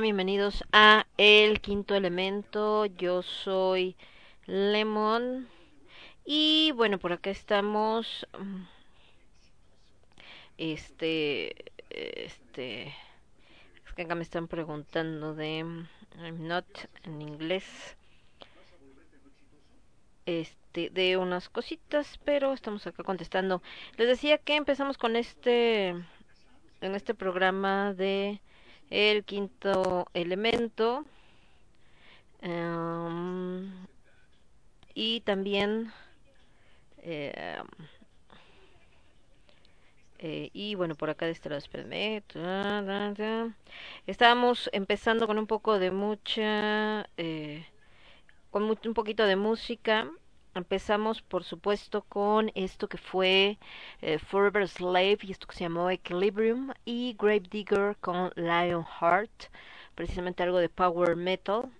Bienvenidos a El Quinto Elemento. Yo soy Lemon. Y bueno, por acá estamos. Mm, este. Este. Es que acá me están preguntando de. I'm not en inglés. Este, de unas cositas, pero estamos acá contestando. Les decía que empezamos con este en este programa de El Quinto Elemento. Um, y también eh, eh, y bueno por acá de este lado espérenme estábamos empezando con un poco de mucha eh, con un poquito de música Empezamos, por supuesto, con esto que fue eh, Forever Slave y esto que se llamó Equilibrium y Grave Digger con Lionheart, precisamente algo de power metal.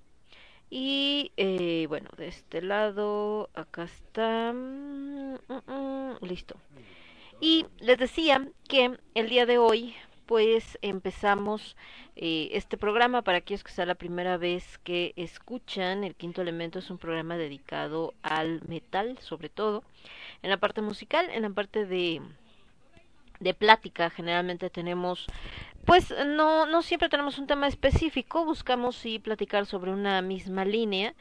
Y eh, bueno, de este lado, acá está. Mm, mm, listo. Y les decía que el día de hoy pues empezamos eh, este programa para aquellos que sea la primera vez que escuchan. El quinto elemento es un programa dedicado al metal, sobre todo, en la parte musical, en la parte de de plática generalmente tenemos pues no no siempre tenemos un tema específico buscamos sí platicar sobre una misma línea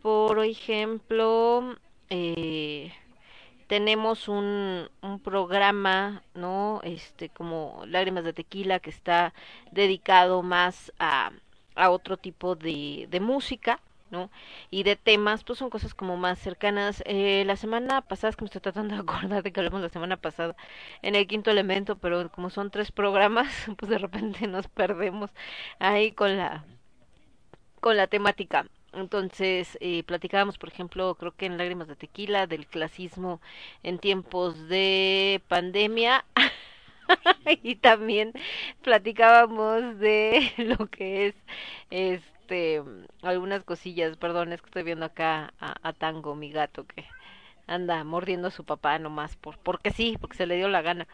por ejemplo eh, tenemos un, un programa, ¿no? Este, como Lágrimas de Tequila, que está dedicado más a, a otro tipo de, de música, ¿no? Y de temas, pues son cosas como más cercanas. Eh, la semana pasada, es que me estoy tratando de acordar de que hablamos la semana pasada en el quinto elemento, pero como son tres programas, pues de repente nos perdemos ahí con la con la temática. Entonces, eh, platicábamos, por ejemplo, creo que en Lágrimas de Tequila, del clasismo en tiempos de pandemia. y también platicábamos de lo que es este algunas cosillas, perdón, es que estoy viendo acá a, a Tango, mi gato, que anda mordiendo a su papá nomás por porque sí, porque se le dio la gana.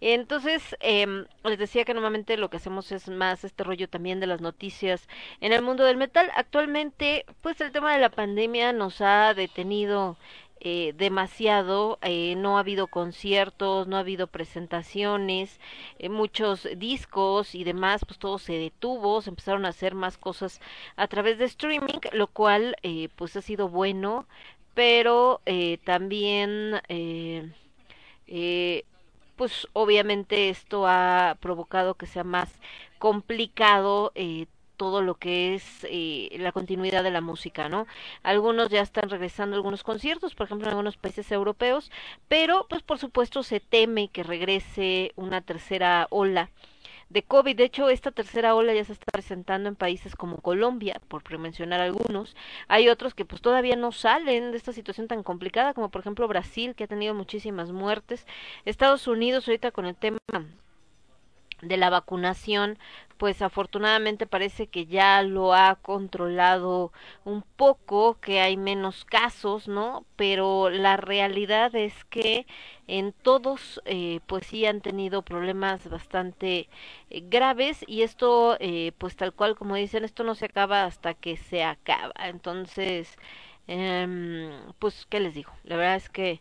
Entonces, eh, les decía que normalmente lo que hacemos es más este rollo también de las noticias en el mundo del metal. Actualmente, pues el tema de la pandemia nos ha detenido eh, demasiado, eh, no ha habido conciertos, no ha habido presentaciones, eh, muchos discos y demás, pues todo se detuvo, se empezaron a hacer más cosas a través de streaming, lo cual eh, pues ha sido bueno, pero eh, también eh, eh, pues obviamente esto ha provocado que sea más complicado eh, todo lo que es eh, la continuidad de la música, ¿no? Algunos ya están regresando a algunos conciertos, por ejemplo en algunos países europeos, pero pues por supuesto se teme que regrese una tercera ola de COVID. De hecho, esta tercera ola ya se está presentando en países como Colombia, por mencionar algunos. Hay otros que pues todavía no salen de esta situación tan complicada, como por ejemplo Brasil, que ha tenido muchísimas muertes. Estados Unidos ahorita con el tema de la vacunación, pues afortunadamente parece que ya lo ha controlado un poco, que hay menos casos, ¿no? Pero la realidad es que en todos, eh, pues sí han tenido problemas bastante eh, graves y esto, eh, pues tal cual como dicen, esto no se acaba hasta que se acaba. Entonces, eh, pues, ¿qué les digo? La verdad es que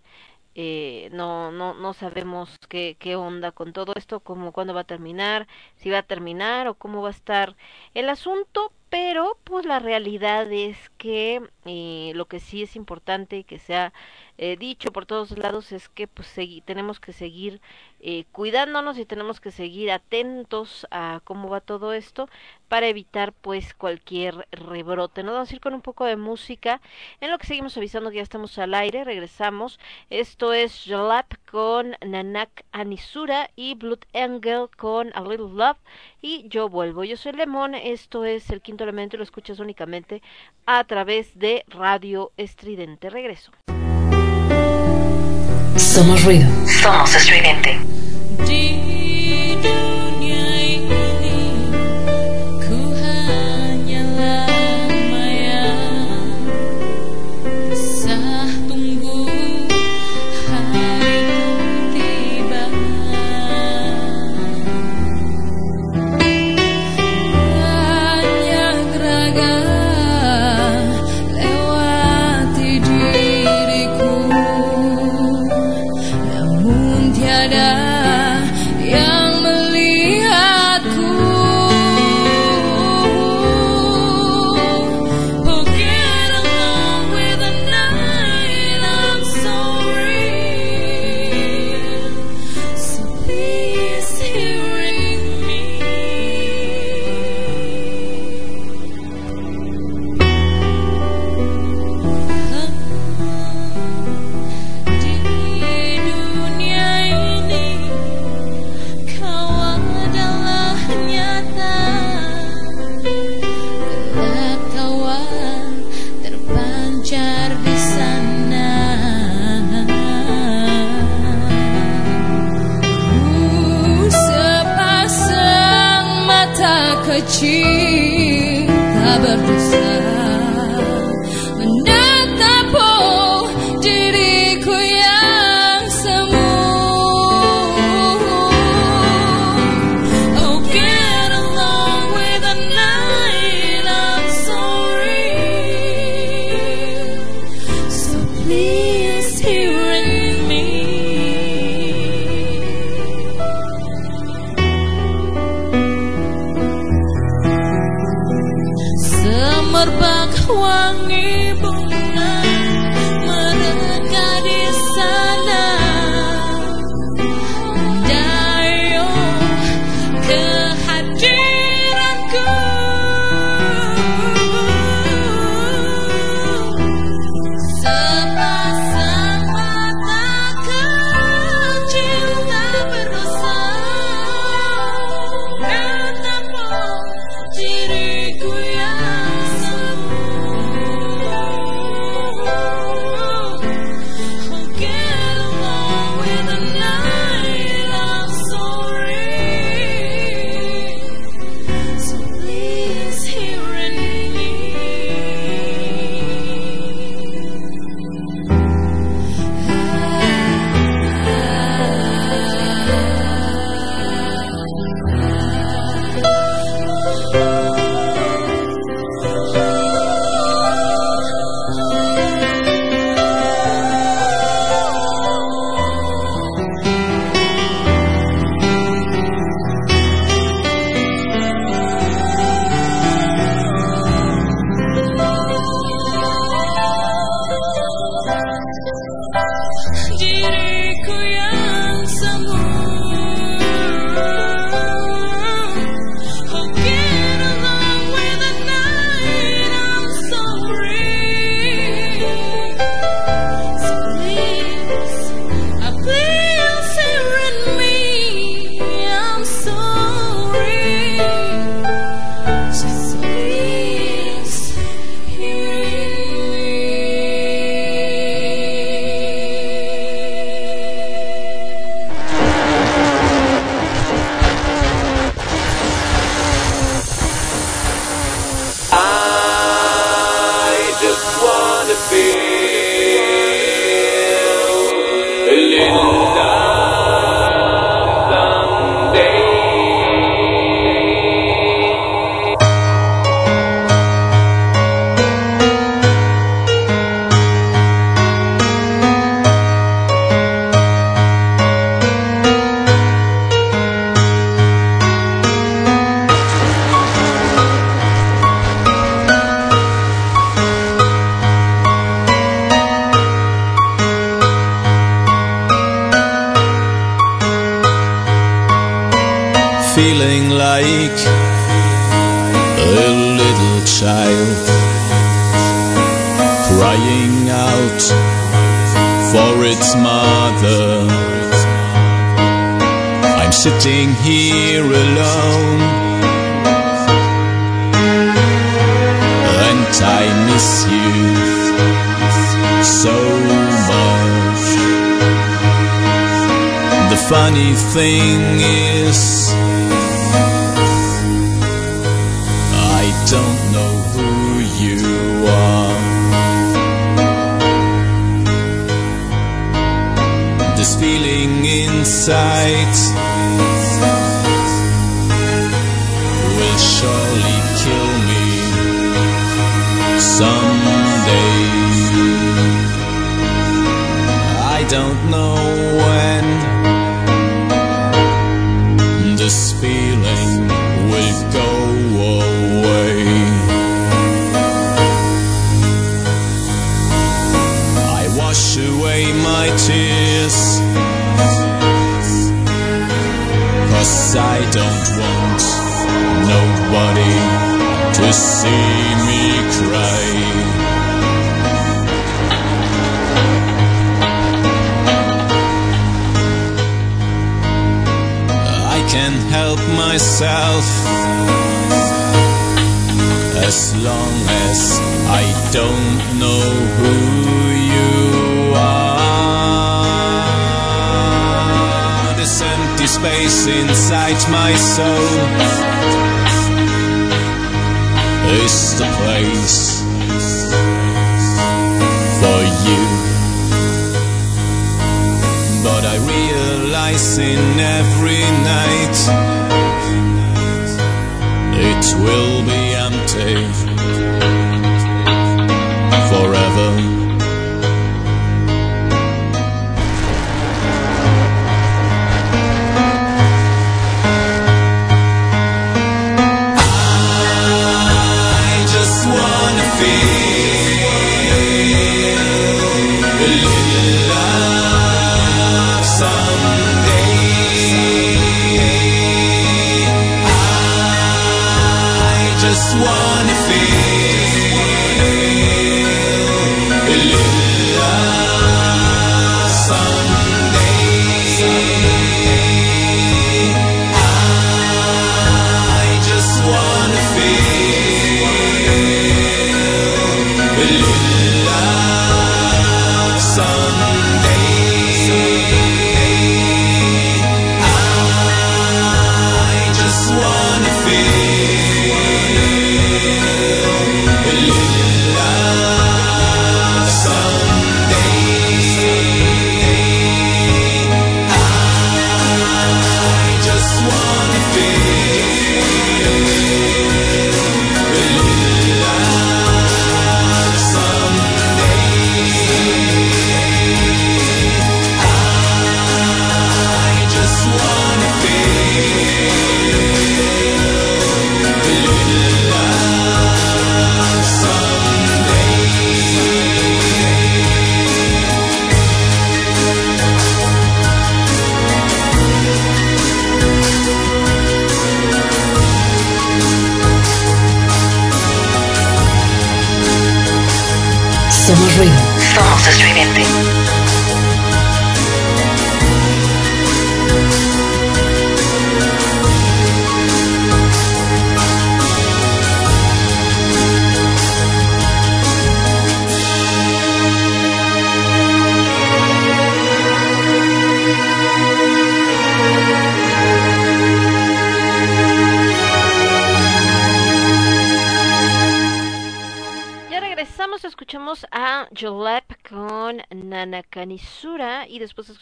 eh, no, no, no sabemos qué, qué onda con todo esto, cómo, cuándo va a terminar, si va a terminar o cómo va a estar el asunto, pero pues la realidad es que eh, lo que sí es importante que sea eh, dicho por todos lados es que pues tenemos que seguir eh, cuidándonos y tenemos que seguir atentos a cómo va todo esto para evitar pues cualquier rebrote. ¿no? Vamos a ir con un poco de música en lo que seguimos avisando que ya estamos al aire, regresamos. Esto es Jalap con Nanak Anisura y Blood Angel con A Little Love y yo vuelvo. Yo soy Lemón, esto es el quinto elemento y lo escuchas únicamente a través de Radio Estridente. Regreso. Somos ruido. Somos estridente.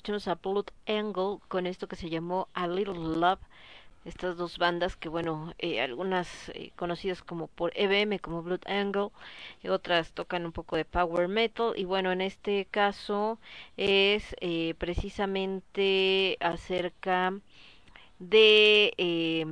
A Blood Angle con esto que se llamó A Little Love. Estas dos bandas que, bueno, eh, algunas eh, conocidas como por EBM, como Blood Angle, y otras tocan un poco de power metal. Y bueno, en este caso es eh, precisamente acerca de eh,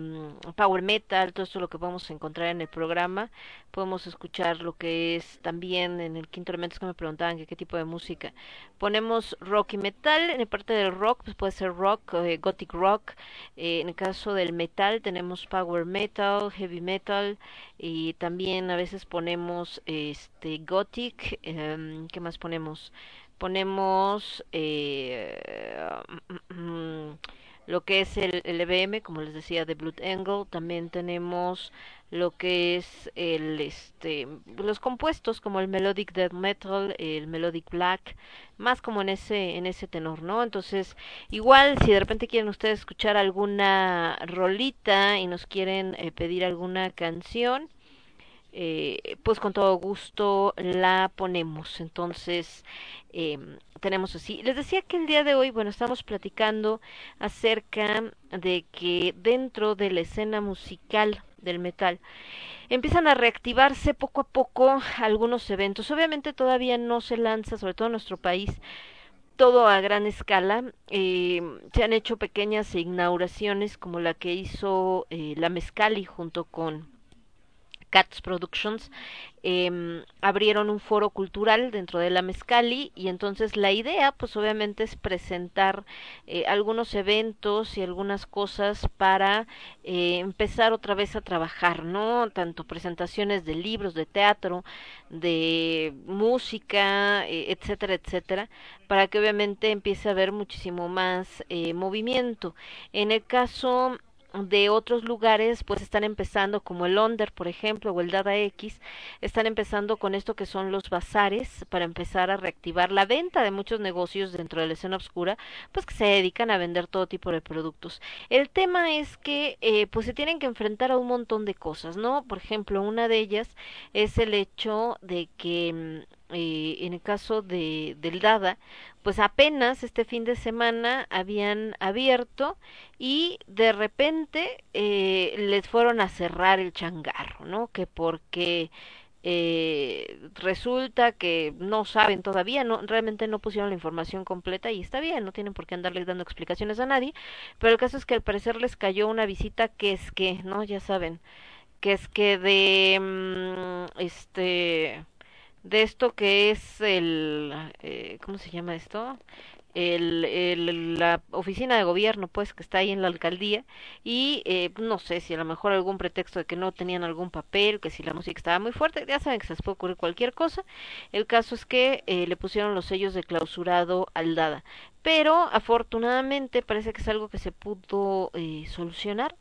power metal, todo esto lo que a encontrar en el programa. Podemos escuchar lo que es también en el quinto elemento es que me preguntaban que qué tipo de música. Ponemos rock y metal, en el parte del rock pues puede ser rock, eh, gothic rock. Eh, en el caso del metal tenemos power metal, heavy metal y también a veces ponemos este gothic. em, ¿Qué más ponemos? Ponemos eh, lo que es el, el EBM, como les decía, de Blood Angle, también tenemos lo que es el este los compuestos como el melodic death metal, el melodic black, más como en ese en ese tenor, ¿no? Entonces, igual si de repente quieren ustedes escuchar alguna rolita y nos quieren eh, pedir alguna canción, eh, pues con todo gusto la ponemos. Entonces, eh, tenemos así. Les decía que el día de hoy, bueno, estamos platicando acerca de que dentro de la escena musical del metal empiezan a reactivarse poco a poco algunos eventos. Obviamente todavía no se lanza, sobre todo en nuestro país, todo a gran escala. Eh, se han hecho pequeñas inauguraciones como la que hizo eh, la Mezcali junto con Cats Productions eh, abrieron un foro cultural dentro de la Mezcali y entonces la idea pues obviamente es presentar eh, algunos eventos y algunas cosas para eh, empezar otra vez a trabajar, ¿no? Tanto presentaciones de libros, de teatro, de música, eh, etcétera, etcétera, para que obviamente empiece a haber muchísimo más eh, movimiento. En el caso de otros lugares pues están empezando como el Onder por ejemplo o el Dada X están empezando con esto que son los bazares para empezar a reactivar la venta de muchos negocios dentro de la escena oscura pues que se dedican a vender todo tipo de productos. El tema es que eh, pues se tienen que enfrentar a un montón de cosas no por ejemplo una de ellas es el hecho de que mm, eh, en el caso de del Dada pues apenas este fin de semana habían abierto y de repente eh, les fueron a cerrar el changarro, ¿no? Que porque eh, resulta que no saben todavía, no realmente no pusieron la información completa y está bien, no tienen por qué andarles dando explicaciones a nadie, pero el caso es que al parecer les cayó una visita que es que, ¿no? Ya saben, que es que de mm, este de esto que es el eh, ¿cómo se llama esto? El, el, la oficina de gobierno pues que está ahí en la alcaldía. Y eh, no sé si a lo mejor algún pretexto de que no tenían algún papel que si la música estaba muy fuerte ya saben que se les puede ocurrir cualquier cosa. El caso es que eh, le pusieron los sellos de clausurado al dada. Pero afortunadamente parece que es algo que se pudo eh, solucionar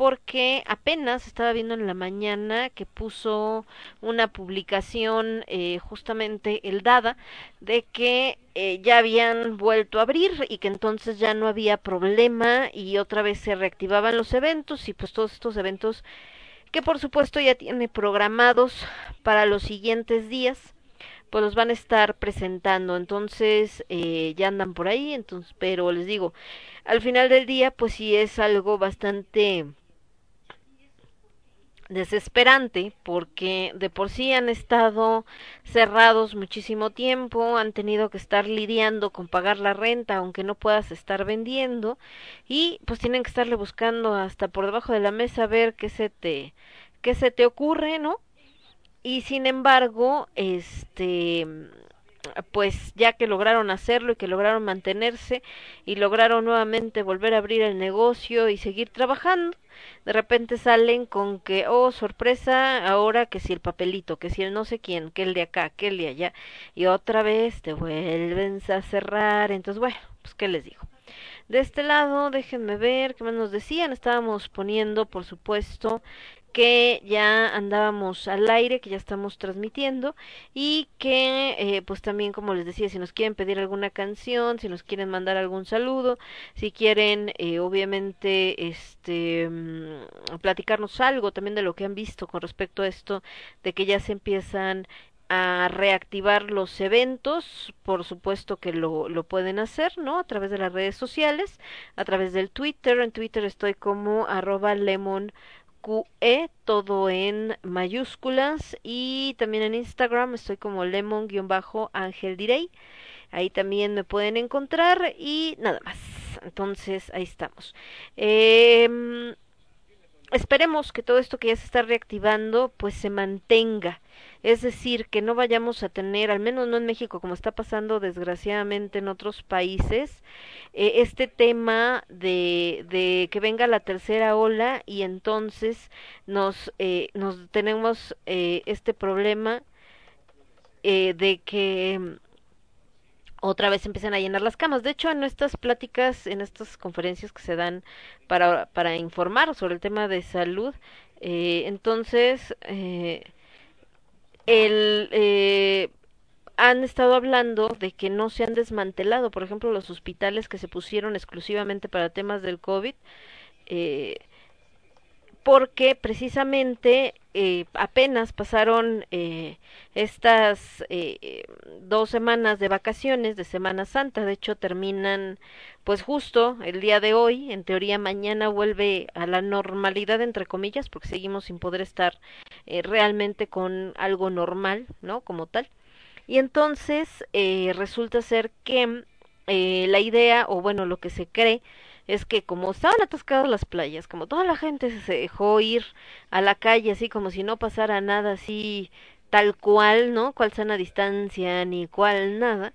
porque apenas estaba viendo en la mañana que puso una publicación eh, justamente el Dada de que eh, ya habían vuelto a abrir y que entonces ya no había problema y otra vez se reactivaban los eventos y pues todos estos eventos que por supuesto ya tiene programados para los siguientes días pues los van a estar presentando. Entonces eh, ya andan por ahí entonces pero les digo al final del día pues sí es algo bastante desesperante porque de por sí han estado cerrados muchísimo tiempo, han tenido que estar lidiando con pagar la renta aunque no puedas estar vendiendo y pues tienen que estarle buscando hasta por debajo de la mesa a ver qué se te qué se te ocurre, ¿no? Y sin embargo, este pues ya que lograron hacerlo y que lograron mantenerse y lograron nuevamente volver a abrir el negocio y seguir trabajando, de repente salen con que, oh, sorpresa, ahora que si el papelito, que si el no sé quién, que el de acá, que el de allá, y otra vez te vuelven a cerrar, entonces bueno, pues qué les digo. De este lado, déjenme ver qué más nos decían. Estábamos poniendo, por supuesto, que ya andábamos al aire, que ya estamos transmitiendo y que eh, pues también como les decía, si nos quieren pedir alguna canción, si nos quieren mandar algún saludo, si quieren eh, obviamente este mm, platicarnos algo también de lo que han visto con respecto a esto de que ya se empiezan a reactivar los eventos, por supuesto que lo, lo pueden hacer, ¿no? A través de las redes sociales, a través del Twitter, en Twitter estoy como arroba lemon QE, todo en mayúsculas. Y también en Instagram estoy como lemon-ángel direy. Ahí también me pueden encontrar y nada más. Entonces, ahí estamos. Eh, esperemos que todo esto que ya se está reactivando, pues se mantenga. Es decir, que no vayamos a tener, al menos no en México, como está pasando desgraciadamente en otros países, eh, este tema de, de que venga la tercera ola y entonces nos, eh, nos tenemos eh, este problema eh, de que otra vez empiezan a llenar las camas. De hecho, en estas pláticas, en estas conferencias que se dan para, para informar sobre el tema de salud, eh, entonces, eh, el, eh, han estado hablando de que no se han desmantelado, por ejemplo, los hospitales que se pusieron exclusivamente para temas del COVID, eh, porque precisamente eh, apenas pasaron eh, estas eh, dos semanas de vacaciones de Semana Santa, de hecho terminan pues justo el día de hoy, en teoría mañana vuelve a la normalidad entre comillas, porque seguimos sin poder estar eh, realmente con algo normal, ¿no? Como tal. Y entonces eh, resulta ser que eh, la idea, o bueno, lo que se cree, es que como estaban atascadas las playas, como toda la gente se dejó ir a la calle así como si no pasara nada así tal cual, ¿no? Cual sana distancia ni cual nada,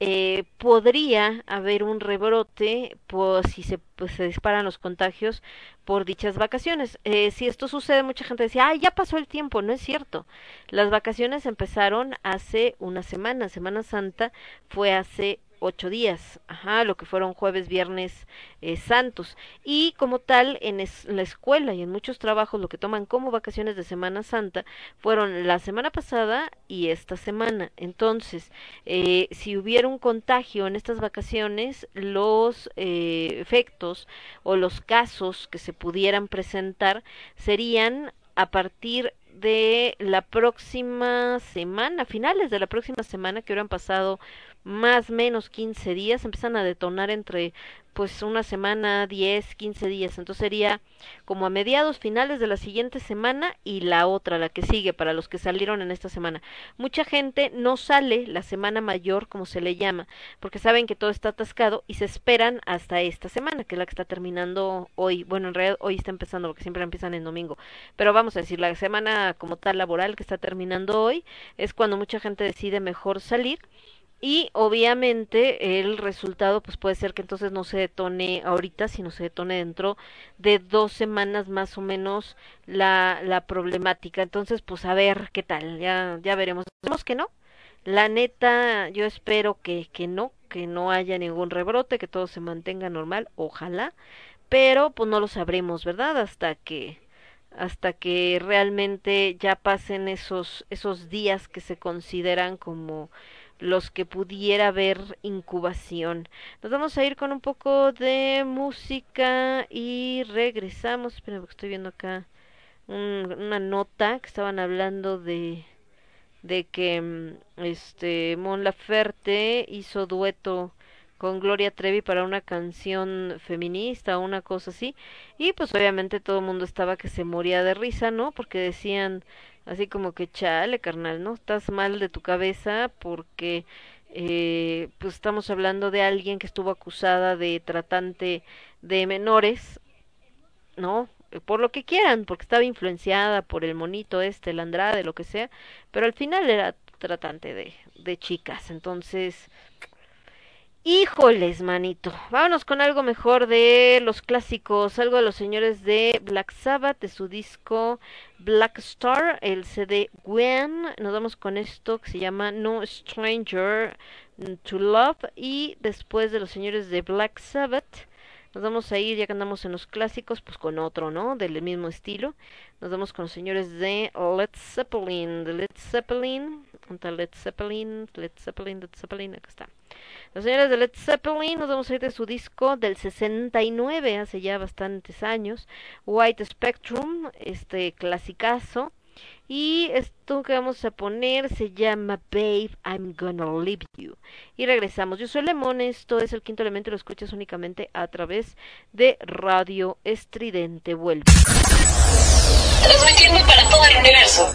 eh, podría haber un rebrote por si se, pues, se disparan los contagios por dichas vacaciones. Eh, si esto sucede, mucha gente decía, ay, ya pasó el tiempo, no es cierto. Las vacaciones empezaron hace una semana, Semana Santa fue hace ocho días, ajá, lo que fueron jueves, viernes eh, santos. Y como tal, en, es- la escuela y en muchos trabajos lo que toman como vacaciones de Semana Santa fueron la semana pasada y esta semana. Entonces, eh, si hubiera un contagio en estas vacaciones, los eh, efectos o los casos que se pudieran presentar serían a partir de la próxima semana, finales de la próxima semana que hubieran pasado más menos 15 días, empiezan a detonar entre pues una semana, 10, 15 días, entonces sería como a mediados finales de la siguiente semana y la otra, la que sigue para los que salieron en esta semana. Mucha gente no sale la semana mayor, como se le llama, porque saben que todo está atascado y se esperan hasta esta semana, que es la que está terminando hoy. Bueno, en realidad hoy está empezando porque siempre empiezan en domingo, pero vamos a decir, la semana como tal laboral que está terminando hoy es cuando mucha gente decide mejor salir y obviamente el resultado pues puede ser que entonces no se detone ahorita, sino se detone dentro de dos semanas más o menos la, la problemática. Entonces pues a ver qué tal, ya, ya veremos. Esperemos que no. La neta, yo espero que, que no, que no haya ningún rebrote, que todo se mantenga normal, ojalá, pero pues no lo sabremos, ¿verdad? Hasta que hasta que realmente ya pasen esos esos días que se consideran como los que pudiera haber incubación. Nos vamos a ir con un poco de música y regresamos. Espera, porque estoy viendo acá un- una nota que estaban hablando de de que mm, este Mon Laferte hizo dueto con Gloria Trevi para una canción feminista o una cosa así y pues obviamente todo el mundo estaba que se moría de risa, ¿no? Porque decían así como que chale, carnal, ¿no? Estás mal de tu cabeza porque eh, pues estamos hablando de alguien que estuvo acusada de tratante de menores, ¿no? Eh, Por lo que quieran, porque estaba influenciada por el monito este, el Andrade, lo que sea, pero al final era tratante de, de chicas, entonces Híjoles, manito. Vámonos con algo mejor de los clásicos, algo de los señores de Black Sabbath, de su disco Black Star, el CD Gwen. Nos vamos con esto que se llama No Stranger to Love. Y después de los señores de Black Sabbath, nos vamos a ir, ya que andamos en los clásicos, pues con otro, ¿no? Del mismo estilo. Nos vamos con los señores de Led Zeppelin, de Led Zeppelin. ¿Dónde está Led Zeppelin? Led Zeppelin, Led Zeppelin, acá está. Los señores de Led Zeppelin, nos vamos a ir de su disco del 69, hace ya bastantes años, White Spectrum, este clasicazo. Y esto que vamos a poner se llama Babe, I'm Gonna Leave You. Y regresamos. Yo soy Lemón, esto es el quinto elemento, lo escuchas únicamente a través de Radio Estridente. Vuelve. Transmitiendo para todo el universo.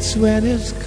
That's when it's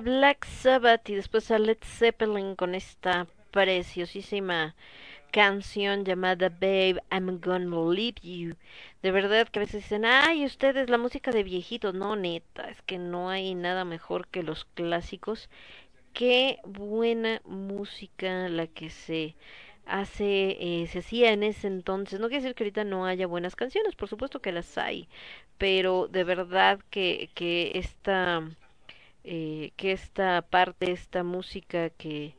Black Sabbath y después a Led Zeppelin con esta preciosísima canción llamada Babe, I'm Gonna Leave You. De verdad que a veces dicen, ay, ustedes la música de viejitos. No, neta, es que no hay nada mejor que los clásicos qué buena música la que se hace, eh, se hacía en ese entonces. No quiere decir que ahorita no haya buenas canciones, por supuesto que las hay, pero de verdad que, que esta, eh, que esta parte, esta música que,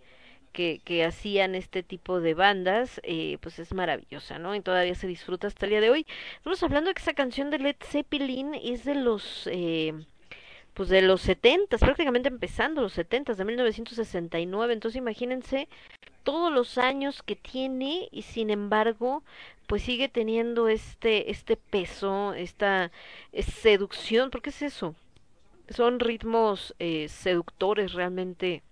que, hacían este tipo de bandas, eh, pues es maravillosa, ¿no? Y todavía se disfruta hasta el día de hoy. Estamos hablando de que esa canción de Led Zeppelin es de los... Eh, pues de los 70, prácticamente empezando los 70, de 1969, entonces imagínense todos los años que tiene y sin embargo pues sigue teniendo este este peso, esta seducción, porque es eso, son ritmos eh, seductores realmente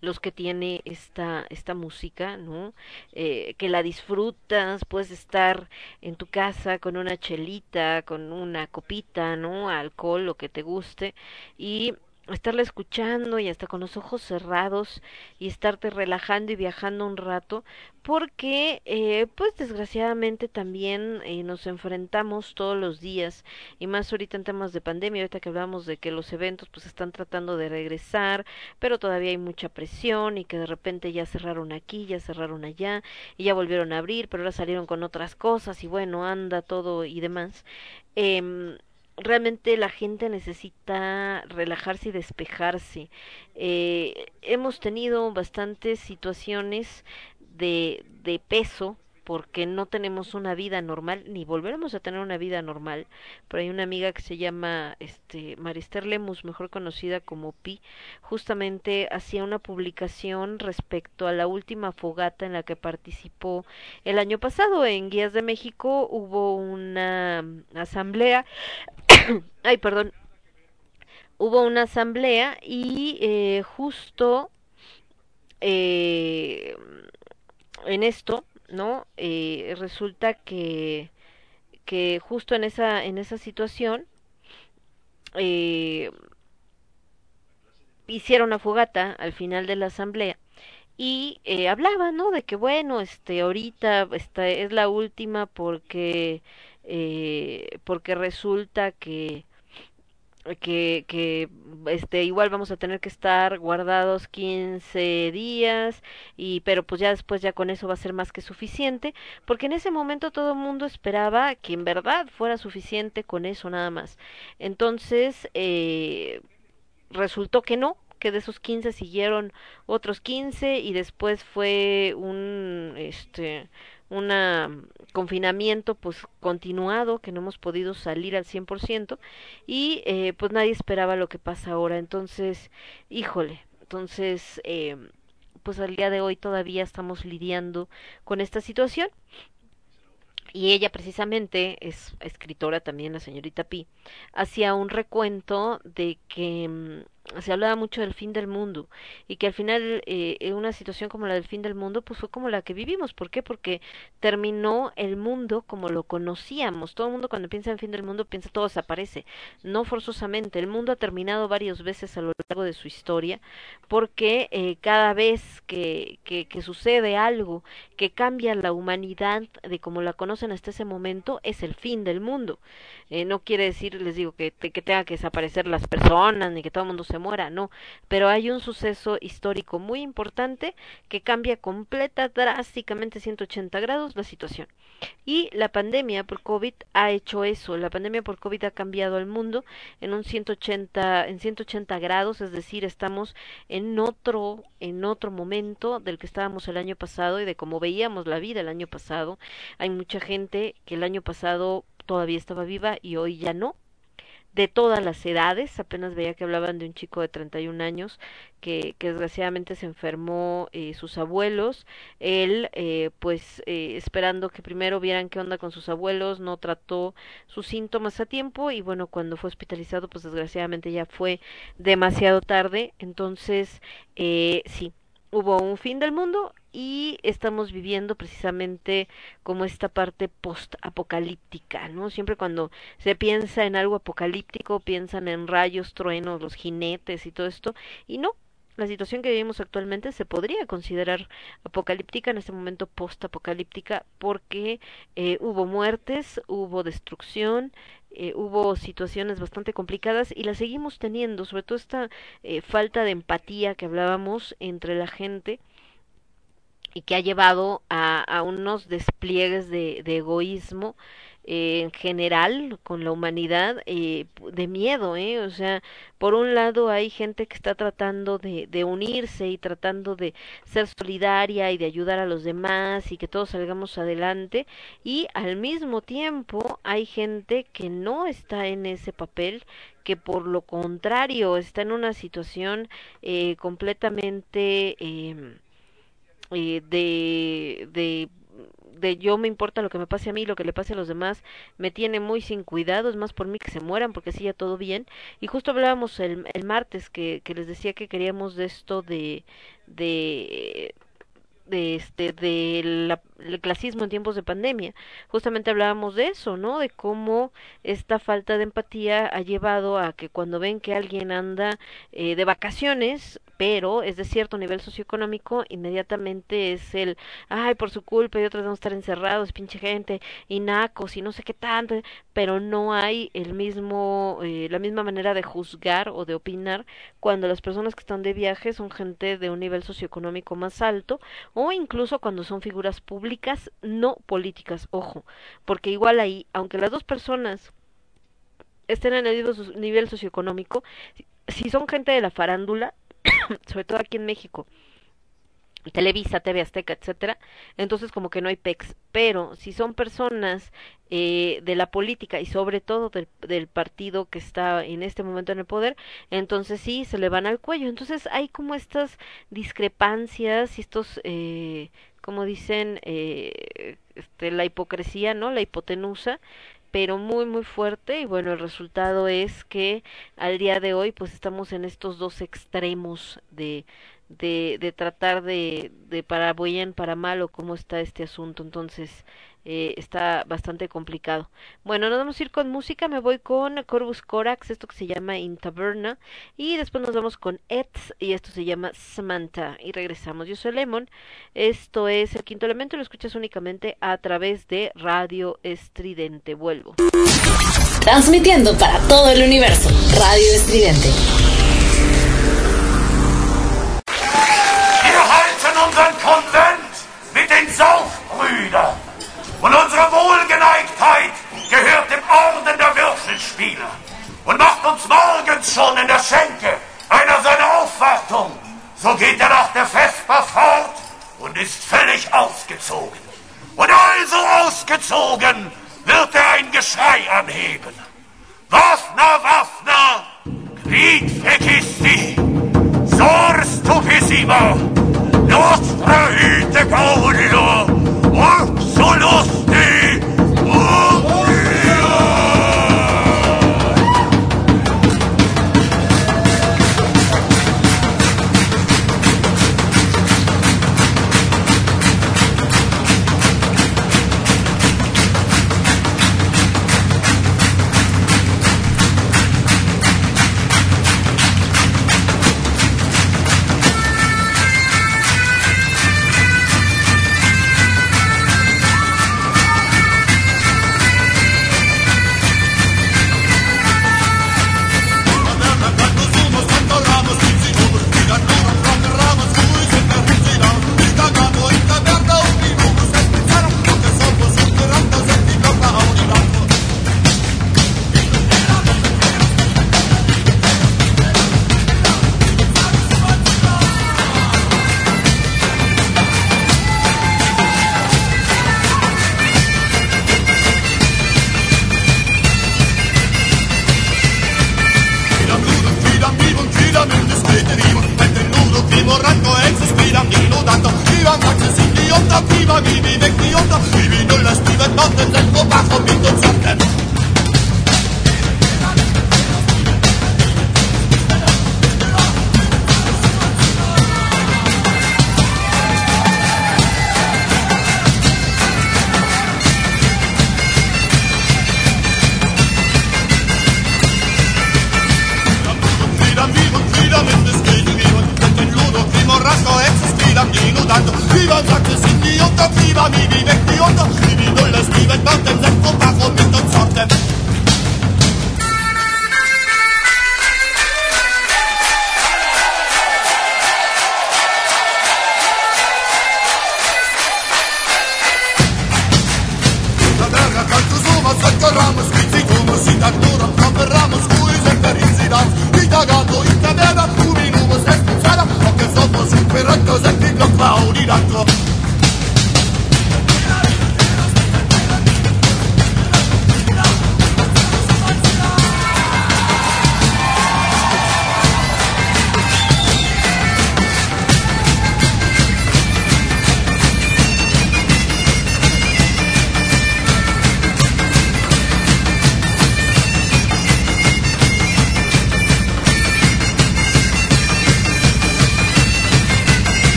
los que tiene esta esta música no eh, que la disfrutas puedes estar en tu casa con una chelita con una copita no alcohol lo que te guste y estarla escuchando y hasta con los ojos cerrados y estarte relajando y viajando un rato porque eh, pues desgraciadamente también eh, nos enfrentamos todos los días y más ahorita en temas de pandemia ahorita que hablamos de que los eventos pues están tratando de regresar pero todavía hay mucha presión y que de repente ya cerraron aquí ya cerraron allá y ya volvieron a abrir pero ahora salieron con otras cosas y bueno anda todo y demás. Eh, realmente la gente necesita relajarse y despejarse. Eh, hemos tenido bastantes situaciones de, de peso porque no tenemos una vida normal ni volveremos a tener una vida normal. Pero hay una amiga que se llama este Marister Lemus, mejor conocida como Pi, justamente hacía una publicación respecto a la última fogata en la que participó el año pasado en Guías de México hubo una asamblea ay, perdón, hubo una asamblea y eh, justo eh, en esto, ¿no? Eh, resulta que que justo en esa en esa situación eh, hicieron una fogata al final de la asamblea y eh, hablaba no de que bueno este ahorita esta es la última porque eh, porque resulta que que, que este igual vamos a tener que estar guardados 15 días y pero pues ya después ya con eso va a ser más que suficiente porque en ese momento todo el mundo esperaba que en verdad fuera suficiente con eso nada más. Entonces eh, resultó que no que de esos 15 siguieron otros 15 y después fue un este un confinamiento pues continuado que no hemos podido salir al 100% y eh, pues nadie esperaba lo que pasa ahora. Entonces híjole entonces eh, pues al día de hoy todavía estamos lidiando con esta situación. Y ella precisamente es escritora también la señorita Pi hacía un recuento de que mm, se hablaba mucho del fin del mundo y que al final eh, una situación como la del fin del mundo pues fue como la que vivimos. ¿por qué? porque terminó el mundo como lo conocíamos. Todo el mundo cuando piensa en fin del mundo piensa todo desaparece. No forzosamente. El mundo ha terminado varias veces a lo largo de su historia porque eh, cada vez que, que, que sucede algo que cambia la humanidad de como la conocen hasta ese momento es el fin del mundo. Eh, no quiere decir les digo que, que tenga que desaparecer las personas ni que todo el mundo se muera, no, pero hay un suceso histórico muy importante que cambia completa, drásticamente 180 grados la situación. Y la pandemia por COVID ha hecho eso, la pandemia por COVID ha cambiado al mundo en un 180, en 180 grados, es decir, estamos en otro, en otro momento del que estábamos el año pasado y de cómo veíamos la vida el año pasado. Hay mucha gente que el año pasado todavía estaba viva y hoy ya no, de todas las edades. Apenas veía que hablaban de un chico de 31 años que, que desgraciadamente se enfermó eh, sus abuelos. Él, eh, pues, eh, esperando que primero vieran qué onda con sus abuelos, no trató sus síntomas a tiempo y bueno, cuando fue hospitalizado, pues desgraciadamente ya fue demasiado tarde. Entonces, eh, sí, hubo un fin del mundo y estamos viviendo precisamente como esta parte post-apocalíptica, ¿no? Siempre cuando se piensa en algo apocalíptico, piensan en rayos, truenos, los jinetes y todo esto, y no, la situación que vivimos actualmente se podría considerar apocalíptica, en este momento post-apocalíptica, porque eh, hubo muertes, hubo destrucción, eh, hubo situaciones bastante complicadas y las seguimos teniendo, sobre todo esta eh, falta de empatía que hablábamos entre la gente y que ha llevado a, unos despliegues de, de egoísmo eh, en general con la humanidad eh, de miedo, ¿eh? O sea, por un lado hay gente que está tratando de, unirse y tratando de ser solidaria y de ayudar a los demás y que todos salgamos adelante y al mismo tiempo hay gente que no está en ese papel que por lo contrario está en una situación eh, completamente eh, eh, de de yo me importa lo que me pase a mí, lo que le pase a los demás, me tiene muy sin cuidado, es más por mí que se mueran, porque sí, ya todo bien. Y justo hablábamos el, el martes que, que les decía que queríamos de esto de, de de este del el clasismo en tiempos de pandemia. Justamente hablábamos de eso, ¿no? De cómo esta falta de empatía ha llevado a que cuando ven que alguien anda eh, de vacaciones, pero es de cierto nivel socioeconómico, inmediatamente es el, ay, por su culpa y otros vamos a estar encerrados, pinche gente, y nacos y no sé qué tanto, pero no hay el mismo, eh, la misma manera de juzgar o de opinar cuando las personas que están de viaje son gente de un nivel socioeconómico más alto o incluso cuando son figuras públicas no políticas, ojo, porque igual ahí, aunque las dos personas estén en el mismo nivel socioeconómico, si son gente de la farándula, sobre todo aquí en México, Televisa, TV Azteca, etcétera, entonces como que no hay PEX. Pero si son personas eh, de la política y sobre todo del, del, partido que está en este momento en el poder, entonces sí se le van al cuello. Entonces hay como estas discrepancias y estos, eh, como dicen, eh, este, la hipocresía, ¿no? La hipotenusa pero muy muy fuerte y bueno el resultado es que al día de hoy pues estamos en estos dos extremos de de, de tratar de, de para bien, para mal o cómo está este asunto. Entonces, eh, está bastante complicado. Bueno, nos vamos a ir con música. Me voy con Corvus Corax, esto que se llama In Taberna. Y después nos vamos con Eds, y esto se llama Samantha. Y regresamos. Yo soy Lemon. Esto es el quinto elemento. Lo escuchas únicamente a través de Radio Estridente. Vuelvo. Transmitiendo para todo el universo. Radio Estridente. Ist völlig ausgezogen. Und also ausgezogen wird er ein Geschrei anheben. Waffner, Waffner, Quid fecisti, sors tupissima, nostra vita caudio, oxolosti,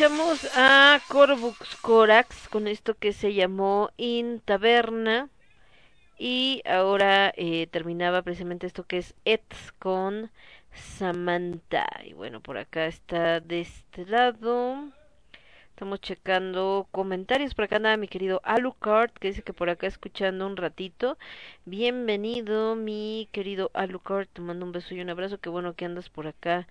escuchamos a Corvux Corax con esto que se llamó In Taberna. Y ahora eh, terminaba precisamente esto que es Ets con Samantha. Y bueno por acá está de este lado. Estamos checando comentarios. Por acá anda mi querido Alucard que dice que por acá escuchando un ratito. Bienvenido mi querido Alucard. Te mando un beso y un abrazo. Qué bueno que andas por acá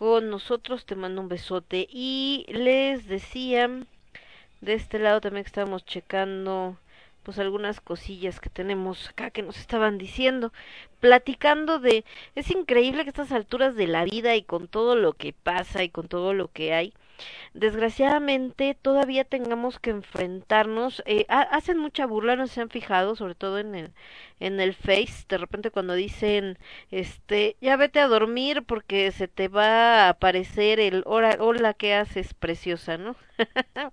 con nosotros. Te mando un besote. Y les decía, de este lado también estábamos checando pues algunas cosillas que tenemos acá que nos estaban diciendo, platicando de, es increíble que a estas alturas de la vida y con todo lo que pasa y con todo lo que hay, desgraciadamente todavía tengamos que enfrentarnos eh, hacen mucha burla no se han fijado sobre todo en el en el face de repente cuando dicen este ya vete a dormir porque se te va a aparecer el hola hola que haces preciosa no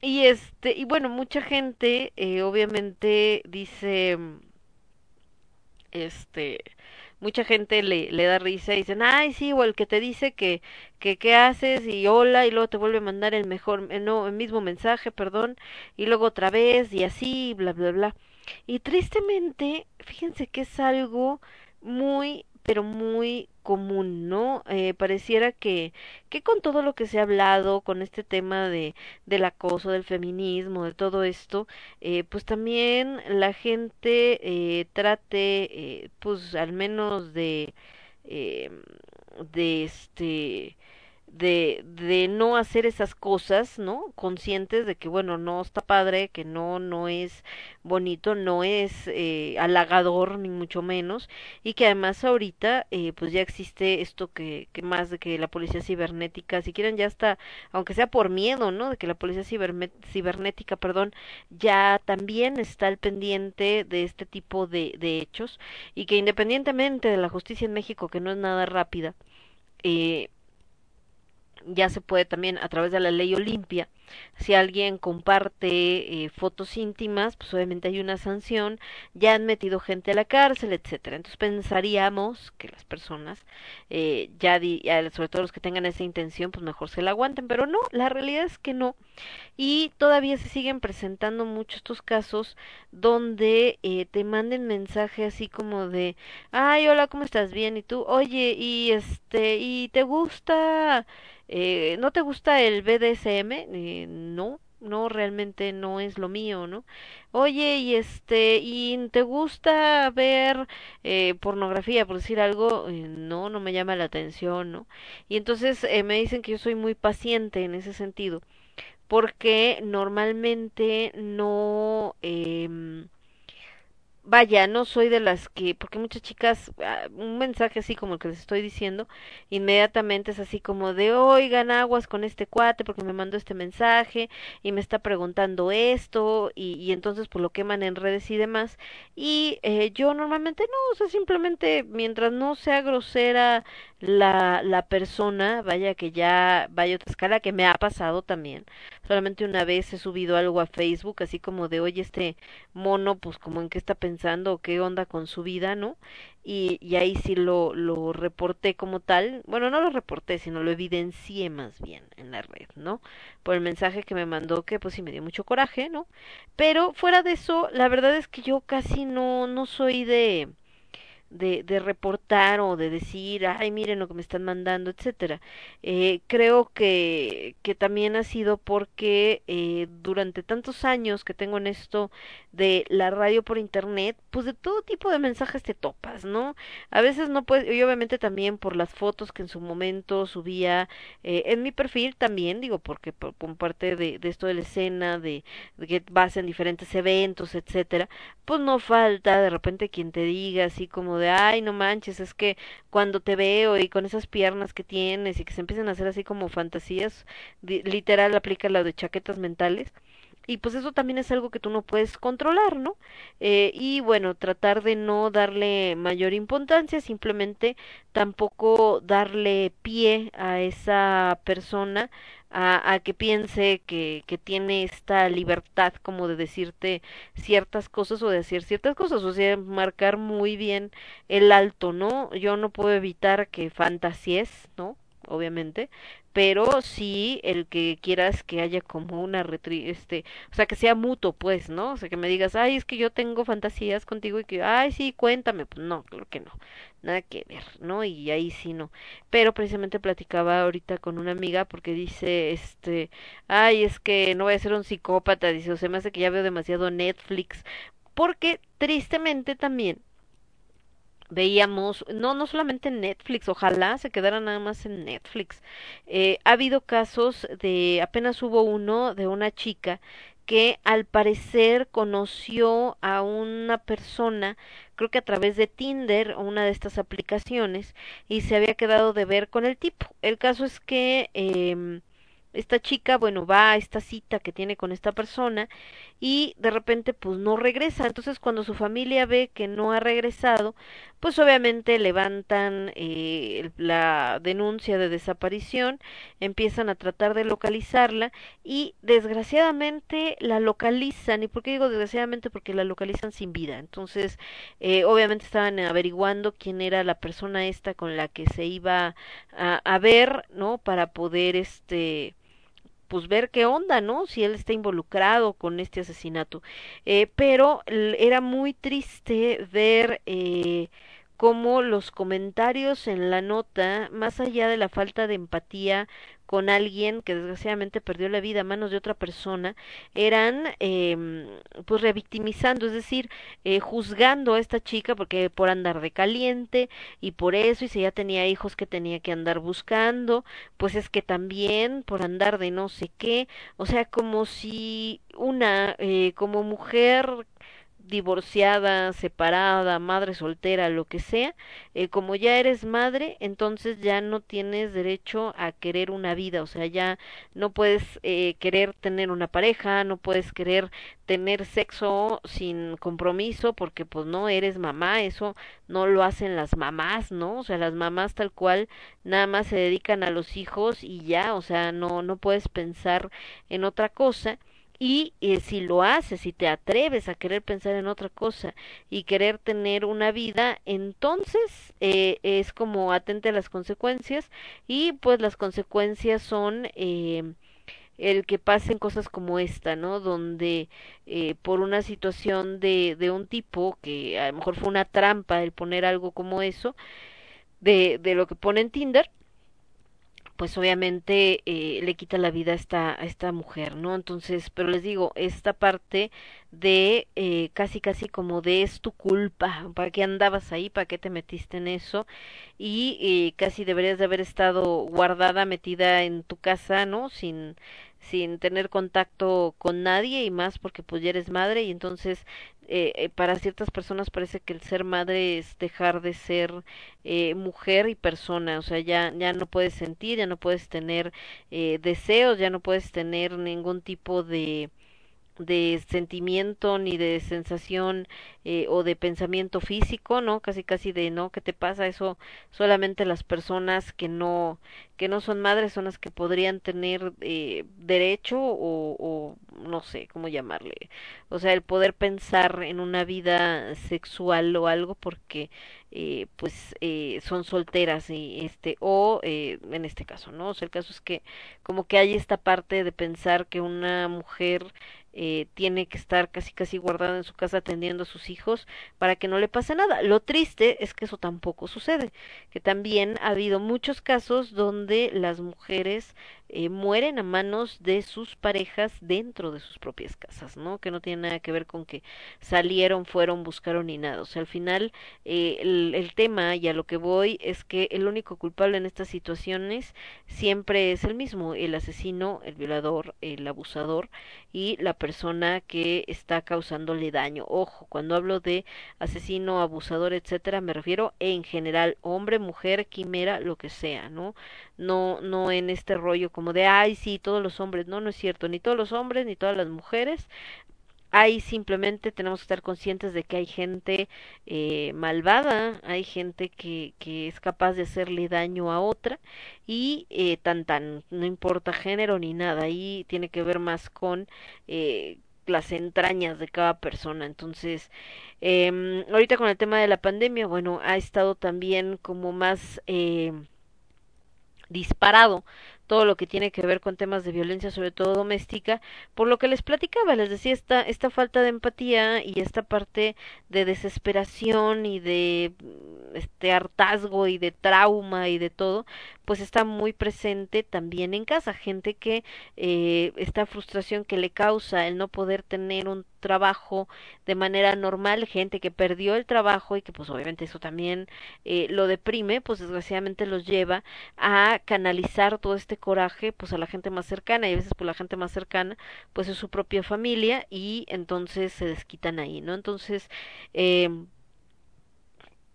y este y bueno mucha gente eh, obviamente dice este mucha gente le, le da risa y dicen, ay, sí, o el que te dice que, que qué haces y hola y luego te vuelve a mandar el mejor, no, el mismo mensaje, perdón, y luego otra vez y así, bla, bla, bla. Y tristemente, fíjense que es algo muy pero muy común, ¿no? Eh, pareciera que, que con todo lo que se ha hablado, con este tema de, del acoso, del feminismo, de todo esto, eh, pues también la gente eh, trate, pues al menos de, eh, de este, de, de no hacer esas cosas, ¿no? Conscientes de que, bueno, no está padre, que no, no es bonito, no es eh, halagador, ni mucho menos, y que además ahorita, eh, pues ya existe esto que, que más de que la policía cibernética, si quieren ya está, aunque sea por miedo, ¿no? De que la policía cibernética, perdón, ya también está al pendiente de este tipo de, de hechos, y que independientemente de la justicia en México, que no es nada rápida, eh, ya se puede también a través de la ley Olimpia si alguien comparte eh, fotos íntimas pues obviamente hay una sanción ya han metido gente a la cárcel etcétera. Entonces pensaríamos que las personas eh, ya di, sobre todo los que tengan esa intención pues mejor se la aguanten pero no la realidad es que no. Y todavía se siguen presentando muchos estos casos donde eh, te manden mensaje así como de ay hola cómo estás bien y tú oye y este y te gusta eh, ¿no te gusta el BDSM? No, no, realmente no es lo mío, ¿no? Oye, y este, ¿y te gusta ver eh, pornografía, por decir algo? Eh, no, no me llama la atención, ¿no? Y entonces eh, me dicen que yo soy muy paciente en ese sentido, porque normalmente no... Eh, vaya, no soy de las que, porque muchas chicas, ah, un mensaje así como el que les estoy diciendo, inmediatamente es así como de, oigan aguas con este cuate porque me mandó este mensaje y me está preguntando esto y, y entonces pues lo queman en redes y demás. Y eh, yo normalmente no, o sea, simplemente mientras no sea grosera la, la persona, vaya que ya vaya otra escala, que me ha pasado también. Solamente una vez he subido algo a Facebook, así como de, oye, este mono, pues como en qué está pensando qué onda con su vida, ¿no? Y, y ahí sí lo, lo reporté como tal. Bueno, no lo reporté, sino lo evidencié más bien en la red, ¿no? Por el mensaje que me mandó, que pues sí me dio mucho coraje, ¿no? Pero fuera de eso, la verdad es que yo casi no, no soy de de, de reportar o de decir, ay, miren lo que me están mandando, etcétera. Eh, creo que, que también ha sido porque eh, durante tantos años que tengo en esto de la radio por internet, pues de todo tipo de mensajes te topas, ¿no? A veces no puedes, y obviamente también por las fotos que en su momento subía eh, en mi perfil también, digo, porque por, parte de, de esto de la escena, de, de que vas en diferentes eventos, etcétera, pues no falta de repente quien te diga así como de, ay, no manches, es que cuando te veo y con esas piernas que tienes y que se empiezan a hacer así como fantasías, literal aplica la de chaquetas mentales. Y pues eso también es algo que tú no puedes controlar, ¿no? Eh, y bueno, tratar de no darle mayor importancia, simplemente tampoco darle pie a esa persona a, a que piense que, que tiene esta libertad como de decirte ciertas cosas o de decir ciertas cosas, o sea, marcar muy bien el alto, ¿no? Yo no puedo evitar que fantasíes, ¿no? Obviamente, pero sí el que quieras que haya como una retri este, o sea, que sea mutuo, pues, ¿no? O sea, que me digas, ay, es que yo tengo fantasías contigo y que, ay, sí, cuéntame, pues no, claro que no, nada que ver, ¿no? Y ahí sí no. Pero precisamente platicaba ahorita con una amiga porque dice, este, ay, es que no voy a ser un psicópata, dice, o se me hace que ya veo demasiado Netflix, porque tristemente también veíamos, no, no solamente en Netflix, ojalá se quedara nada más en Netflix. Eh, ha habido casos de, apenas hubo uno de una chica que al parecer conoció a una persona, creo que a través de Tinder o una de estas aplicaciones, y se había quedado de ver con el tipo. El caso es que eh, esta chica, bueno, va a esta cita que tiene con esta persona y de repente pues no regresa. Entonces cuando su familia ve que no ha regresado, pues obviamente levantan eh, la denuncia de desaparición, empiezan a tratar de localizarla y desgraciadamente la localizan. ¿Y por qué digo desgraciadamente? Porque la localizan sin vida. Entonces eh, obviamente estaban averiguando quién era la persona esta con la que se iba a, a ver, ¿no? Para poder este pues ver qué onda, ¿no? Si él está involucrado con este asesinato. Eh, pero era muy triste ver eh, cómo los comentarios en la nota, más allá de la falta de empatía con alguien que desgraciadamente perdió la vida a manos de otra persona, eran eh, pues revictimizando, es decir, eh, juzgando a esta chica porque por andar de caliente y por eso, y si ya tenía hijos que tenía que andar buscando, pues es que también por andar de no sé qué, o sea, como si una, eh, como mujer divorciada, separada, madre soltera, lo que sea, eh, como ya eres madre, entonces ya no tienes derecho a querer una vida, o sea, ya no puedes eh, querer tener una pareja, no puedes querer tener sexo sin compromiso, porque pues no eres mamá, eso no lo hacen las mamás, ¿no? O sea, las mamás tal cual nada más se dedican a los hijos y ya, o sea, no, no puedes pensar en otra cosa y eh, si lo haces, si te atreves a querer pensar en otra cosa y querer tener una vida, entonces eh, es como atente a las consecuencias y pues las consecuencias son eh, el que pasen cosas como esta, ¿no? Donde eh, por una situación de, de un tipo que a lo mejor fue una trampa el poner algo como eso, de, de lo que pone en Tinder, pues obviamente eh, le quita la vida a esta, a esta mujer, ¿no? Entonces, pero les digo, esta parte de eh, casi casi como de es tu culpa, ¿para qué andabas ahí? ¿Para qué te metiste en eso? Y eh, casi deberías de haber estado guardada, metida en tu casa, ¿no? Sin sin tener contacto con nadie y más porque pues ya eres madre y entonces eh, eh, para ciertas personas parece que el ser madre es dejar de ser eh, mujer y persona, o sea, ya, ya no puedes sentir, ya no puedes tener eh, deseos, ya no puedes tener ningún tipo de de sentimiento ni de sensación eh, o de pensamiento físico no casi casi de no qué te pasa eso solamente las personas que no que no son madres son las que podrían tener eh, derecho o, o no sé cómo llamarle. O sea el poder pensar en una vida sexual o algo porque eh, pues eh, son solteras y este o eh, en este caso no o sea el caso es que como que hay esta parte de pensar que una mujer eh, tiene que estar casi casi guardada en su casa atendiendo a sus hijos para que no le pase nada. Lo triste es que eso tampoco sucede, que también ha habido muchos casos donde las mujeres eh, mueren a manos de sus parejas dentro de sus propias casas, ¿no? Que no tiene nada que ver con que salieron, fueron, buscaron ni nada. O sea, al final eh, el, el tema y a lo que voy es que el único culpable en estas situaciones siempre es el mismo, el asesino, el violador, el abusador y la persona que está causándole daño. Ojo, cuando hablo de asesino, abusador, etcétera, me refiero en general, hombre, mujer, quimera, lo que sea, ¿no? No, no en este rollo como de, ay, sí, todos los hombres, no, no es cierto, ni todos los hombres, ni todas las mujeres, Ahí simplemente tenemos que estar conscientes de que hay gente eh, malvada, hay gente que, que es capaz de hacerle daño a otra y eh, tan tan, no importa género ni nada, ahí tiene que ver más con eh, las entrañas de cada persona. Entonces, eh, ahorita con el tema de la pandemia, bueno, ha estado también como más... Eh, disparado todo lo que tiene que ver con temas de violencia, sobre todo doméstica, por lo que les platicaba, les decía esta, esta falta de empatía y esta parte de desesperación y de este hartazgo y de trauma y de todo, pues está muy presente también en casa, gente que eh, esta frustración que le causa el no poder tener un trabajo de manera normal, gente que perdió el trabajo y que pues obviamente eso también eh, lo deprime, pues desgraciadamente los lleva a canalizar todo este coraje pues a la gente más cercana y a veces pues la gente más cercana pues es su propia familia y entonces se desquitan ahí, ¿no? Entonces, eh,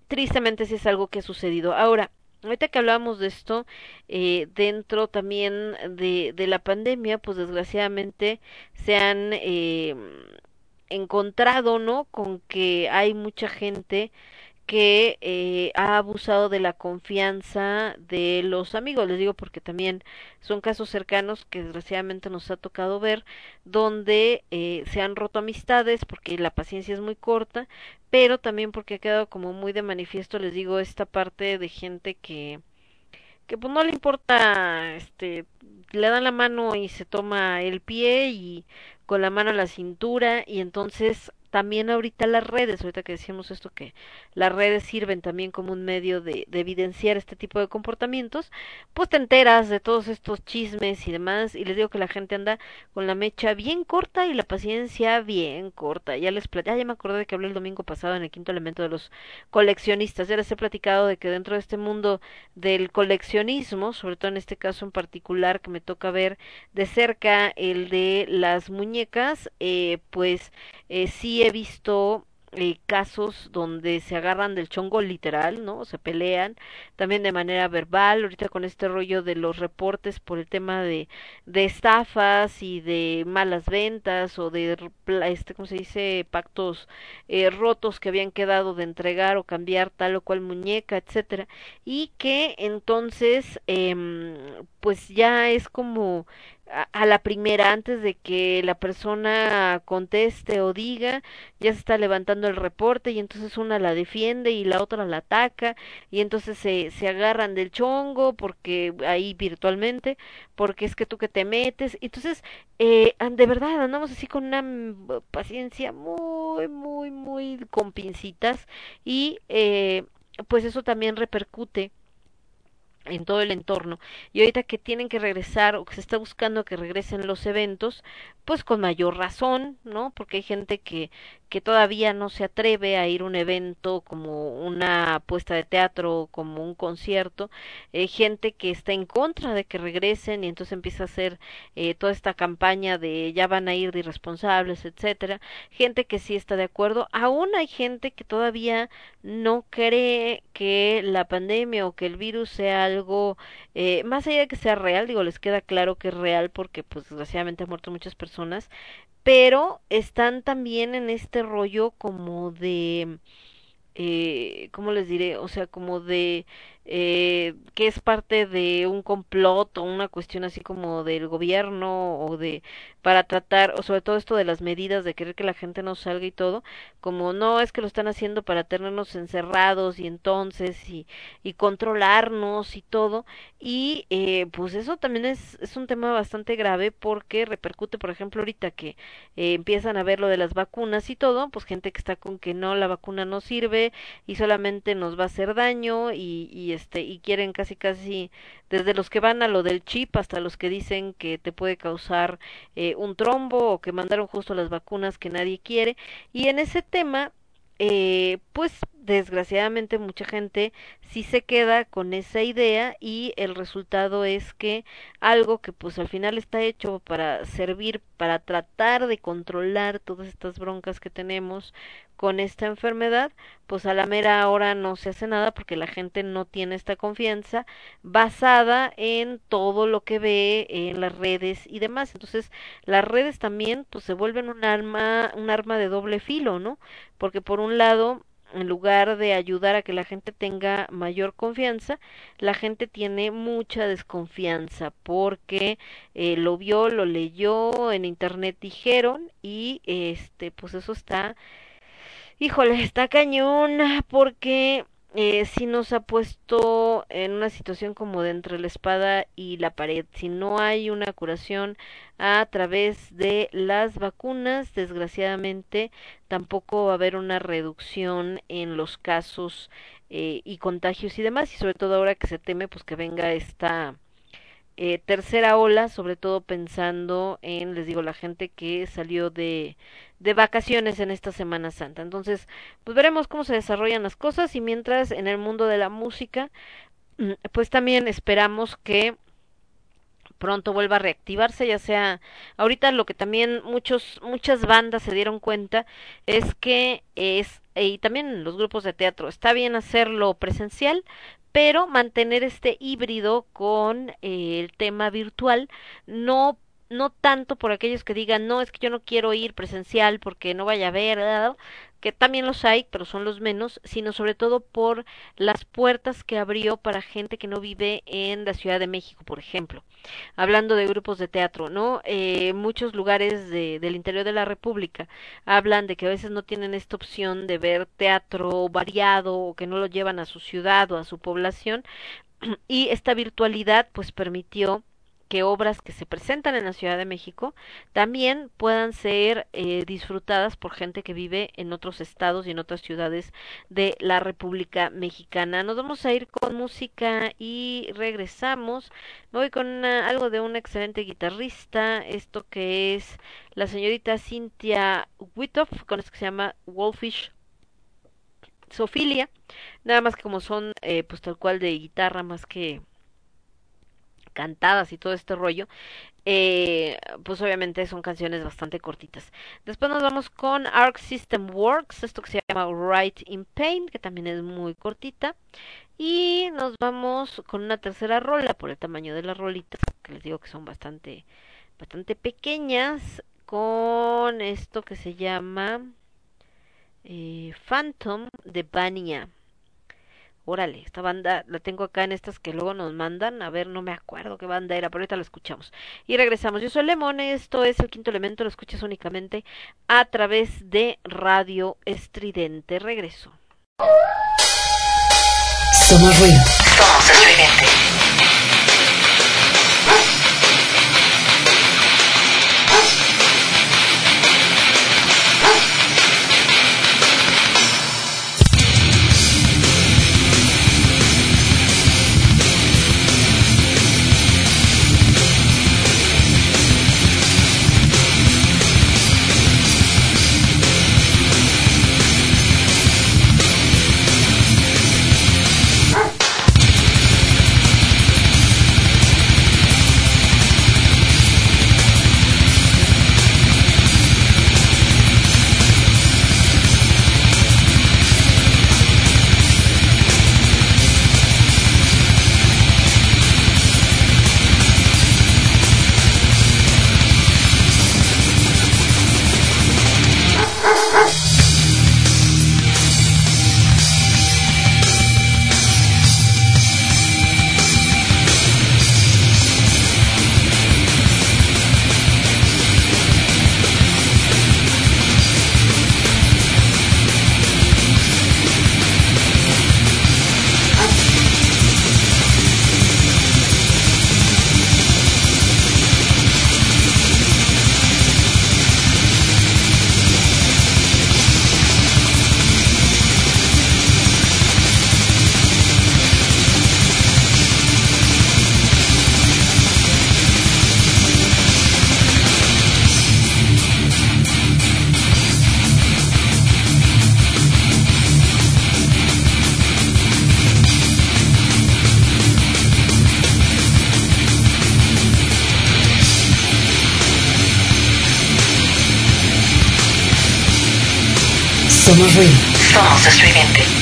tristemente sí es algo que ha sucedido. Ahora, ahorita que hablábamos de esto, eh, dentro también de, de la pandemia, pues desgraciadamente se han eh, encontrado, ¿no? Con que hay mucha gente que eh, ha abusado de la confianza de los amigos, les digo porque también son casos cercanos que desgraciadamente nos ha tocado ver, donde eh, se han roto amistades porque la paciencia es muy corta, pero también porque ha quedado como muy de manifiesto, les digo, esta parte de gente que que pues no le importa, este, le dan la mano y se toma el pie y con la mano a la cintura y entonces también ahorita las redes, ahorita que decíamos esto que las redes sirven también como un medio de, de, evidenciar este tipo de comportamientos, pues te enteras de todos estos chismes y demás, y les digo que la gente anda con la mecha bien corta y la paciencia bien corta. Ya les ya me acordé de que hablé el domingo pasado en el quinto elemento de los coleccionistas, ya les he platicado de que dentro de este mundo del coleccionismo, sobre todo en este caso en particular que me toca ver de cerca el de las muñecas, eh, pues eh, sí he visto eh, casos donde se agarran del chongo literal, ¿no? Se pelean también de manera verbal, ahorita con este rollo de los reportes por el tema de, estafas y de malas ventas o de, este, ¿cómo se dice?, pactos eh, rotos que habían quedado de entregar o cambiar tal o cual muñeca, etcétera, y que entonces, eh, pues ya es como a, la primera, antes de que la persona conteste o diga, ya se está levantando el reporte y entonces una la defiende y la otra la ataca y entonces se, se agarran del chongo porque ahí virtualmente, porque es que tú que te metes. Entonces, eh, de verdad, andamos así con una paciencia muy, muy, muy con pincitas y eh, pues eso también repercute en todo el entorno y ahorita que tienen que regresar o que se está buscando que regresen los eventos pues con mayor razón no porque hay gente que que todavía no se atreve a ir a un evento como una puesta de teatro como un concierto. Eh, gente que está en contra de que regresen y entonces empieza a hacer eh, toda esta campaña de ya van a ir de irresponsables etcétera. Gente que sí está de acuerdo. Aún hay gente que todavía no cree que la pandemia o que el virus sea algo eh, más allá de que sea real digo les queda claro que es real porque pues desgraciadamente han muerto muchas personas pero están también en este rollo como de eh, ¿cómo les diré? O sea, como de eh, que es parte de un complot o una cuestión así como del gobierno o de para tratar o sobre todo esto de las medidas de querer que la gente no salga y todo como no es que lo están haciendo para tenernos encerrados y entonces y, y controlarnos y todo. Y eh, pues eso también es, es un tema bastante grave porque repercute por ejemplo ahorita que eh, empiezan a ver lo de las vacunas y todo pues gente que está con que no la vacuna no sirve y solamente nos va a hacer daño y, y este y quieren casi casi desde los que van a lo del chip hasta los que dicen que te puede causar eh, un trombo o que mandaron justo las vacunas que nadie quiere. Y en ese tema eh, pues desgraciadamente mucha gente sí se queda con esa idea y el resultado es que algo que pues al final está hecho para servir para tratar de controlar todas estas broncas que tenemos con esta enfermedad pues a la mera hora no se hace nada porque la gente no tiene esta confianza basada en todo lo que ve en las redes y demás. Entonces las redes también pues se vuelven un arma un arma de doble filo no porque por un lado en lugar de ayudar a que la gente tenga mayor confianza, la gente tiene mucha desconfianza porque eh, lo vio, lo leyó, en internet dijeron y este pues eso está híjole, está cañón porque eh, sí nos ha puesto en una situación como de entre la espada y la pared. Si no hay una curación a través de las vacunas, desgraciadamente tampoco va a haber una reducción en los casos eh, y contagios y demás, y sobre todo ahora que se teme pues que venga esta eh, tercera ola, sobre todo pensando en, les digo, la gente que salió de, de vacaciones en esta Semana Santa. Entonces, pues veremos cómo se desarrollan las cosas y mientras en el mundo de la música, mm, pues también esperamos que pronto vuelva a reactivarse, ya sea ahorita lo que también muchos muchas bandas se dieron cuenta es que es y también los grupos de teatro está bien hacerlo presencial, pero mantener este híbrido con eh, el tema virtual, no no tanto por aquellos que digan, no, es que yo no quiero ir presencial porque no vaya a ver, que también los hay, pero son los menos, sino sobre todo por las puertas que abrió para gente que no vive en la Ciudad de México, por ejemplo. Hablando de grupos de teatro, ¿no? Eh, muchos lugares de, del interior de la República hablan de que a veces no tienen esta opción de ver teatro variado o que no lo llevan a su ciudad o a su población y esta virtualidad pues permitió que obras que se presentan en la Ciudad de México también puedan ser eh, disfrutadas por gente que vive en otros estados y en otras ciudades de la República Mexicana. Nos vamos a ir con música y regresamos. Me voy con algo de una excelente guitarrista, esto que es la señorita Cynthia Witoff, con esto que se llama Wolfish Sofilia, nada más que como son eh, pues tal cual de guitarra más que cantadas y todo este rollo, eh, pues obviamente son canciones bastante cortitas. Después nos vamos con Arc System Works, esto que se llama Right in Pain, que también es muy cortita. Y nos vamos con una tercera rola por el tamaño de las rolitas, que les digo que son bastante, bastante pequeñas, con esto que se llama eh, Phantom de Bania. Órale, esta banda la tengo acá en estas que luego nos mandan. A ver, no me acuerdo qué banda era, pero ahorita la escuchamos. Y regresamos. Yo soy Lemon, esto es el quinto elemento, lo escuchas únicamente a través de Radio Estridente. Regreso. Somos ruido. Somos estridente. Somos estridente.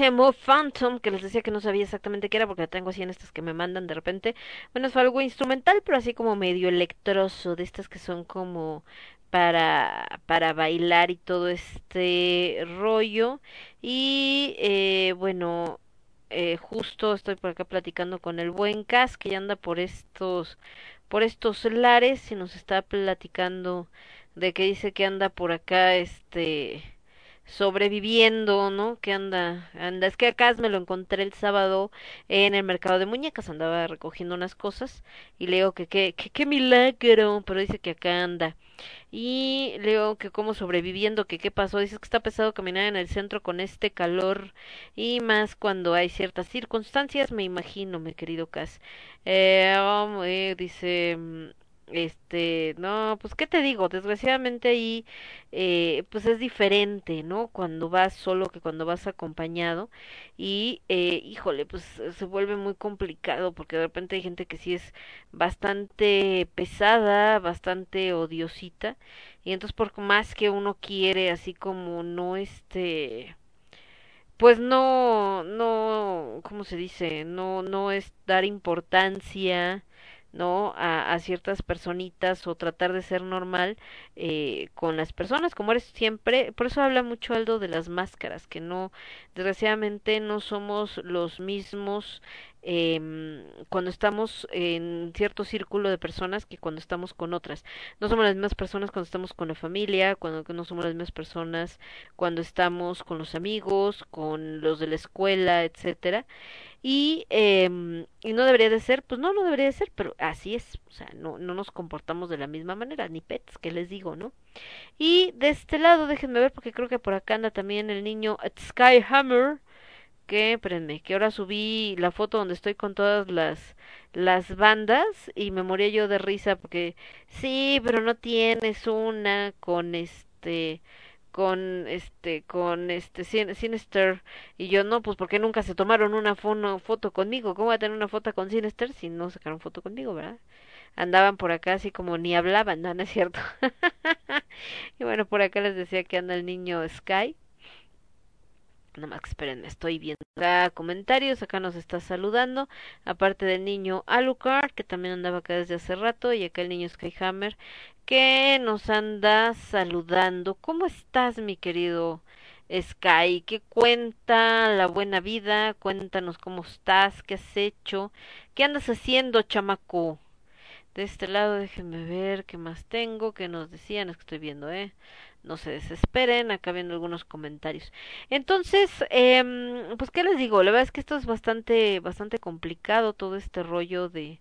Se llamó Phantom, que les decía que no sabía exactamente qué era porque la tengo así en estas que me mandan de repente. Bueno, fue algo instrumental, pero así como medio electroso, de estas que son como para, para bailar y todo este rollo. Y eh, bueno, eh, justo estoy por acá platicando con el buen Cas, que ya anda por estos, por estos lares y nos está platicando de que dice que anda por acá, este, sobreviviendo, ¿no? Que anda, anda, es que acá me lo encontré el sábado en el mercado de muñecas, andaba recogiendo unas cosas y le digo que qué que, que milagro, pero dice que acá anda. Y le digo que como sobreviviendo, que qué pasó, dice que está pesado caminar en el centro con este calor y más cuando hay ciertas circunstancias, me imagino, mi querido Cas. Eh, oh, eh, dice mm, este no pues qué te digo desgraciadamente ahí eh, pues es diferente no cuando vas solo que cuando vas acompañado y eh, híjole pues se vuelve muy complicado porque de repente hay gente que sí es bastante pesada bastante odiosita y entonces por más que uno quiere así como no este pues no no cómo se dice no no es dar importancia no a, a, ciertas personitas o tratar de ser normal eh, con las personas como eres siempre. Por eso habla mucho Aldo de las máscaras que no desgraciadamente no somos los mismos eh, cuando estamos en cierto círculo de personas que cuando estamos con otras. No somos las mismas personas cuando estamos con la familia, cuando no somos las mismas personas cuando estamos con los amigos, con los de la escuela, etcétera. Y, eh, y no debería de ser, pues no, no debería de ser, pero así es, o sea, no, no nos comportamos de la misma manera, ni pets, que les digo, ¿no? Y de este lado, déjenme ver, porque creo que por acá anda también el niño Skyhammer, que, espérenme, que ahora subí la foto donde estoy con todas las las bandas y me moría yo de risa porque sí, pero no tienes una con este con este con este Sinister. Y yo no pues porque nunca se tomaron una foto conmigo cómo voy a tener una foto con Sinister si no sacaron foto conmigo verdad andaban por acá así como ni hablaban no es cierto y bueno por acá les decía que anda el niño Sky Más esperen, estoy viendo acá comentarios, acá nos está saludando, aparte del niño Alucard, que también andaba acá desde hace rato, y acá el niño Skyhammer, que nos anda saludando. ¿Cómo estás, mi querido Sky? ¿Qué cuenta la buena vida? Cuéntanos cómo estás, qué has hecho, qué andas haciendo, chamaco. De este lado, déjenme ver qué más tengo, que nos decían, es que estoy viendo, eh no se desesperen, acá viendo algunos comentarios. Entonces, eh, pues qué les digo, la verdad es que esto es bastante, bastante complicado todo este rollo de,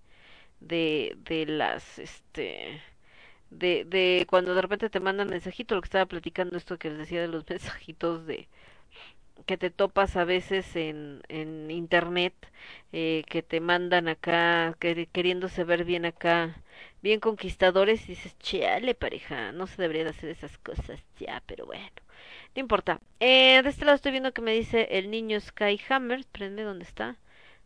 de, de las, este, de, de cuando de repente te mandan mensajito, lo que estaba platicando esto que les decía de los mensajitos de que te topas a veces en, en internet, eh, que te mandan acá, que, queriéndose ver bien acá, bien conquistadores y dices, chale pareja, no se debería de hacer esas cosas ya, pero bueno, no importa. Eh, de este lado estoy viendo que me dice el niño Sky Hammer, espérenme dónde está.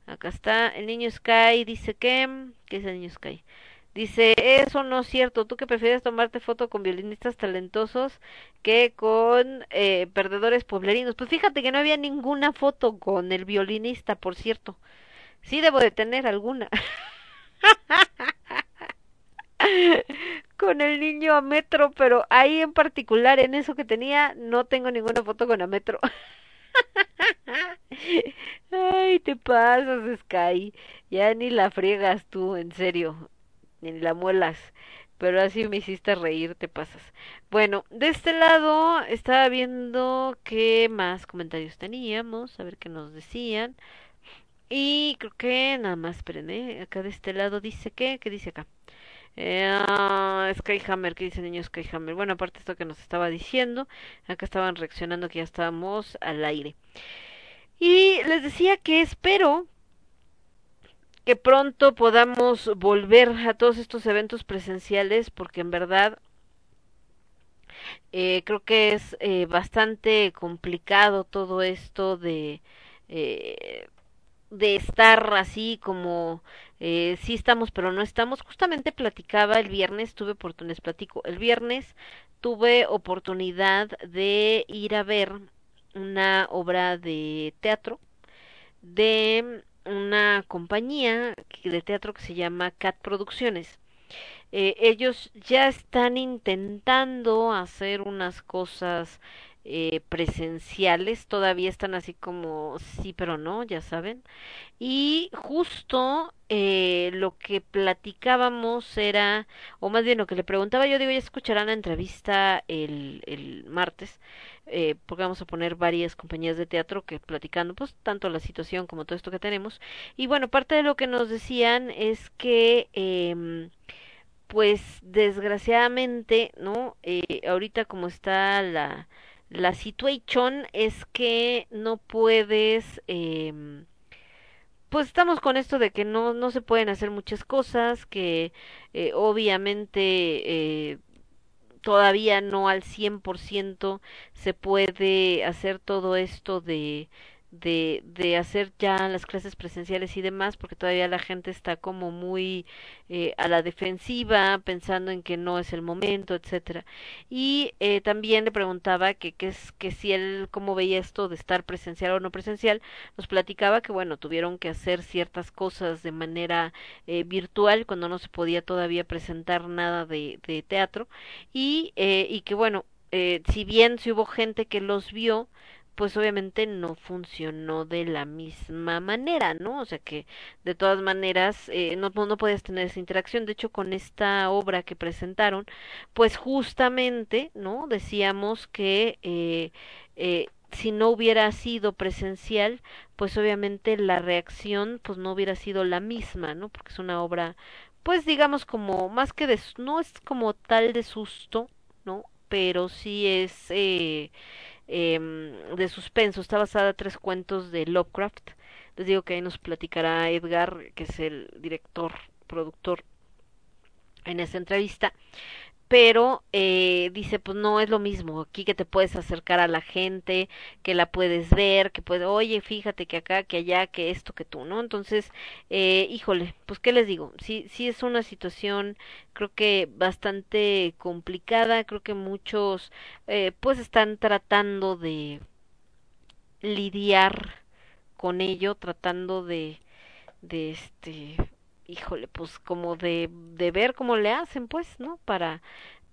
Acá está, el niño Sky dice que, ¿qué es el niño Sky? Dice, eso no es cierto, tú que prefieres tomarte foto con violinistas talentosos que con eh, perdedores pueblerinos. Pues fíjate que no había ninguna foto con el violinista, por cierto. Sí debo de tener alguna. con el niño a metro, pero ahí en particular, en eso que tenía, no tengo ninguna foto con a metro. Ay, te pasas, Sky. Ya ni la friegas tú, en serio. Ni la muelas. Pero así me hiciste reír, te pasas. Bueno, de este lado estaba viendo qué más comentarios teníamos, a ver qué nos decían. Y creo que nada más, esperen, acá de este lado dice que, ¿qué dice acá? Eh, Skyhammer, ¿qué dice el niño Skyhammer? Bueno, aparte esto que nos estaba diciendo, acá estaban reaccionando que ya estábamos al aire. Y les decía que espero que pronto podamos volver a todos estos eventos presenciales, porque en verdad eh, creo que es eh, bastante complicado todo esto de de estar así como eh, sí estamos pero no estamos justamente platicaba el viernes tuve oportunidad platico el viernes tuve oportunidad de ir a ver una obra de teatro de una compañía de teatro que se llama Cat Producciones. Eh, ellos ya están intentando hacer unas cosas eh, presenciales, todavía están así como sí, pero no, ya saben. Y justo eh, lo que platicábamos era, o más bien lo que le preguntaba, yo digo, ya escucharán la entrevista el, el martes, eh, porque vamos a poner varias compañías de teatro que platicando, pues, tanto la situación como todo esto que tenemos. Y bueno, parte de lo que nos decían es que, eh, pues, desgraciadamente, ¿no? Eh, ahorita como está la la situación es que no puedes eh, pues estamos con esto de que no no se pueden hacer muchas cosas que eh, obviamente eh, todavía no al 100% se puede hacer todo esto de de, de hacer ya las clases presenciales y demás, porque todavía la gente está como muy eh, a la defensiva, pensando en que no es el momento, etcétera. Y eh, también le preguntaba que, que, es, que si él cómo veía esto de estar presencial o no presencial, nos platicaba que bueno, tuvieron que hacer ciertas cosas de manera eh, virtual cuando no se podía todavía presentar nada de, de teatro y, eh, y que bueno, eh, si bien si hubo gente que los vio, pues obviamente no funcionó de la misma manera, ¿no? O sea que de todas maneras eh, no, no podías tener esa interacción. De hecho, con esta obra que presentaron, pues justamente, ¿no? Decíamos que eh, eh, si no hubiera sido presencial, pues obviamente la reacción pues no hubiera sido la misma, ¿no? Porque es una obra, pues digamos como más que de, no es como tal de susto, ¿no? Pero sí es eh, eh, de suspenso. Está basada en tres cuentos de Lovecraft. Les digo que ahí nos platicará Edgar, que es el director, productor en esa entrevista. Pero eh, dice, pues no es lo mismo. Aquí que te puedes acercar a la gente, que la puedes ver, que puede, oye, fíjate que acá, que allá, que esto, que tú, ¿no? Entonces, eh, híjole, pues qué les digo. Sí, sí es una situación creo que bastante complicada, creo que muchos eh, pues están tratando de lidiar con ello, tratando de de este híjole, pues como de de ver cómo le hacen, pues, ¿no? Para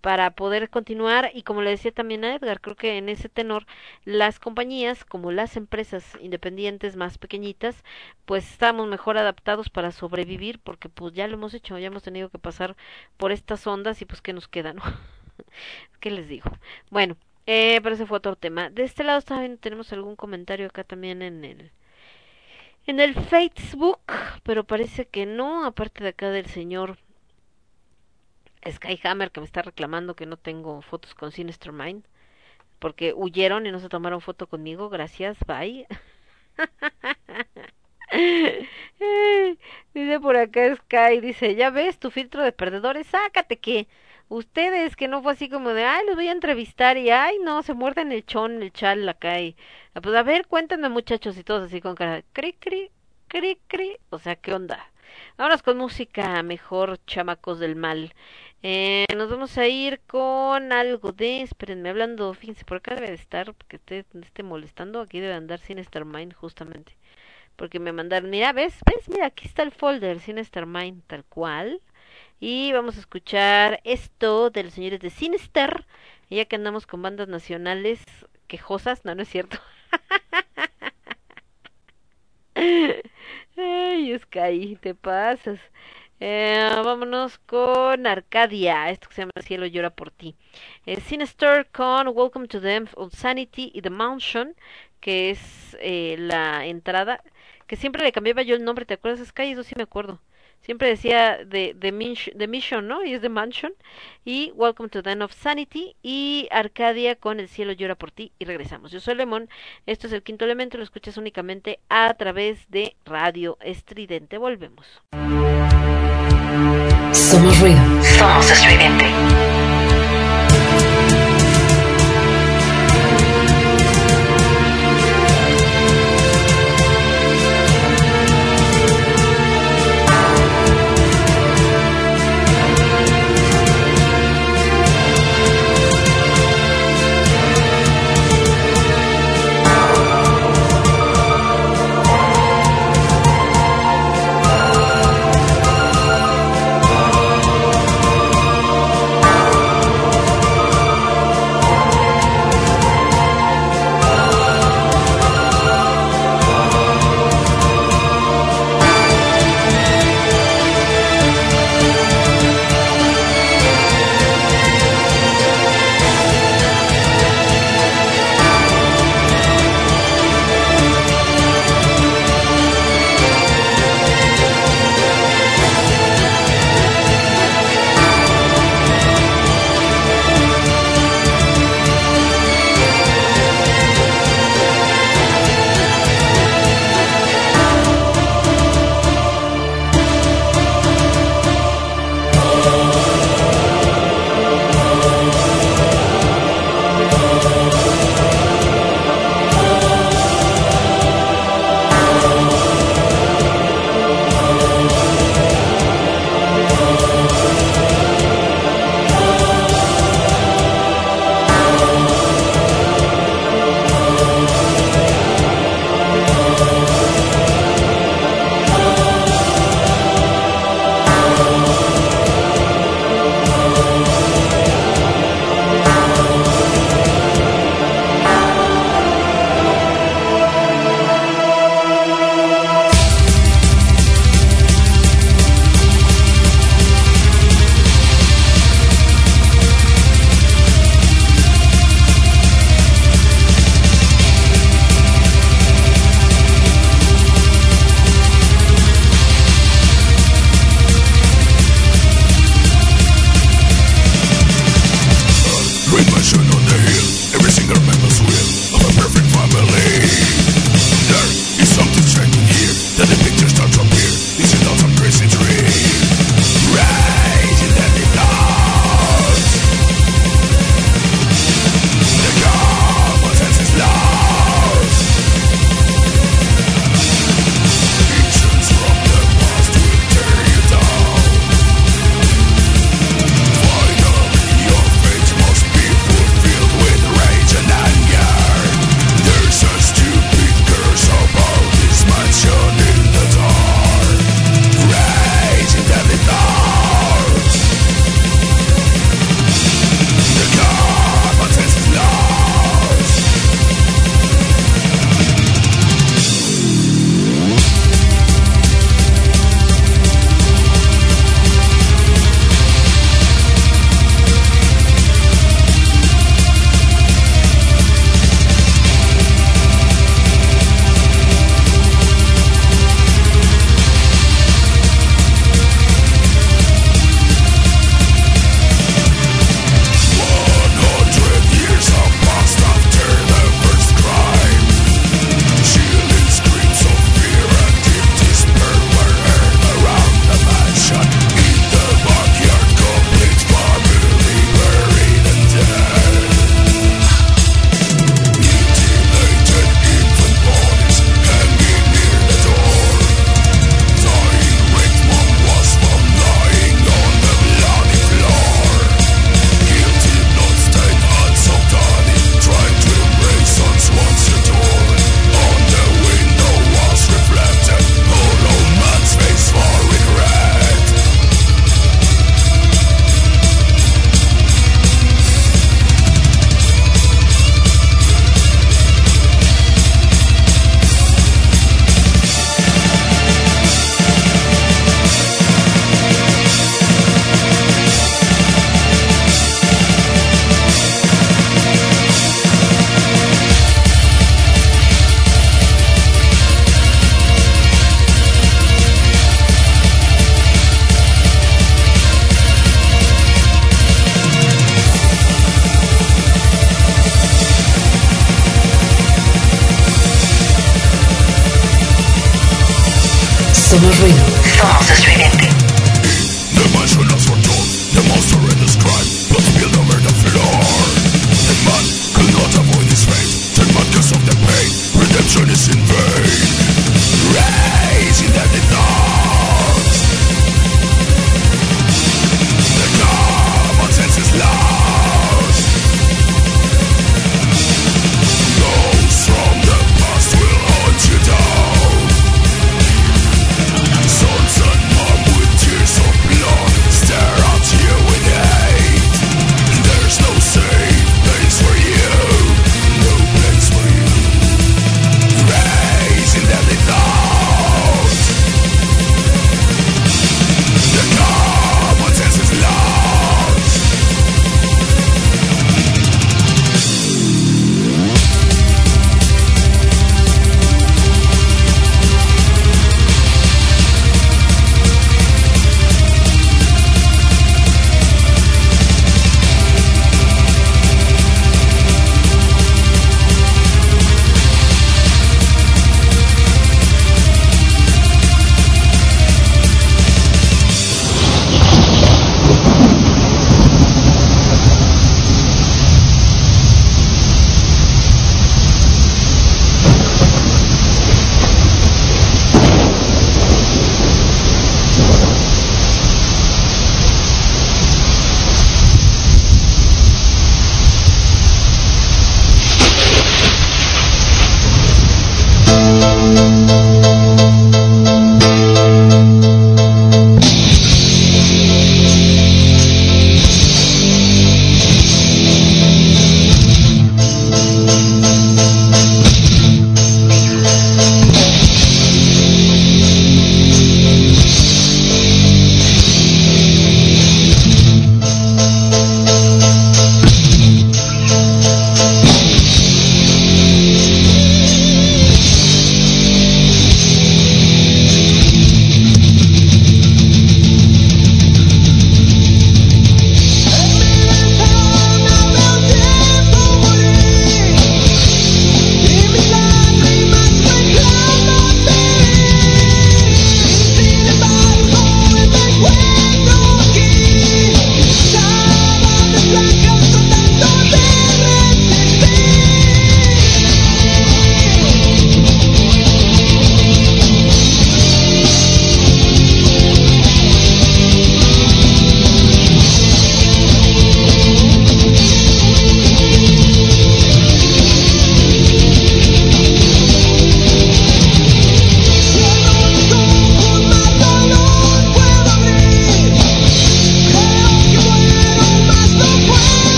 para poder continuar y como le decía también a Edgar, creo que en ese tenor las compañías como las empresas independientes más pequeñitas, pues estamos mejor adaptados para sobrevivir porque pues ya lo hemos hecho, ya hemos tenido que pasar por estas ondas y pues qué nos queda, ¿no? ¿Qué les digo? Bueno, eh, pero ese fue otro tema. De este lado también tenemos algún comentario acá también en el en el Facebook, pero parece que no, aparte de acá del señor Skyhammer que me está reclamando que no tengo fotos con Sinister Mind porque huyeron y no se tomaron foto conmigo. Gracias, bye. dice por acá Sky, dice, ya ves tu filtro de perdedores, sácate que ustedes que no fue así como de, ay, los voy a entrevistar y ay, no, se muerden el chón, el chal acá y, pues a ver, cuéntenme muchachos y todos así con cara, de cri, cri, cri, cri, o sea, ¿qué onda? Vámonos con música, mejor chamacos del mal. Eh, nos vamos a ir con algo de, espérenme, hablando, fíjense, por acá debe de estar, porque esté, esté molestando, aquí debe andar Sinister Mind justamente. Porque me mandaron, mira, ¿ves? ¿Ves? Mira, aquí está el folder, Sinister Mind, tal cual. Y vamos a escuchar esto de los señores de Sinister, ya que andamos con bandas nacionales quejosas, no, no es cierto. Ay, Sky, te pasas. Eh, vámonos con Arcadia, esto que se llama Cielo llora por ti. Eh, Sinister con Welcome to the Sanity y The Mansion, que es eh, la entrada, que siempre le cambiaba yo el nombre, ¿te acuerdas, Sky? Eso sí me acuerdo. Siempre decía de, de, de Mission, ¿no? Y es The Mansion. Y Welcome to the End of Sanity. Y Arcadia con El cielo llora por ti. Y regresamos. Yo soy Lemon. Esto es el quinto elemento. Lo escuchas únicamente a través de Radio Estridente. Volvemos. Somos ruido. Somos estridente.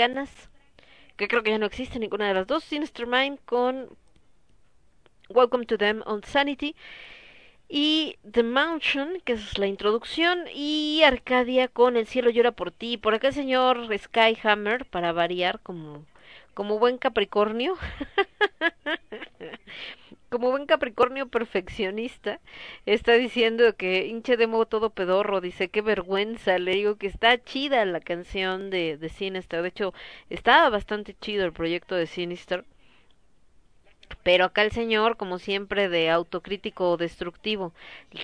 Mexicanas, que creo que ya no existe ninguna de las dos, Sinister Mind con Welcome to Them on Sanity y The Mansion, que es la introducción, y Arcadia con El cielo llora por ti. Por acá señor Skyhammer, para variar, como, como buen Capricornio, como buen Capricornio perfeccionista, está diciendo que hinche de modo todo pedorro, dice qué vergüenza, le digo que está chida la canción de, de Sinister, de hecho estaba bastante chido el proyecto de Sinister pero acá el señor, como siempre, de autocrítico destructivo.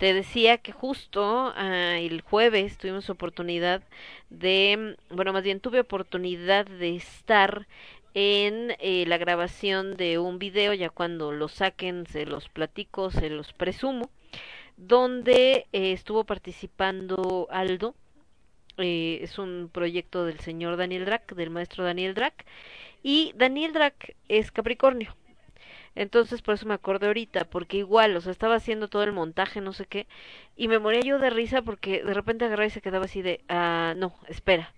Te decía que justo ah, el jueves tuvimos oportunidad de, bueno, más bien tuve oportunidad de estar en eh, la grabación de un video, ya cuando lo saquen se los platico, se los presumo, donde eh, estuvo participando Aldo, eh, es un proyecto del señor Daniel Drac, del maestro Daniel Drac, y Daniel Drac es Capricornio, entonces por eso me acordé ahorita, porque igual, o sea, estaba haciendo todo el montaje, no sé qué, y me moría yo de risa porque de repente agarré y se quedaba así de, ah, no, espera,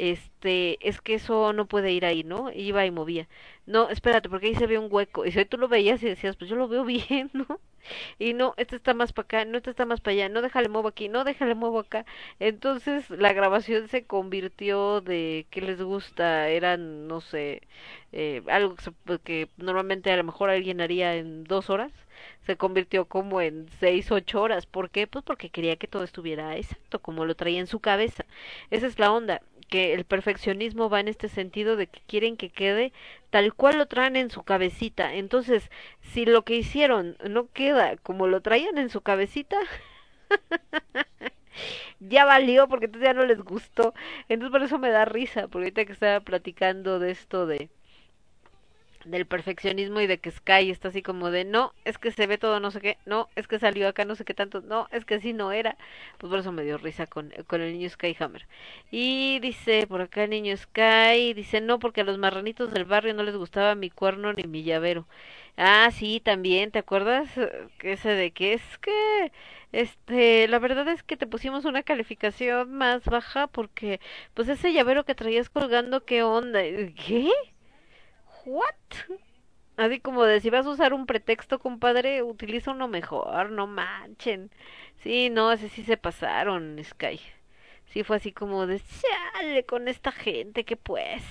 este, es que eso no puede ir ahí, ¿no? iba y movía. No, espérate, porque ahí se ve un hueco. Y si tú lo veías y decías, pues yo lo veo bien, ¿no? y no, este está más para acá, no, este está más para allá, no déjale muevo aquí, no déjale muevo acá. Entonces la grabación se convirtió de que les gusta, eran, no sé, eh, algo que, pues, que normalmente a lo mejor alguien haría en dos horas, se convirtió como en seis, ocho horas. ¿Por qué? Pues porque quería que todo estuviera exacto, como lo traía en su cabeza. Esa es la onda que el perfeccionismo va en este sentido de que quieren que quede tal cual lo traen en su cabecita. Entonces, si lo que hicieron no queda como lo traían en su cabecita, ya valió porque entonces ya no les gustó. Entonces por eso me da risa, porque ahorita que estaba platicando de esto de del perfeccionismo y de que Sky está así como de no, es que se ve todo no sé qué, no, es que salió acá no sé qué tanto, no, es que así no era. Pues por eso me dio risa con, con el niño Skyhammer. Y dice por acá el niño Sky, dice no, porque a los marranitos del barrio no les gustaba mi cuerno ni mi llavero. Ah, sí, también, ¿te acuerdas? Ese de que es que este, la verdad es que te pusimos una calificación más baja porque pues ese llavero que traías colgando, ¿qué onda? ¿Qué? ¿What? Así como de si vas a usar un pretexto, compadre, utiliza uno mejor, no manchen. Sí, no, ese sí se pasaron, Sky. Sí fue así como de, sale con esta gente, que pues.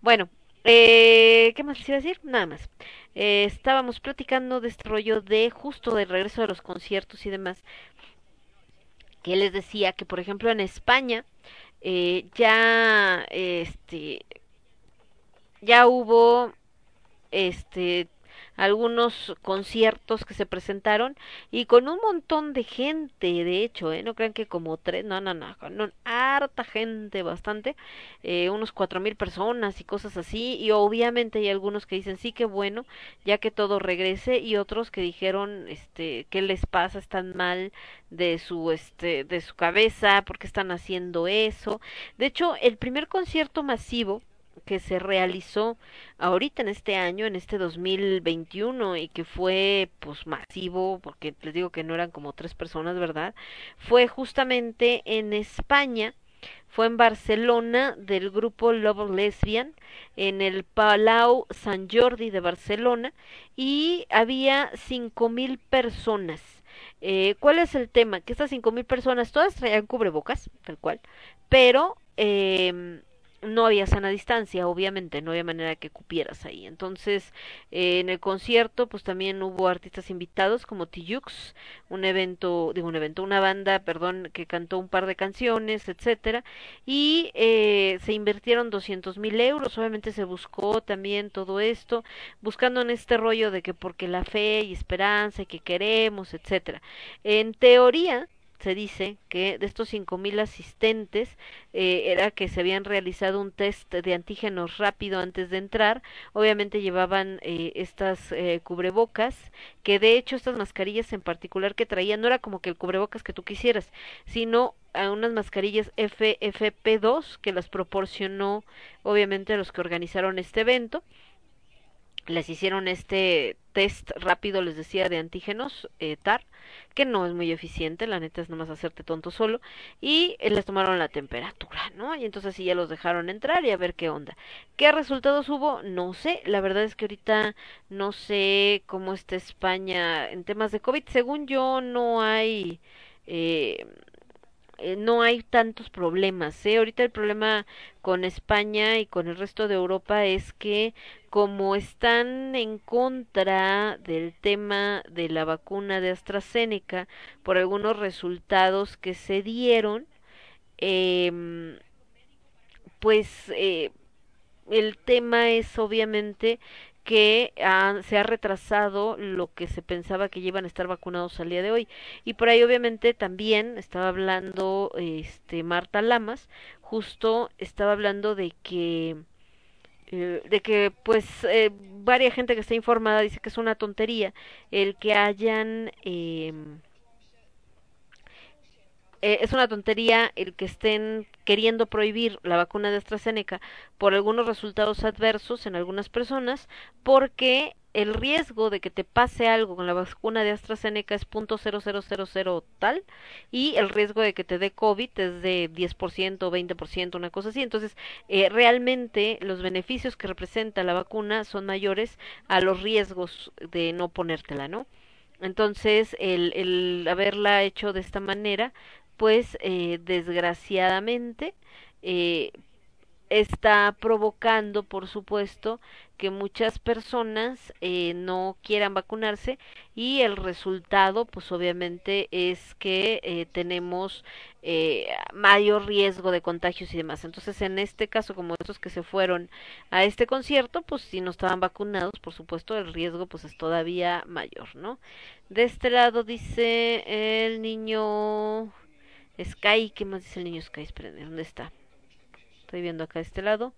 Bueno, eh, ¿qué más les iba a decir? Nada más. Eh, estábamos platicando de este rollo de justo de regreso a los conciertos y demás. Que les decía que, por ejemplo, en España eh, ya, este, ya hubo este algunos conciertos que se presentaron y con un montón de gente, de hecho, ¿eh? no crean que como tres, no, no, no, harta gente, bastante, eh, unos cuatro mil personas y cosas así, y obviamente hay algunos que dicen sí que bueno, ya que todo regrese, y otros que dijeron, este, qué les pasa, están mal de su, este, de su cabeza, porque están haciendo eso. De hecho, el primer concierto masivo que se realizó ahorita en este año, en este 2021 y que fue pues masivo, porque les digo que no eran como tres personas, ¿verdad? Fue justamente en España, fue en Barcelona del grupo Love Lesbian en el Palau San Jordi de Barcelona y había cinco mil personas. Eh, ¿Cuál es el tema? Que estas cinco mil personas todas traían cubrebocas, tal cual, pero eh, no había sana distancia, obviamente, no había manera que cupieras ahí. Entonces, eh, en el concierto, pues también hubo artistas invitados como Tijux, un evento, digo un evento, una banda, perdón, que cantó un par de canciones, etcétera, y eh, se invirtieron doscientos mil euros. Obviamente se buscó también todo esto, buscando en este rollo de que porque la fe y esperanza y que queremos, etcétera. En teoría, se dice que de estos cinco mil asistentes eh, era que se habían realizado un test de antígenos rápido antes de entrar. Obviamente llevaban eh, estas eh, cubrebocas, que de hecho estas mascarillas en particular que traían no era como que el cubrebocas que tú quisieras, sino a unas mascarillas FFP2 que las proporcionó obviamente los que organizaron este evento les hicieron este test rápido, les decía, de antígenos, eh, TAR, que no es muy eficiente, la neta es nomás hacerte tonto solo, y eh, les tomaron la temperatura, ¿no? Y entonces sí ya los dejaron entrar y a ver qué onda. ¿Qué resultados hubo? No sé, la verdad es que ahorita no sé cómo está España en temas de COVID, según yo no hay... Eh, eh, no hay tantos problemas. ¿eh? Ahorita el problema con España y con el resto de Europa es que como están en contra del tema de la vacuna de AstraZeneca por algunos resultados que se dieron, eh, pues eh, el tema es obviamente que se ha retrasado lo que se pensaba que iban a estar vacunados al día de hoy. Y por ahí obviamente también estaba hablando este Marta Lamas, justo estaba hablando de que eh, de que pues eh, varias gente que está informada dice que es una tontería el que hayan eh, eh, es una tontería el que estén queriendo prohibir la vacuna de AstraZeneca por algunos resultados adversos en algunas personas, porque el riesgo de que te pase algo con la vacuna de AstraZeneca es .0000 tal y el riesgo de que te dé COVID es de 10%, 20%, una cosa así. Entonces, eh, realmente los beneficios que representa la vacuna son mayores a los riesgos de no ponértela, ¿no? Entonces, el, el haberla hecho de esta manera, pues eh, desgraciadamente eh, está provocando, por supuesto, que muchas personas eh, no quieran vacunarse y el resultado, pues obviamente, es que eh, tenemos eh, mayor riesgo de contagios y demás. Entonces, en este caso, como estos que se fueron a este concierto, pues si no estaban vacunados, por supuesto, el riesgo pues es todavía mayor, ¿no? De este lado dice el niño Sky, ¿qué más dice el niño Sky? ¿dónde está? Estoy viendo acá de este lado.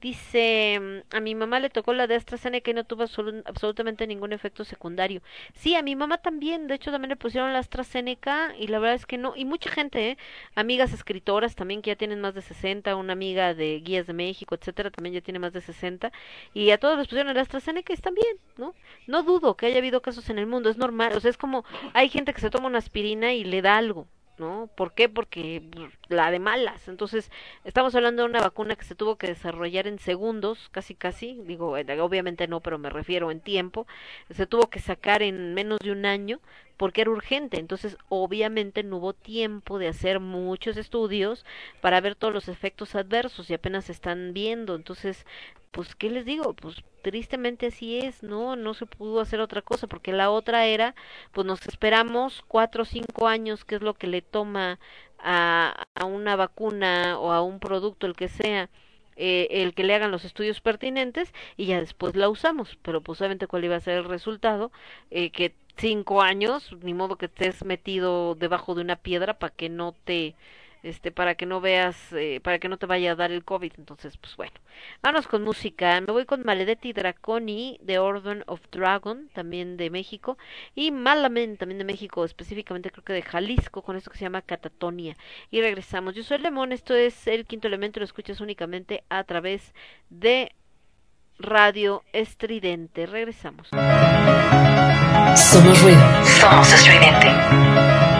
Dice, mm, a mi mamá le tocó la de AstraZeneca y no tuvo absolutamente ningún efecto secundario. Sí, a mi mamá también, de hecho también le pusieron la AstraZeneca y la verdad es que no. Y mucha gente, ¿eh? amigas escritoras también que ya tienen más de 60, una amiga de Guías de México, etcétera, también ya tiene más de 60. Y a todos les pusieron la AstraZeneca y están bien, ¿no? No dudo que haya habido casos en el mundo, es normal. O sea, es como, hay gente que se toma una aspirina y le da algo, ¿no? ¿Por qué? Porque pues, la de malas. Entonces, estamos hablando de una vacuna que se tuvo que desarrollar en segundos, casi casi, digo, eh, obviamente no, pero me refiero en tiempo. Se tuvo que sacar en menos de un año porque era urgente. Entonces, obviamente no hubo tiempo de hacer muchos estudios para ver todos los efectos adversos y apenas se están viendo. Entonces, pues, ¿qué les digo? Pues tristemente así es, ¿no? No se pudo hacer otra cosa porque la otra era, pues nos esperamos cuatro o cinco años, que es lo que le toma a, a una vacuna o a un producto, el que sea, eh, el que le hagan los estudios pertinentes y ya después la usamos, pero pues obviamente cuál iba a ser el resultado, eh, que cinco años, ni modo que estés metido debajo de una piedra para que no te este para que no veas eh, para que no te vaya a dar el covid. Entonces pues bueno vamos con música. Me voy con Maledetti Draconi de Order of Dragon también de México y Malamen también de México específicamente creo que de Jalisco con esto que se llama Catatonia. Y regresamos. Yo soy Lemón esto es el quinto elemento lo escuchas únicamente a través de Radio Estridente regresamos Somos ruido. Somos estridente.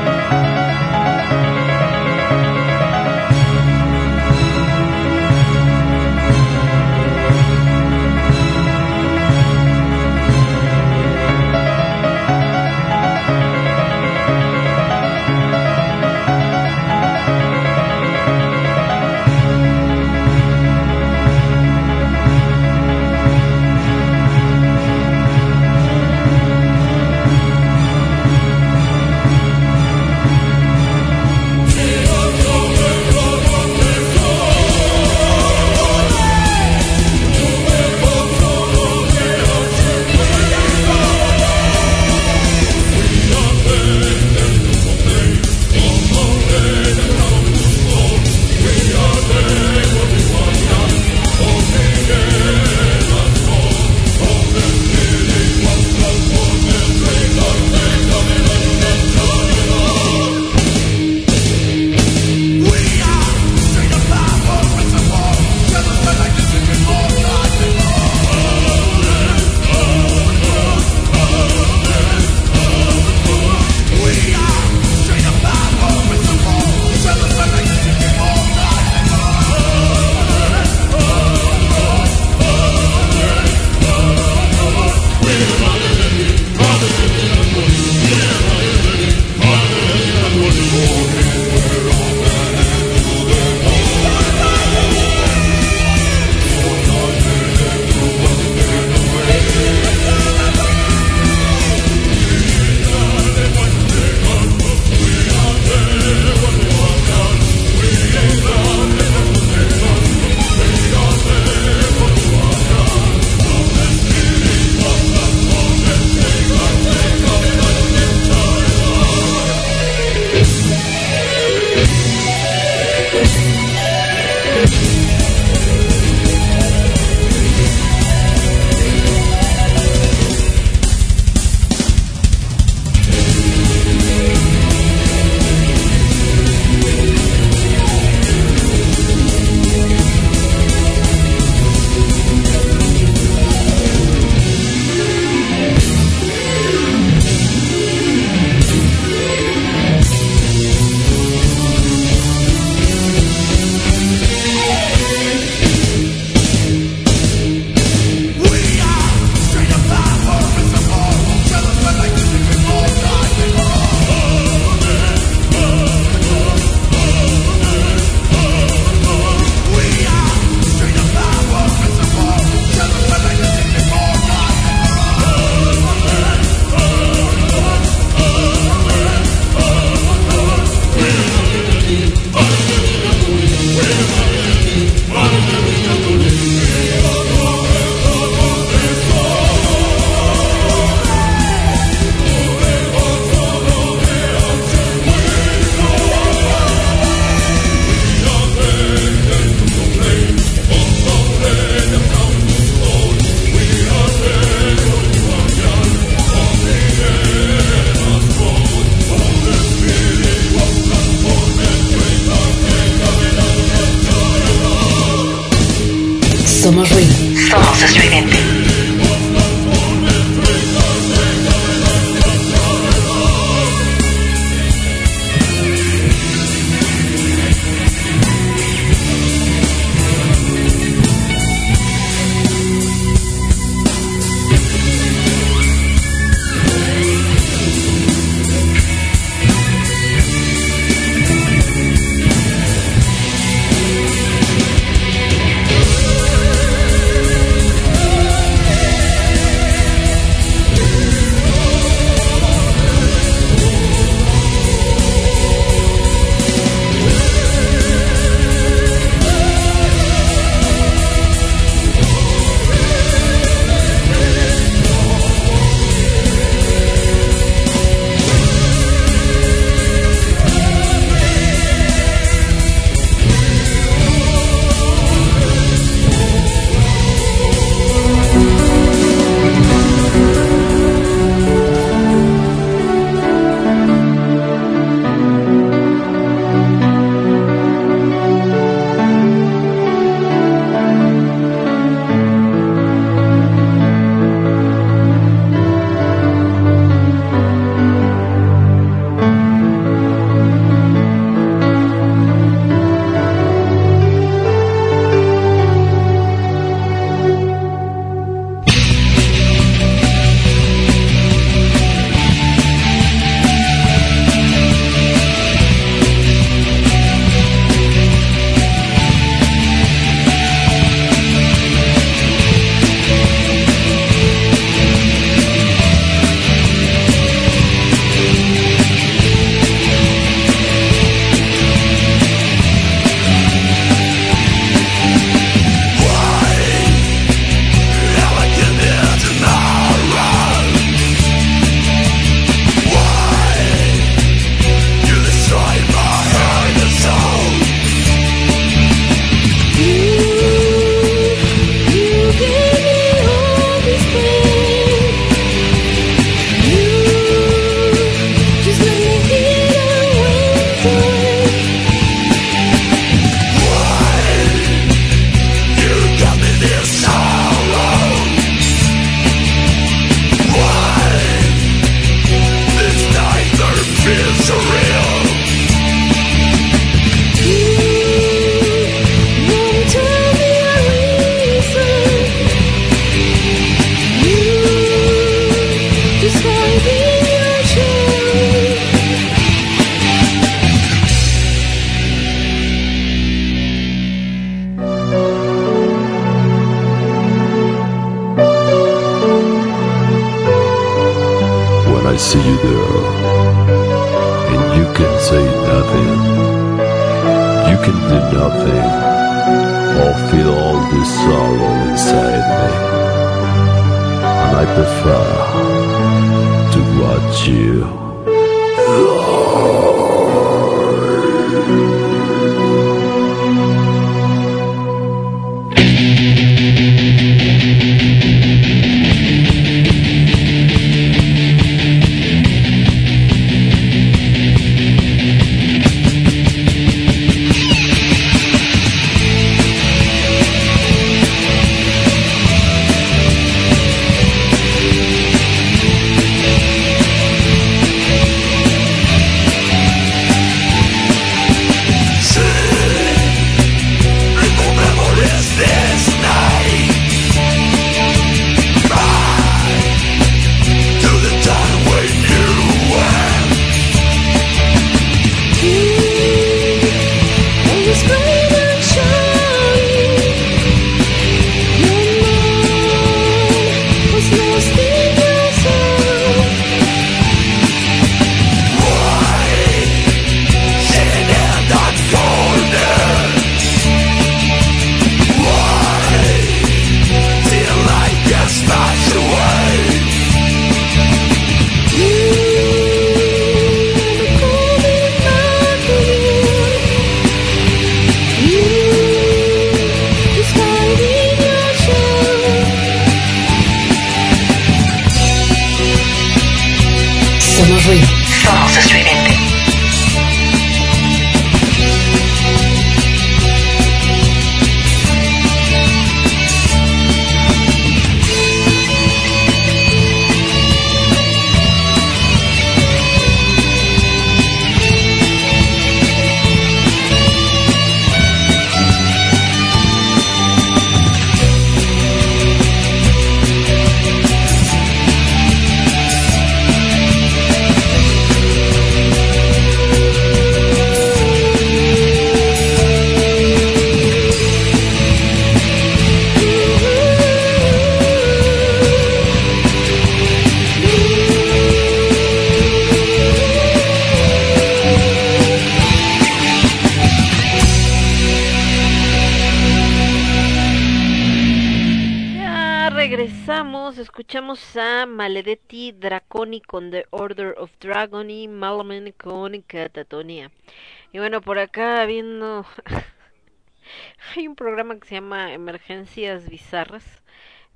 Emergencias Bizarras,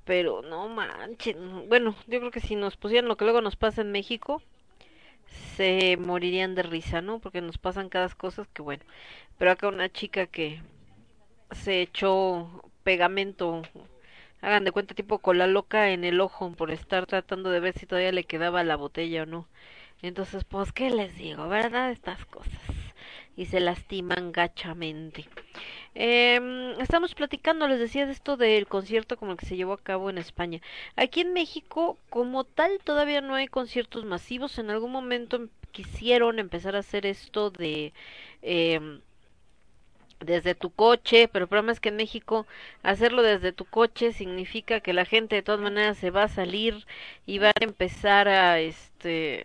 pero no manchen. Bueno, yo creo que si nos pusieran lo que luego nos pasa en México, se morirían de risa, ¿no? Porque nos pasan cada cosas que bueno. Pero acá una chica que se echó pegamento, hagan de cuenta tipo cola loca en el ojo por estar tratando de ver si todavía le quedaba la botella o no. Entonces, pues, ¿qué les digo? ¿Verdad? Estas cosas. Y se lastiman gachamente. Eh, estamos platicando, les decía, de esto del concierto como el que se llevó a cabo en España. Aquí en México, como tal, todavía no hay conciertos masivos. En algún momento quisieron empezar a hacer esto de... Eh, desde tu coche, pero el problema es que en México hacerlo desde tu coche significa que la gente de todas maneras se va a salir y va a empezar a este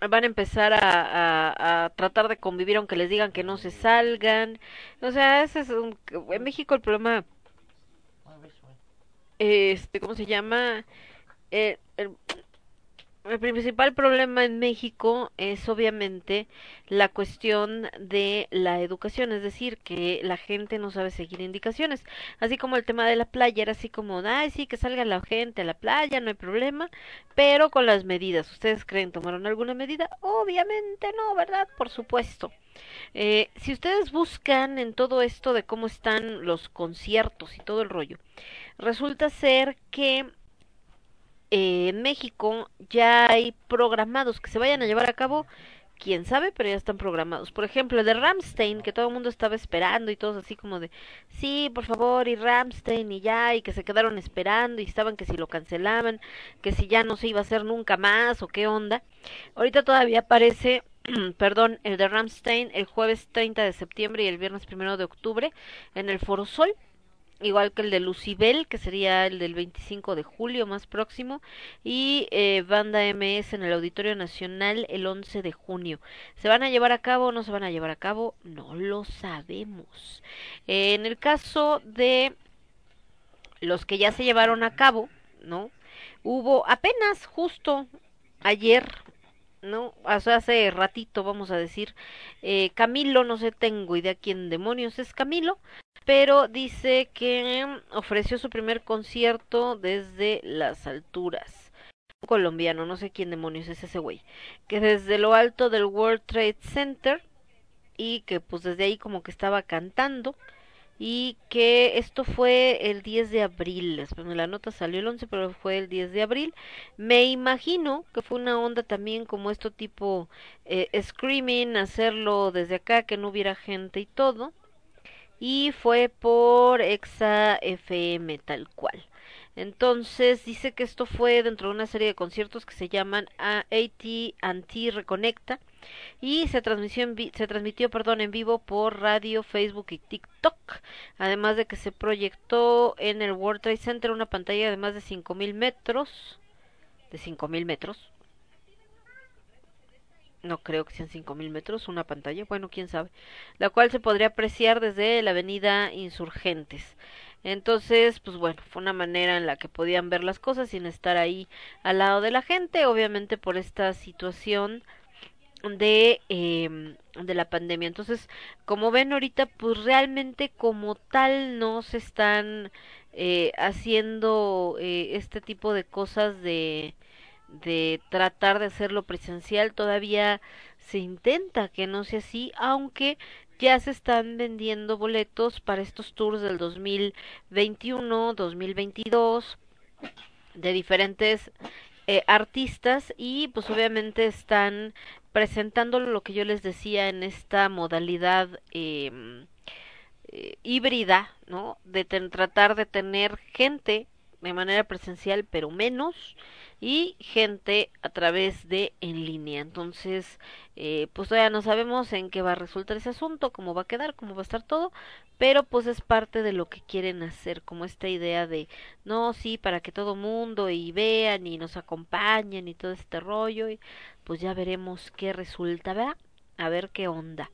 van a empezar a, a, tratar de convivir aunque les digan que no se salgan. O sea, ese es un, en México el problema, este, ¿cómo se llama? Eh, el, el principal problema en México es obviamente la cuestión de la educación, es decir, que la gente no sabe seguir indicaciones, así como el tema de la playa, era así como, ay, sí, que salga la gente a la playa, no hay problema, pero con las medidas, ¿ustedes creen tomaron alguna medida? Obviamente no, ¿verdad? Por supuesto. Eh, si ustedes buscan en todo esto de cómo están los conciertos y todo el rollo, resulta ser que eh, México ya hay programados que se vayan a llevar a cabo, quién sabe, pero ya están programados. Por ejemplo, el de Ramstein, que todo el mundo estaba esperando y todos así como de, sí, por favor, y Ramstein y ya, y que se quedaron esperando y estaban que si lo cancelaban, que si ya no se iba a hacer nunca más o qué onda. Ahorita todavía aparece, perdón, el de Ramstein el jueves 30 de septiembre y el viernes primero de octubre en el Foro Sol igual que el de Lucibel, que sería el del 25 de julio más próximo, y eh, Banda MS en el Auditorio Nacional el 11 de junio. ¿Se van a llevar a cabo o no se van a llevar a cabo? No lo sabemos. En el caso de los que ya se llevaron a cabo, ¿no? Hubo apenas justo ayer, ¿no? Hace ratito, vamos a decir, eh, Camilo, no sé, tengo idea quién demonios es Camilo, pero dice que ofreció su primer concierto desde las alturas. Un colombiano, no sé quién demonios es ese güey, que desde lo alto del World Trade Center y que pues desde ahí como que estaba cantando y que esto fue el 10 de abril, la nota salió el 11, pero fue el 10 de abril. Me imagino que fue una onda también como esto tipo eh, screaming, hacerlo desde acá, que no hubiera gente y todo y fue por Exa FM tal cual. Entonces dice que esto fue dentro de una serie de conciertos que se llaman AT Anti Reconecta y se transmitió en se transmitió perdón en vivo por radio, Facebook y TikTok. Además de que se proyectó en el World Trade Center una pantalla de más de 5000 metros de 5000 metros no creo que sean cinco mil metros, una pantalla, bueno, quién sabe, la cual se podría apreciar desde la avenida Insurgentes. Entonces, pues bueno, fue una manera en la que podían ver las cosas sin estar ahí al lado de la gente, obviamente por esta situación de eh, de la pandemia. Entonces, como ven ahorita, pues realmente como tal no se están eh, haciendo eh, este tipo de cosas de de tratar de hacerlo presencial todavía se intenta que no sea así aunque ya se están vendiendo boletos para estos tours del 2021 2022 de diferentes eh, artistas y pues obviamente están presentando lo que yo les decía en esta modalidad eh, eh, híbrida no de tratar de tener gente de manera presencial pero menos y gente a través de en línea. Entonces, eh, pues todavía no sabemos en qué va a resultar ese asunto, cómo va a quedar, cómo va a estar todo, pero pues es parte de lo que quieren hacer, como esta idea de, no, sí, para que todo mundo y vean y nos acompañen y todo este rollo, y pues ya veremos qué resulta, ¿verdad? A ver qué onda.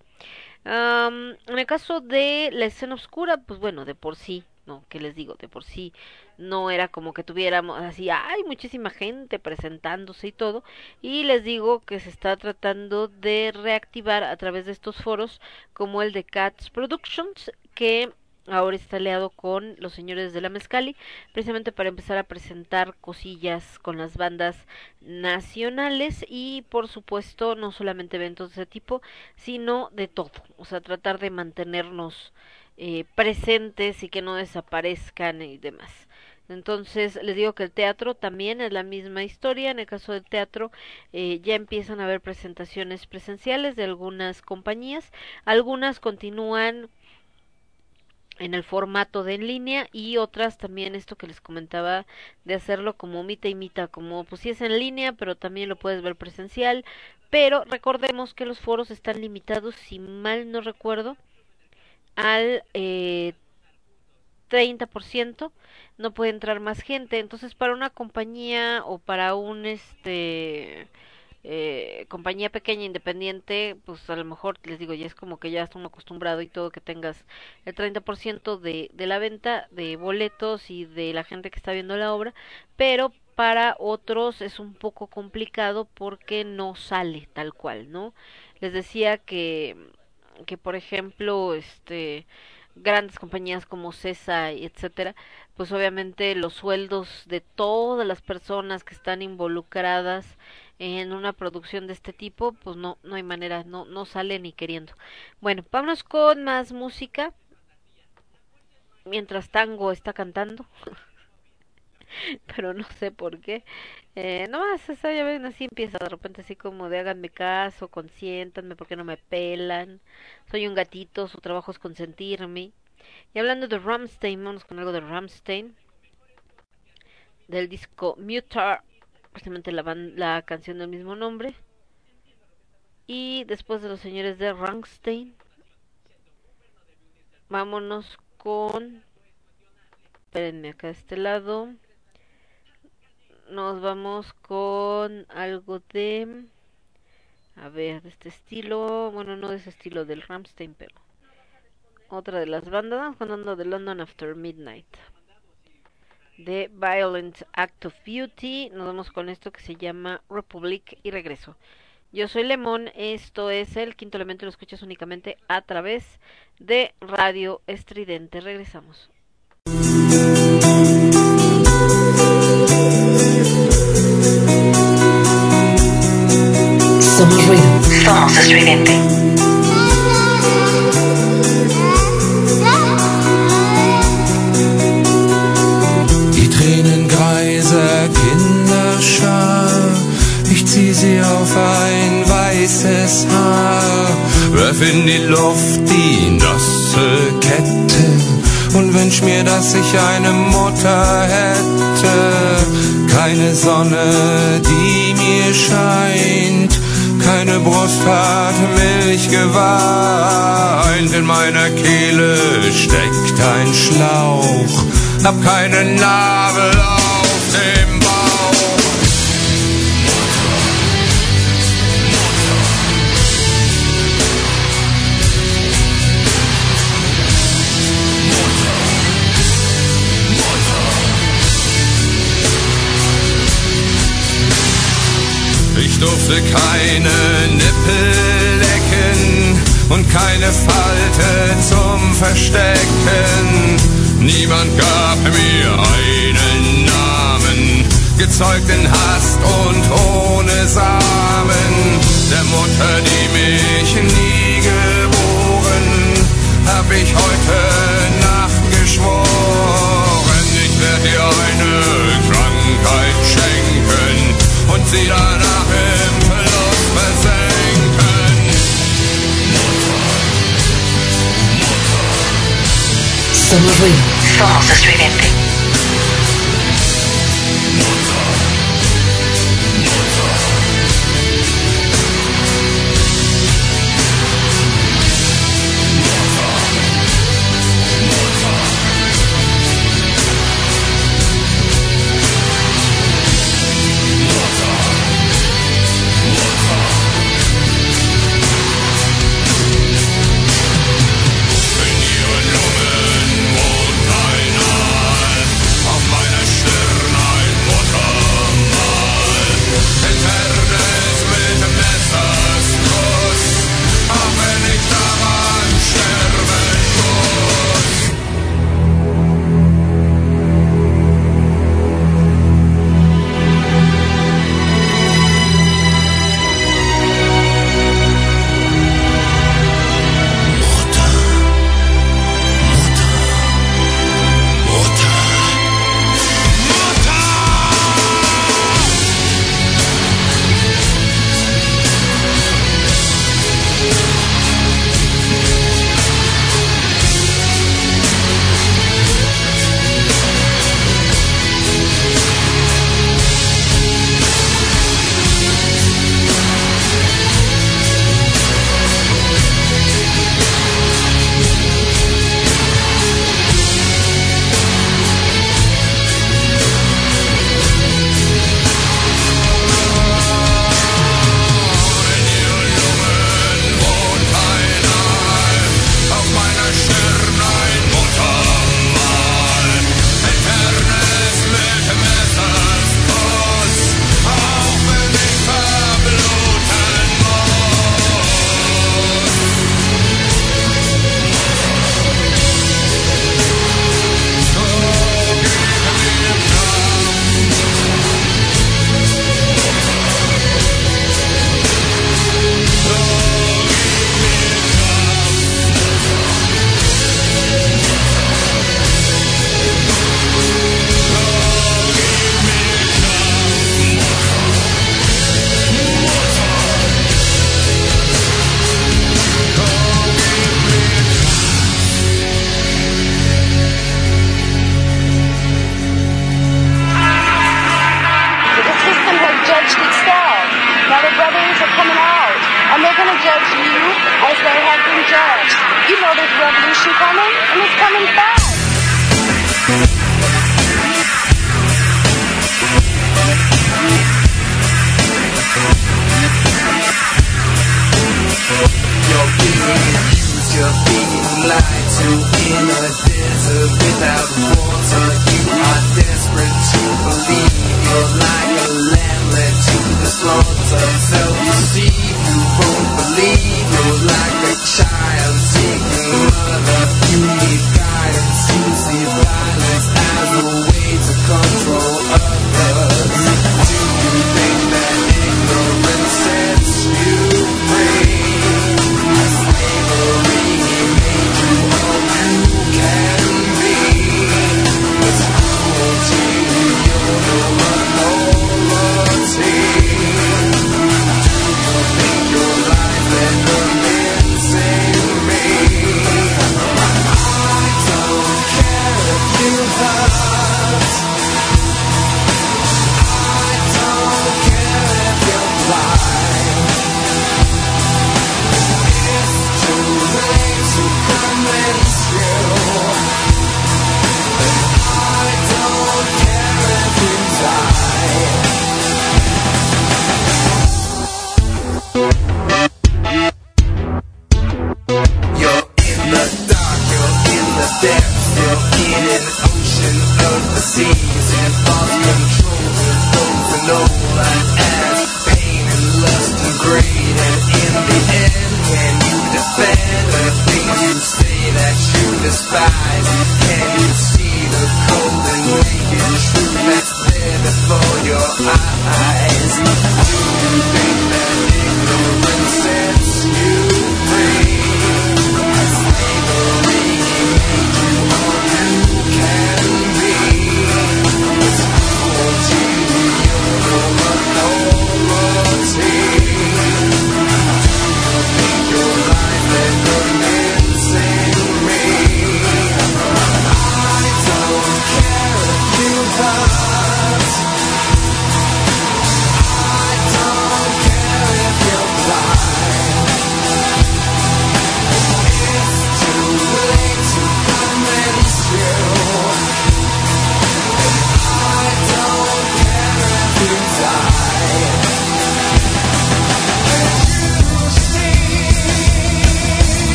En el caso de la escena oscura, pues bueno, de por sí no, que les digo, de por sí no era como que tuviéramos así, hay muchísima gente presentándose y todo, y les digo que se está tratando de reactivar a través de estos foros como el de Cats Productions, que ahora está aliado con los señores de la Mezcali, precisamente para empezar a presentar cosillas con las bandas nacionales y por supuesto no solamente eventos de ese tipo, sino de todo, o sea, tratar de mantenernos eh, presentes y que no desaparezcan y demás. Entonces, les digo que el teatro también es la misma historia. En el caso del teatro, eh, ya empiezan a haber presentaciones presenciales de algunas compañías. Algunas continúan en el formato de en línea y otras también esto que les comentaba de hacerlo como mita y mita, como pues en línea, pero también lo puedes ver presencial. Pero recordemos que los foros están limitados, si mal no recuerdo, al eh, 30%, no puede entrar más gente. Entonces, para una compañía o para un este eh, compañía pequeña independiente, pues a lo mejor les digo, ya es como que ya están acostumbrado y todo que tengas el 30% de, de la venta de boletos y de la gente que está viendo la obra, pero para otros es un poco complicado porque no sale tal cual, ¿no? Les decía que que por ejemplo, este grandes compañías como CESA y etcétera, pues obviamente los sueldos de todas las personas que están involucradas en una producción de este tipo, pues no no hay manera, no no sale ni queriendo. Bueno, vámonos con más música. Mientras Tango está cantando. pero no sé por qué. Eh, no más, ya ven, así empieza de repente así como de háganme caso, consiéntanme porque no me pelan. Soy un gatito, su trabajo es consentirme. Y hablando de Ramstein, vamos con algo de Ramstein. Del disco Mutar, precisamente la, la canción del mismo nombre. Y después de los señores de Ramstein, vámonos con... Espérenme acá de este lado nos vamos con algo de a ver de este estilo bueno no de ese estilo del Ramstein pero otra de las bandas algo de London After Midnight de Violent Act of Beauty nos vamos con esto que se llama Republic y regreso yo soy Lemón, esto es el quinto elemento, lo escuchas únicamente a través de Radio Estridente. Regresamos. Somos ruido. Somos estridente. Die Tränengreise Kinderschar, ich zieh sie auf ein weißes Haar, werf in die Luft die nasse Kette und wünsch mir, dass ich eine Mutter hätte. Keine Sonne, die mir scheint, keine Brust hat Milch geweint. In meiner Kehle steckt ein Schlauch, hab keinen Nabel auf dem durfte keine Nippel lecken und keine Falte zum Verstecken. Niemand gab mir einen Namen, gezeugt in Hast und ohne Samen. Der Mutter, die mich nie geboren, hab ich heute Nacht geschworen. Ich werde dir eine Krankheit schenken und sie danach im Verlust versenken. Somos ruido. Somos estridente.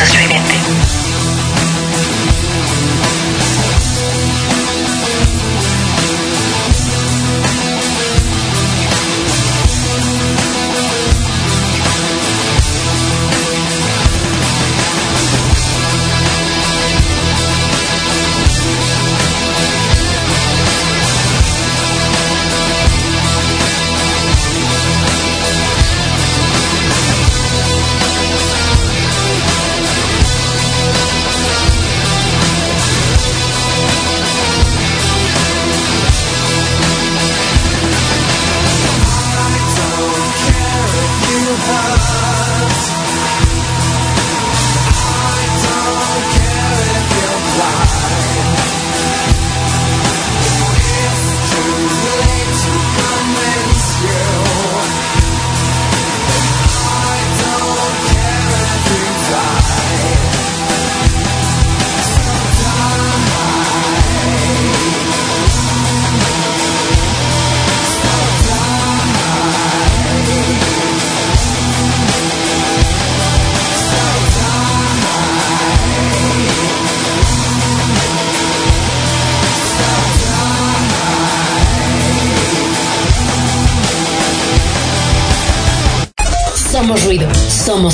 nuestro streaming.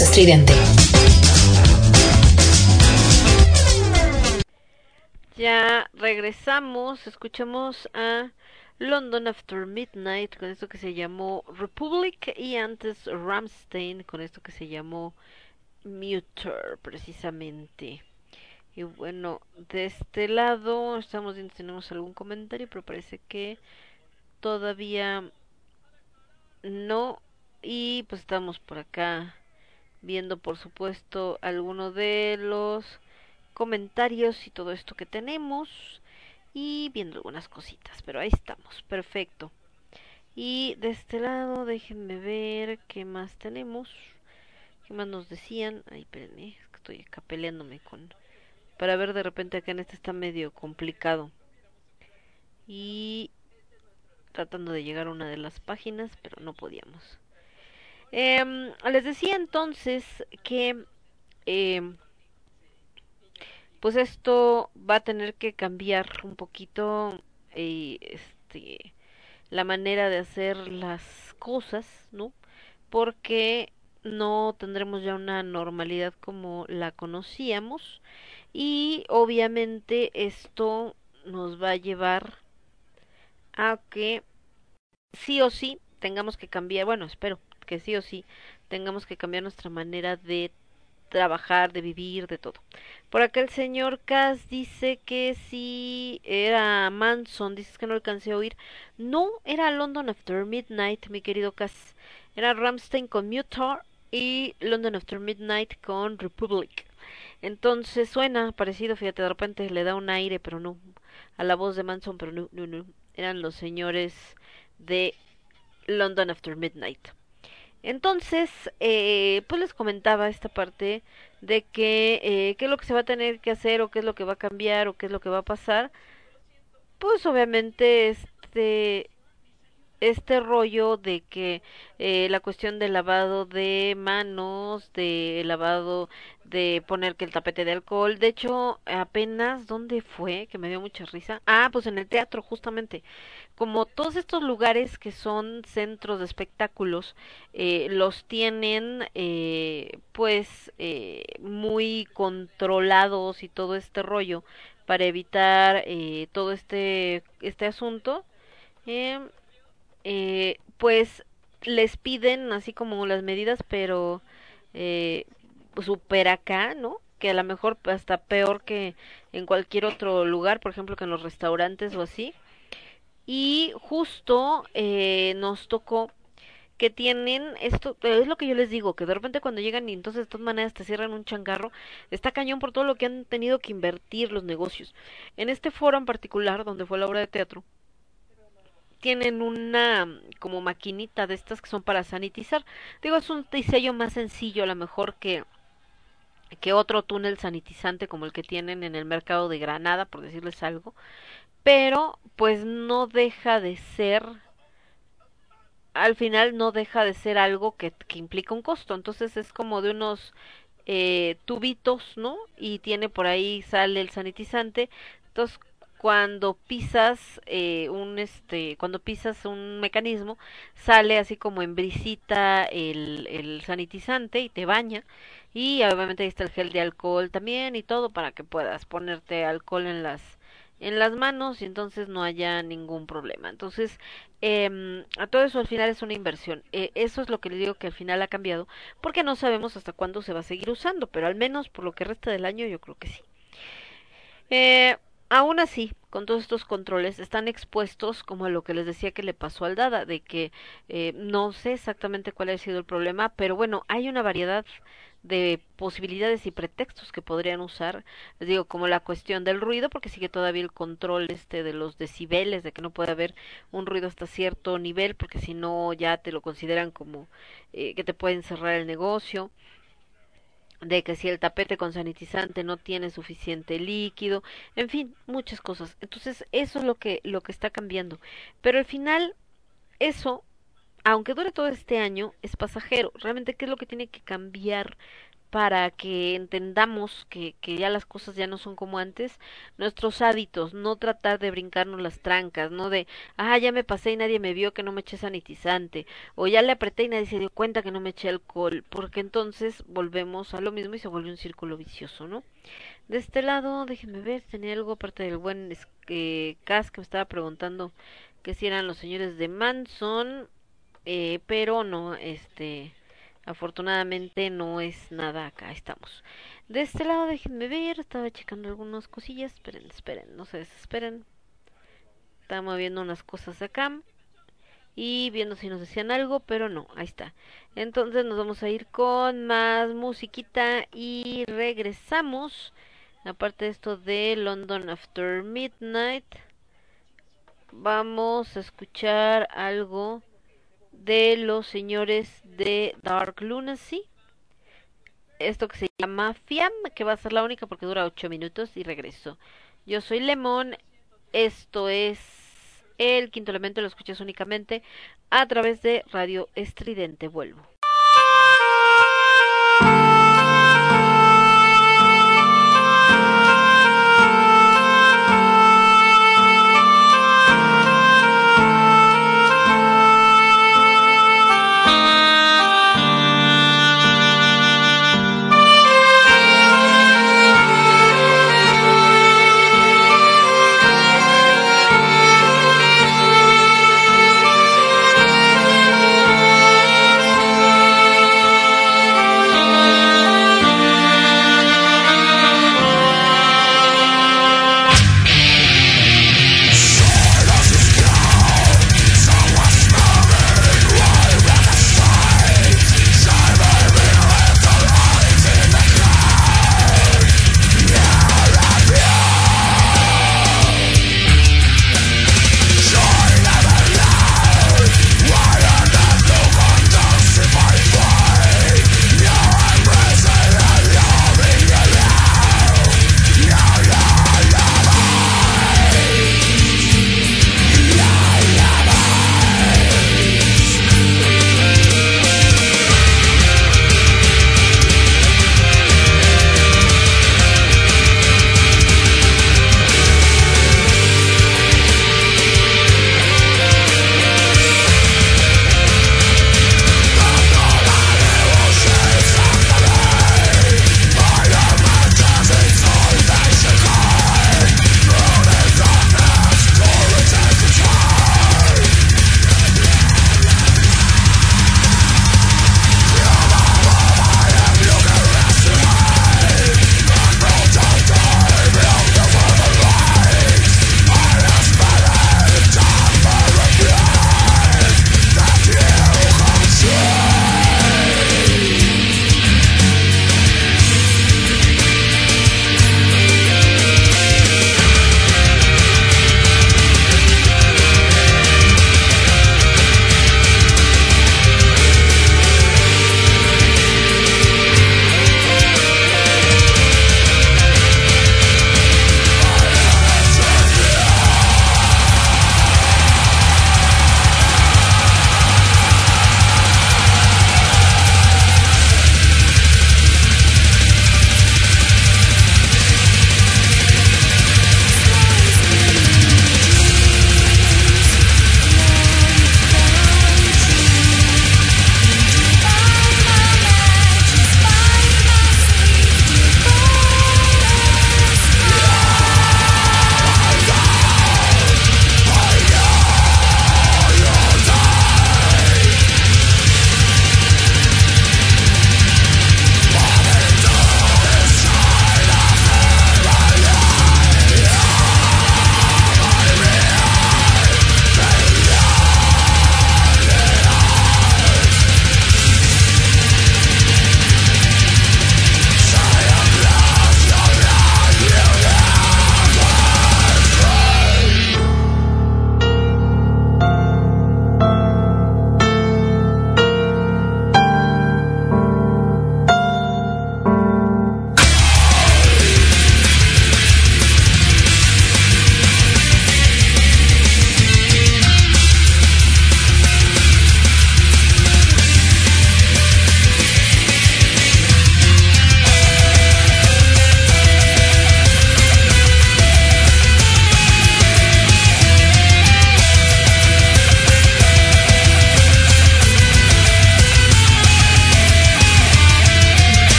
estridente. Ya regresamos, escuchamos a London After Midnight con esto que se llamó Republic y antes Ramstein con esto que se llamó Muter precisamente. Y bueno, de este lado estamos viendo si tenemos algún comentario, pero parece que todavía no. Y pues estamos por acá viendo, por supuesto, algunos de los comentarios y todo esto que tenemos. Y viendo algunas cositas, pero ahí estamos, perfecto. Y de este lado, déjenme ver qué más tenemos. ¿Qué más nos decían? Ay, espérenme, es que estoy acá peleándome con... Para ver de repente acá en este está medio complicado. Y tratando de llegar a una de las páginas, pero no podíamos. Eh, les decía entonces que eh, pues esto va a tener que cambiar un poquito eh, este la manera de hacer las cosas, ¿no? Porque no tendremos ya una normalidad como la conocíamos y obviamente esto nos va a llevar a que sí o sí tengamos que cambiar, bueno, espero que sí o sí tengamos que cambiar nuestra manera de trabajar, de vivir, de todo. Por acá el señor Cass dice que si era Manson, dices que no alcancé a oír. No, era London After Midnight, mi querido Cass. Era Ramstein con Mutar y London After Midnight con Republic. Entonces suena parecido, fíjate, de repente le da un aire, pero no, a la voz de Manson, pero no, no, no. Eran los señores de London After Midnight. Entonces, eh, pues les comentaba esta parte de que eh, qué es lo que se va a tener que hacer o qué es lo que va a cambiar o qué es lo que va a pasar. Pues obviamente este este rollo de que eh, la cuestión del lavado de manos, de lavado de poner que el tapete de alcohol, de hecho apenas, ¿dónde fue? Que me dio mucha risa. Ah, pues en el teatro justamente. Como todos estos lugares que son centros de espectáculos, eh, los tienen eh, pues eh, muy controlados y todo este rollo para evitar eh, todo este, este asunto. Eh, eh, pues les piden así como las medidas, pero eh, super acá, ¿no? Que a lo mejor hasta peor que en cualquier otro lugar, por ejemplo, que en los restaurantes o así. Y justo eh, nos tocó que tienen esto, es lo que yo les digo, que de repente cuando llegan y entonces de todas maneras te cierran un changarro, está cañón por todo lo que han tenido que invertir los negocios. En este foro en particular, donde fue la obra de teatro, tienen una como maquinita de estas que son para sanitizar. Digo, es un diseño más sencillo a lo mejor que que otro túnel sanitizante como el que tienen en el mercado de Granada, por decirles algo, pero pues no deja de ser al final no deja de ser algo que, que implica un costo, entonces es como de unos eh, tubitos, ¿no? Y tiene por ahí sale el sanitizante, entonces cuando pisas eh, un este cuando pisas un mecanismo sale así como en brisita el, el sanitizante y te baña y obviamente ahí está el gel de alcohol también y todo para que puedas ponerte alcohol en las en las manos y entonces no haya ningún problema. Entonces, eh, a todo eso al final es una inversión. Eh, eso es lo que le digo que al final ha cambiado, porque no sabemos hasta cuándo se va a seguir usando, pero al menos por lo que resta del año yo creo que sí. Eh, aún así, con todos estos controles, están expuestos como a lo que les decía que le pasó al Dada, de que eh, no sé exactamente cuál ha sido el problema, pero bueno, hay una variedad de posibilidades y pretextos que podrían usar, les digo, como la cuestión del ruido, porque sigue todavía el control este de los decibeles, de que no puede haber un ruido hasta cierto nivel, porque si no ya te lo consideran como eh, que te pueden cerrar el negocio de que si el tapete con sanitizante no tiene suficiente líquido, en fin, muchas cosas. Entonces, eso es lo que lo que está cambiando. Pero al final eso aunque dure todo este año, es pasajero. Realmente, ¿qué es lo que tiene que cambiar para que entendamos que, que ya las cosas ya no son como antes? Nuestros hábitos, no tratar de brincarnos las trancas, no de, ah, ya me pasé y nadie me vio que no me eché sanitizante, o ya le apreté y nadie se dio cuenta que no me eché alcohol, porque entonces volvemos a lo mismo y se vuelve un círculo vicioso, ¿no? De este lado, déjenme ver, tenía algo aparte del buen eh, Cas que me estaba preguntando que si eran los señores de Manson, eh, pero no, este, Afortunadamente no es nada acá, estamos. De este lado déjenme ver, estaba checando algunas cosillas, esperen, esperen, no se desesperen. Estaba moviendo unas cosas acá y viendo si nos decían algo, pero no, ahí está. Entonces nos vamos a ir con más musiquita y regresamos. Aparte de esto de London After Midnight, vamos a escuchar algo de los señores de Dark Lunacy. Esto que se llama Fiam, que va a ser la única porque dura 8 minutos y regreso. Yo soy Lemon, esto es el quinto elemento, lo escuchas únicamente a través de Radio Estridente. Vuelvo.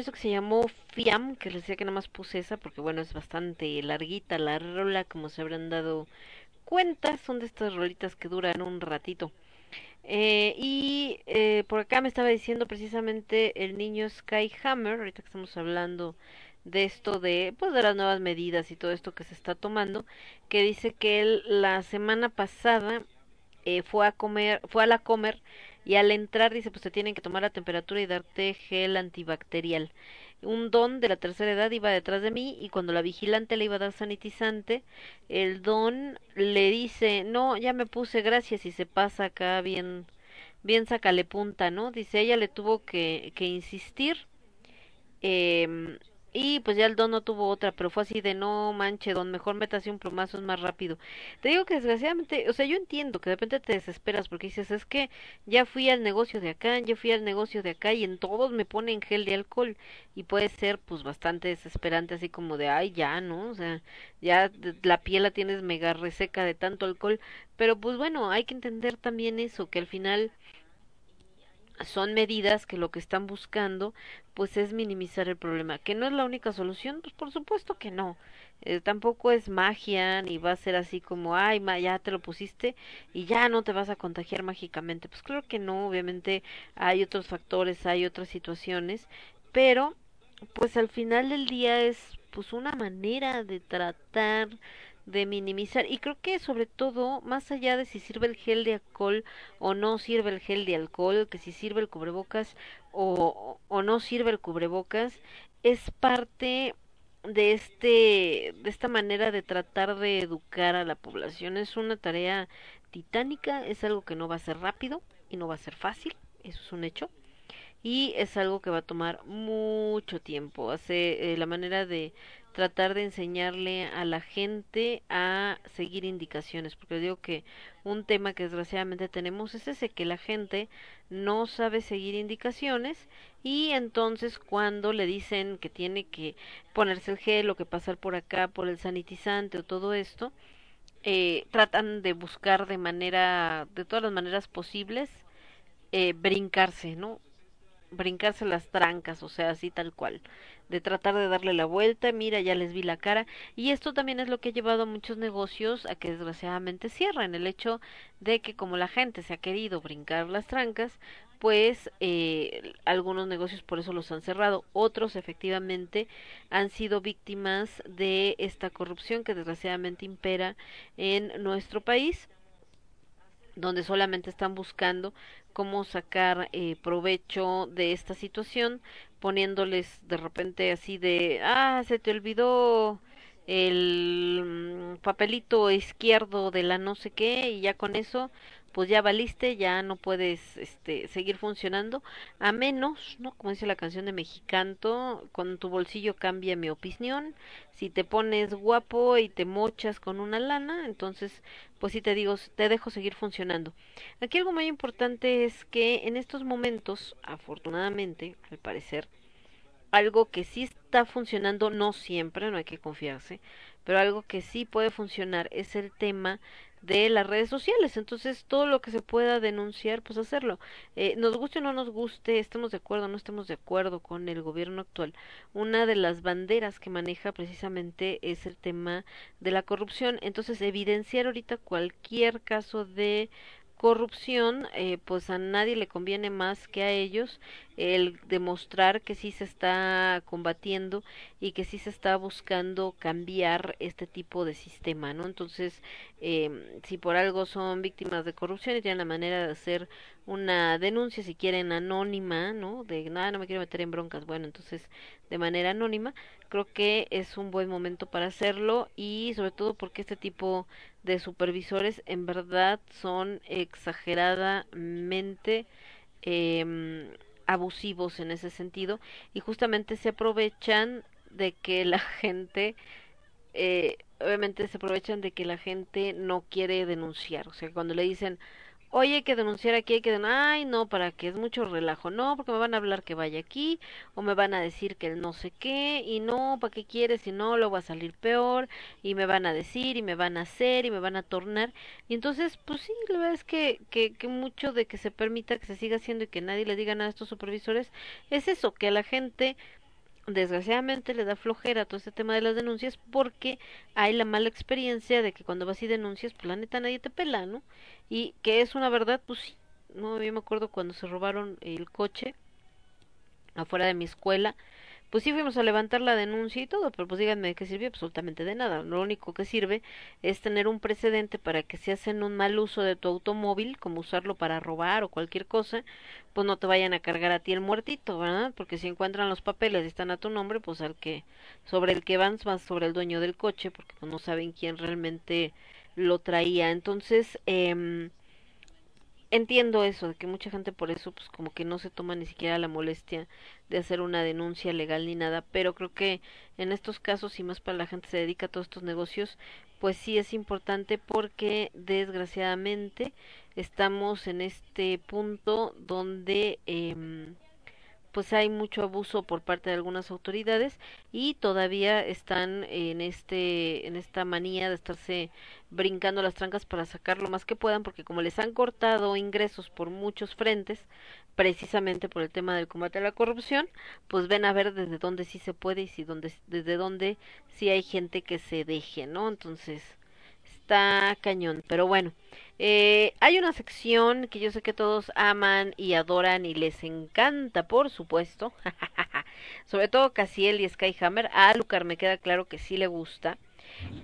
Eso que se llamó Fiam, que les decía que nada más puse esa porque bueno, es bastante larguita la rola, como se habrán dado cuenta, son de estas rolitas que duran un ratito. Eh, y eh, por acá me estaba diciendo precisamente el niño Skyhammer, ahorita que estamos hablando de esto de pues de las nuevas medidas y todo esto que se está tomando, que dice que él la semana pasada eh, fue a comer, fue a la comer y al entrar dice pues te tienen que tomar la temperatura y darte gel antibacterial. Un don de la tercera edad iba detrás de mí y cuando la vigilante le iba a dar sanitizante, el don le dice, no, ya me puse, gracias, y se pasa acá bien, bien sacale punta, ¿no? Dice, ella le tuvo que, que insistir, eh, y pues ya el don no tuvo otra, pero fue así de no manche, don, mejor métase un plomazo, es más rápido. Te digo que desgraciadamente, o sea, yo entiendo que de repente te desesperas porque dices, es que ya fui al negocio de acá, ya fui al negocio de acá y en todos me ponen gel de alcohol y puede ser pues bastante desesperante así como de, ay, ya, ¿no? O sea, ya la piel la tienes mega reseca de tanto alcohol, pero pues bueno, hay que entender también eso, que al final son medidas que lo que están buscando pues es minimizar el problema que no es la única solución pues por supuesto que no eh, tampoco es magia ni va a ser así como ay ma, ya te lo pusiste y ya no te vas a contagiar mágicamente pues claro que no obviamente hay otros factores hay otras situaciones pero pues al final del día es pues una manera de tratar de minimizar. Y creo que sobre todo más allá de si sirve el gel de alcohol o no sirve el gel de alcohol que si sirve el cubrebocas o, o no sirve el cubrebocas es parte de este de esta manera de tratar de educar a la población. Es una tarea titánica es algo que no va a ser rápido y no va a ser fácil eso es un hecho y es algo que va a tomar mucho tiempo. Hace eh, la manera de tratar de enseñarle a la gente a seguir indicaciones, porque digo que un tema que desgraciadamente tenemos es ese, que la gente no sabe seguir indicaciones y entonces cuando le dicen que tiene que ponerse el gel o que pasar por acá por el sanitizante o todo esto, eh, tratan de buscar de manera, de todas las maneras posibles, eh, brincarse, ¿no? Brincarse las trancas, o sea, así tal cual, de tratar de darle la vuelta, mira, ya les vi la cara, y esto también es lo que ha llevado a muchos negocios a que desgraciadamente cierren, el hecho de que como la gente se ha querido brincar las trancas, pues eh, algunos negocios por eso los han cerrado. Otros efectivamente han sido víctimas de esta corrupción que desgraciadamente impera en nuestro país donde solamente están buscando cómo sacar eh, provecho de esta situación, poniéndoles de repente así de, ah, se te olvidó el mm, papelito izquierdo de la no sé qué y ya con eso pues ya valiste, ya no puedes este, seguir funcionando, a menos, ¿no? Como dice la canción de Mexicanto, con tu bolsillo cambia mi opinión, si te pones guapo y te mochas con una lana, entonces, pues sí te digo, te dejo seguir funcionando. Aquí algo muy importante es que en estos momentos, afortunadamente, al parecer, algo que sí está funcionando, no siempre, no hay que confiarse, pero algo que sí puede funcionar es el tema de las redes sociales. Entonces, todo lo que se pueda denunciar, pues hacerlo. Eh, nos guste o no nos guste, estemos de acuerdo o no estemos de acuerdo con el gobierno actual, una de las banderas que maneja precisamente es el tema de la corrupción. Entonces, evidenciar ahorita cualquier caso de corrupción, eh, pues a nadie le conviene más que a ellos el demostrar que sí se está combatiendo y que sí se está buscando cambiar este tipo de sistema, ¿no? Entonces, eh, si por algo son víctimas de corrupción y tienen la manera de hacer una denuncia, si quieren anónima, ¿no? De nada, no me quiero meter en broncas, bueno, entonces de manera anónima, creo que es un buen momento para hacerlo y sobre todo porque este tipo de supervisores en verdad son exageradamente eh, abusivos en ese sentido y justamente se aprovechan de que la gente eh, obviamente se aprovechan de que la gente no quiere denunciar. O sea cuando le dicen oye, hay que denunciar aquí, hay que denunciar, ay, no, para que es mucho relajo, no, porque me van a hablar que vaya aquí, o me van a decir que el no sé qué, y no, ¿para qué quieres? Si no, lo va a salir peor, y me van a decir, y me van a hacer, y me van a tornar, y entonces, pues sí, la verdad es que, que, que mucho de que se permita que se siga haciendo y que nadie le diga nada a estos supervisores, es eso, que a la gente desgraciadamente le da flojera todo este tema de las denuncias porque hay la mala experiencia de que cuando vas y denuncias, pues la neta nadie te pela, ¿no? Y que es una verdad, pues sí, no, yo me acuerdo cuando se robaron el coche afuera de mi escuela, pues sí fuimos a levantar la denuncia y todo, pero pues díganme de qué sirvió absolutamente de nada. Lo único que sirve es tener un precedente para que si hacen un mal uso de tu automóvil, como usarlo para robar o cualquier cosa, pues no te vayan a cargar a ti el muertito, ¿verdad? Porque si encuentran los papeles y están a tu nombre, pues al que sobre el que van más sobre el dueño del coche, porque pues no saben quién realmente lo traía. Entonces, eh, entiendo eso, de que mucha gente por eso pues como que no se toma ni siquiera la molestia de hacer una denuncia legal ni nada, pero creo que en estos casos y más para la gente que se dedica a todos estos negocios, pues sí es importante porque desgraciadamente estamos en este punto donde eh, pues hay mucho abuso por parte de algunas autoridades y todavía están en este en esta manía de estarse brincando las trancas para sacar lo más que puedan porque como les han cortado ingresos por muchos frentes precisamente por el tema del combate a la corrupción pues ven a ver desde dónde sí se puede y si desde dónde sí hay gente que se deje no entonces está cañón pero bueno eh, hay una sección que yo sé que todos aman y adoran y les encanta, por supuesto. Sobre todo Casiel y Skyhammer. A Lucar me queda claro que sí le gusta.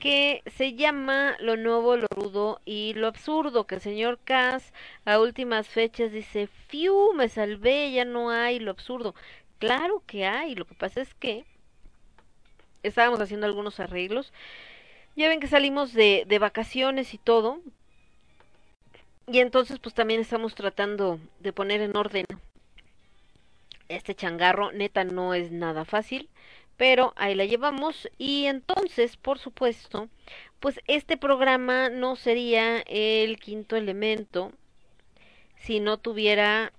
Que se llama Lo Nuevo, Lo Rudo y Lo Absurdo. Que el señor Cass a últimas fechas dice: Fiu, me salvé, ya no hay lo absurdo. Claro que hay. Lo que pasa es que estábamos haciendo algunos arreglos. Ya ven que salimos de, de vacaciones y todo, y entonces pues también estamos tratando de poner en orden este changarro. Neta no es nada fácil, pero ahí la llevamos. Y entonces, por supuesto, pues este programa no sería el quinto elemento si no tuviera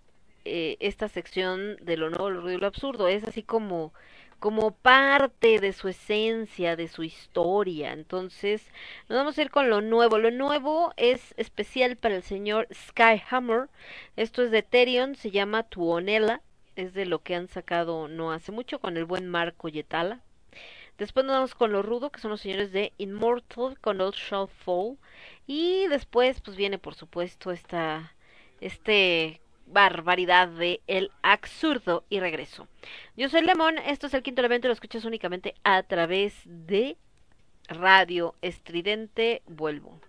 eh, esta sección de lo nuevo, lo ruido y lo absurdo. Es así como como parte de su esencia, de su historia. Entonces, nos vamos a ir con lo nuevo. Lo nuevo es especial para el señor Skyhammer. Esto es de Ethereum, se llama Tuonela. Es de lo que han sacado no hace mucho con el buen Marco Yetala. Después nos vamos con lo rudo, que son los señores de Immortal, con Old Shall Fall. Y después, pues viene por supuesto esta, este barbaridad de El Absurdo y regreso. Yo soy Lemón, esto es el quinto evento, lo escuchas únicamente a través de Radio Estridente. Vuelvo.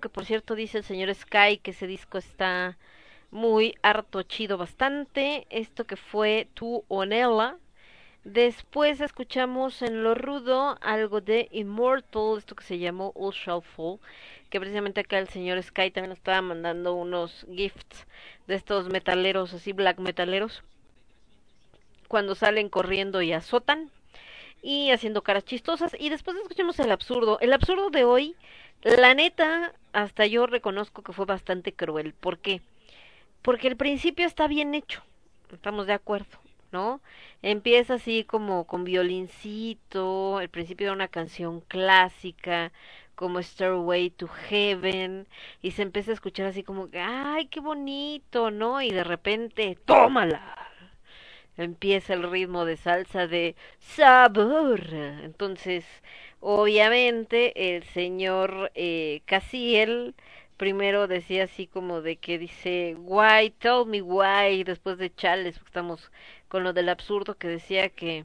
Que por cierto dice el señor Sky que ese disco está muy harto, chido bastante. Esto que fue Tu Onella Después escuchamos en lo rudo algo de Immortal, esto que se llamó All Shall que precisamente acá el señor Sky también nos estaba mandando unos gifts de estos metaleros, así black metaleros, cuando salen corriendo y azotan y haciendo caras chistosas. Y después escuchamos el absurdo. El absurdo de hoy, la neta, hasta yo reconozco que fue bastante cruel. ¿Por qué? Porque el principio está bien hecho, estamos de acuerdo. ¿no? Empieza así como con violincito, el principio de una canción clásica, como Stairway to Heaven, y se empieza a escuchar así como, ay, qué bonito, ¿no? Y de repente, tómala. Empieza el ritmo de salsa de sabor. Entonces, obviamente, el señor eh, Casiel primero decía así como de que dice, why, tell me why, después de Chales, estamos con lo del absurdo que decía que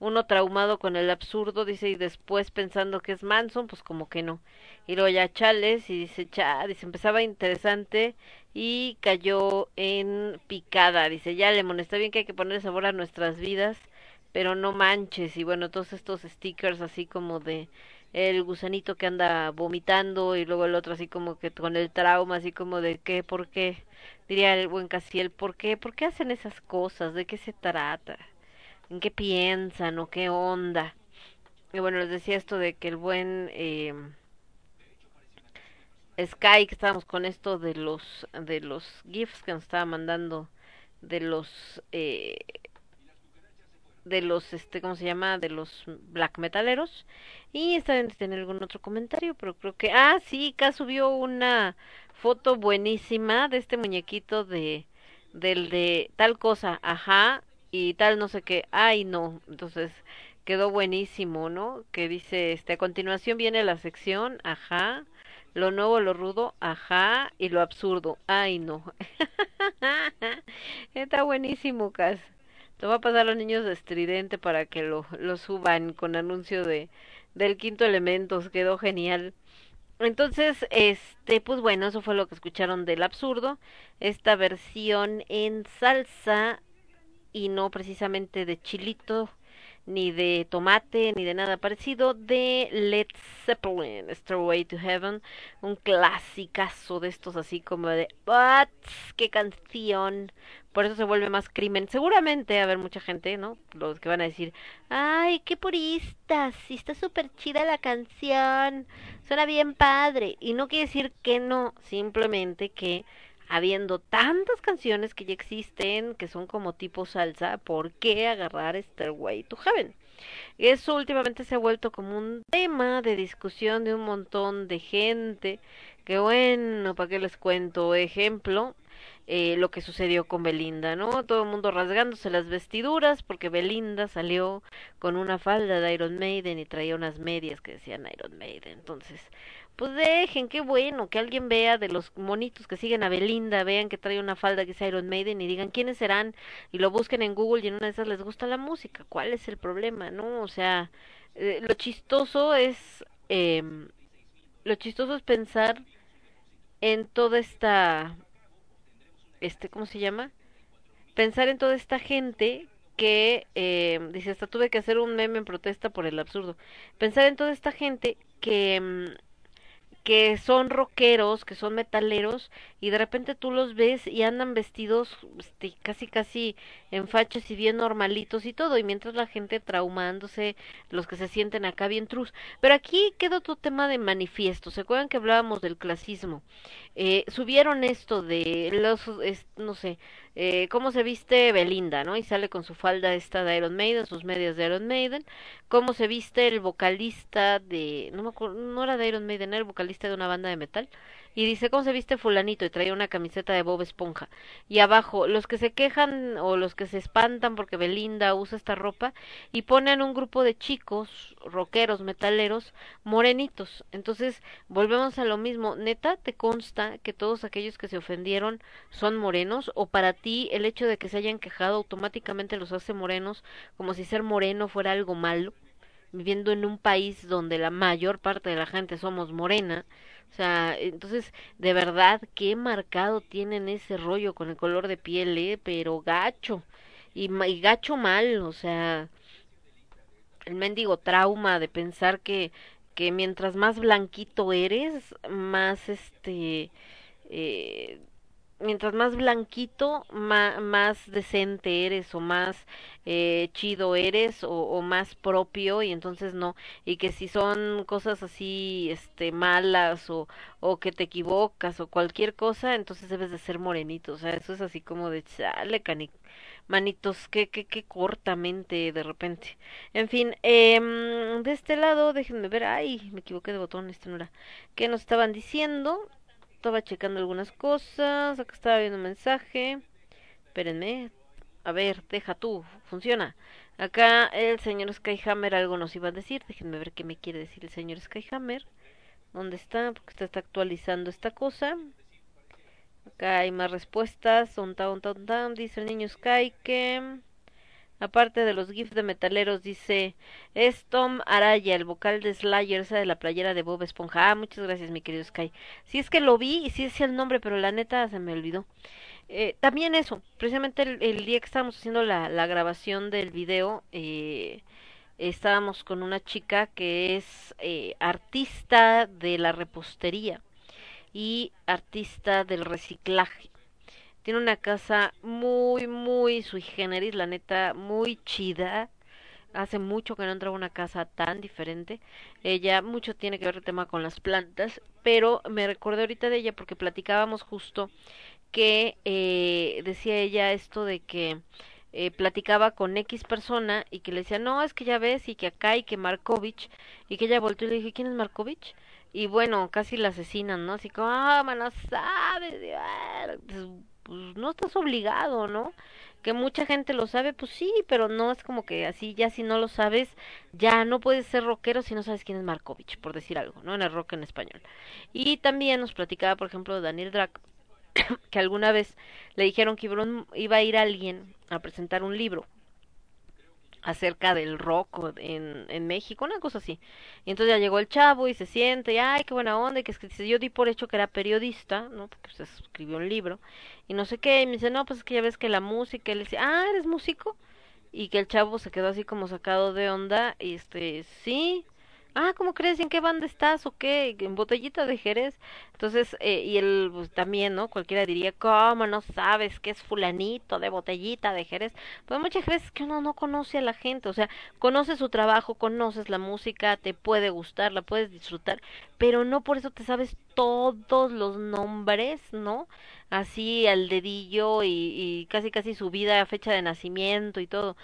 uno traumado con el absurdo, dice, y después pensando que es Manson, pues como que no. Y luego ya Chales y dice, cha, dice, empezaba interesante y cayó en picada. Dice, ya Lemon, está bien que hay que poner sabor a nuestras vidas, pero no manches. Y bueno, todos estos stickers así como de el gusanito que anda vomitando y luego el otro así como que con el trauma, así como de qué, por qué, diría el buen Casiel, ¿por qué? ¿Por qué hacen esas cosas? ¿De qué se trata? ¿En qué piensan o qué onda? Y bueno, les decía esto de que el buen eh, Sky, que estábamos con esto de los de los gifs que nos estaba mandando de los eh, de los este cómo se llama de los black metaleros y está bien algún otro comentario pero creo que ah sí K subió una foto buenísima de este muñequito de del de tal cosa ajá y tal no sé qué ay no entonces quedó buenísimo no que dice este a continuación viene la sección ajá lo nuevo, lo rudo, ajá, y lo absurdo, ay no. Está buenísimo, Cas. Te va a pasar a los niños de estridente para que lo, lo suban con anuncio de del quinto elemento, quedó genial. Entonces, este, pues bueno, eso fue lo que escucharon del absurdo, esta versión en salsa y no precisamente de chilito, ni de tomate, ni de nada parecido, de Led Zeppelin, Stairway to Heaven, un clasicazo de estos así como de, ¿what? ¡Qué canción! Por eso se vuelve más crimen. Seguramente a haber mucha gente, ¿no? Los que van a decir, ¡ay, qué puristas! Sí, está súper chida la canción, suena bien padre. Y no quiere decir que no, simplemente que habiendo tantas canciones que ya existen, que son como tipo salsa, ¿por qué agarrar Stairway to Heaven? Eso últimamente se ha vuelto como un tema de discusión de un montón de gente, que bueno, ¿para qué les cuento? Ejemplo, eh, lo que sucedió con Belinda, ¿no? Todo el mundo rasgándose las vestiduras porque Belinda salió con una falda de Iron Maiden y traía unas medias que decían Iron Maiden. Entonces, pues dejen, qué bueno, que alguien vea de los monitos que siguen a Belinda, vean que trae una falda que es Iron Maiden y digan quiénes serán y lo busquen en Google y en una de esas les gusta la música. ¿Cuál es el problema, no? O sea, eh, lo chistoso es, eh, lo chistoso es pensar en toda esta, este, ¿cómo se llama? Pensar en toda esta gente que eh, dice hasta tuve que hacer un meme en protesta por el absurdo. Pensar en toda esta gente que mm, que son rockeros, que son metaleros, y de repente tú los ves y andan vestidos este, casi casi en fachas y bien normalitos y todo, y mientras la gente traumándose, los que se sienten acá bien trus. Pero aquí queda otro tema de manifiesto. ¿Se acuerdan que hablábamos del clasismo? Eh, subieron esto de los, no sé, eh, cómo se viste Belinda, ¿no? Y sale con su falda esta de Iron Maiden, sus medias de Iron Maiden. Cómo se viste el vocalista de, no me acuerdo, no era de Iron Maiden, era el vocalista de una banda de metal y dice cómo se viste fulanito y traía una camiseta de Bob Esponja. Y abajo los que se quejan o los que se espantan porque Belinda usa esta ropa y ponen un grupo de chicos rockeros metaleros morenitos. Entonces volvemos a lo mismo. Neta te consta que todos aquellos que se ofendieron son morenos o para ti el hecho de que se hayan quejado automáticamente los hace morenos como si ser moreno fuera algo malo viviendo en un país donde la mayor parte de la gente somos morena o sea, entonces, de verdad, qué marcado tienen ese rollo con el color de piel, ¿eh? Pero gacho. Y, y gacho mal, o sea, el mendigo trauma de pensar que que mientras más blanquito eres, más este eh, mientras más blanquito, más decente eres o más eh, chido eres o, más propio y entonces no. Y que si son cosas así este malas o, o que te equivocas o cualquier cosa entonces debes de ser morenito. O sea eso es así como de chale cani manitos que que que cortamente de repente. En fin eh, de este lado déjenme ver ay me equivoqué de botón este no era. Qué nos estaban diciendo estaba checando algunas cosas, acá estaba viendo un mensaje. Espérenme. A ver, deja tú, funciona. Acá el señor Skyhammer algo nos iba a decir. Déjenme ver qué me quiere decir el señor Skyhammer. ¿Dónde está? Porque usted está actualizando esta cosa. Acá hay más respuestas. Dice el niño Sky que Aparte de los GIFs de metaleros, dice, es Tom Araya, el vocal de Slayer, esa de la playera de Bob Esponja. Ah, muchas gracias, mi querido Sky. Sí es que lo vi y sí decía el nombre, pero la neta se me olvidó. Eh, también eso, precisamente el, día que estábamos haciendo la, la grabación del video, eh, estábamos con una chica que es eh, artista de la repostería y artista del reciclaje. Tiene una casa muy, muy sui generis, la neta, muy chida. Hace mucho que no entraba una casa tan diferente. Ella mucho tiene que ver el tema con las plantas, pero me recordé ahorita de ella porque platicábamos justo que eh, decía ella esto de que eh, platicaba con X persona y que le decía, no, es que ya ves, y que acá, y que Markovich, y que ella volteó y le dije, ¿quién es Markovich? Y bueno, casi la asesinan, ¿no? Así como, ah, no sabes, pues no estás obligado, ¿no? Que mucha gente lo sabe, pues sí, pero no es como que así, ya si no lo sabes, ya no puedes ser rockero si no sabes quién es Markovich, por decir algo, ¿no? En el rock en español. Y también nos platicaba, por ejemplo, Daniel Drac, que alguna vez le dijeron que iba a ir alguien a presentar un libro acerca del rock en, en México, una cosa así. Y entonces ya llegó el chavo y se siente, ay, qué buena onda, y que, yo di por hecho que era periodista, ¿no? Porque pues, escribió un libro, y no sé qué, y me dice, no, pues es que ya ves que la música, y le dice, ah, ¿eres músico? Y que el chavo se quedó así como sacado de onda, y este, sí, ah, ¿cómo crees? ¿En qué banda estás o qué? En botellita de Jerez. Entonces, eh, y él pues, también, ¿no? Cualquiera diría, ¿cómo no sabes que es fulanito de botellita de Jerez? Pues muchas veces que uno no conoce a la gente, o sea, conoces su trabajo, conoces la música, te puede gustar, la puedes disfrutar, pero no por eso te sabes todos los nombres, ¿no? Así al dedillo y, y casi casi su vida, fecha de nacimiento y todo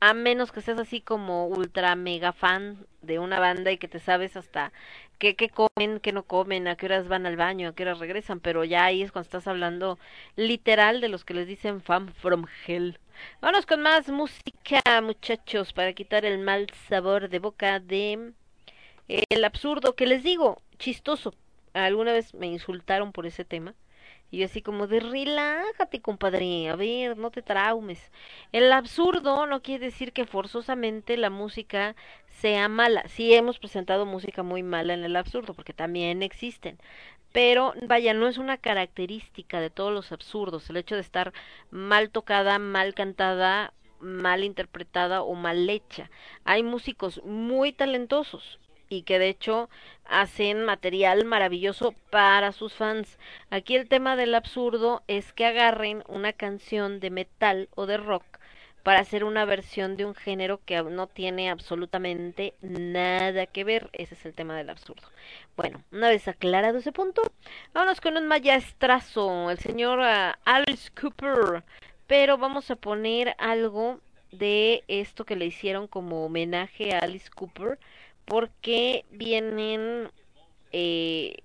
a menos que seas así como ultra mega fan de una banda y que te sabes hasta qué, qué comen, qué no comen, a qué horas van al baño, a qué horas regresan, pero ya ahí es cuando estás hablando literal de los que les dicen fan from hell. Vamos con más música, muchachos, para quitar el mal sabor de boca de el absurdo que les digo, chistoso. Alguna vez me insultaron por ese tema y así como de relájate, compadre, a ver, no te traumes. El absurdo no quiere decir que forzosamente la música sea mala. Sí hemos presentado música muy mala en el absurdo, porque también existen. Pero vaya, no es una característica de todos los absurdos el hecho de estar mal tocada, mal cantada, mal interpretada o mal hecha. Hay músicos muy talentosos, y que de hecho hacen material maravilloso para sus fans. Aquí el tema del absurdo es que agarren una canción de metal o de rock para hacer una versión de un género que no tiene absolutamente nada que ver. Ese es el tema del absurdo. Bueno, una vez aclarado ese punto, vámonos con un maestrazo, el señor ah, Alice Cooper. Pero vamos a poner algo de esto que le hicieron como homenaje a Alice Cooper porque vienen eh,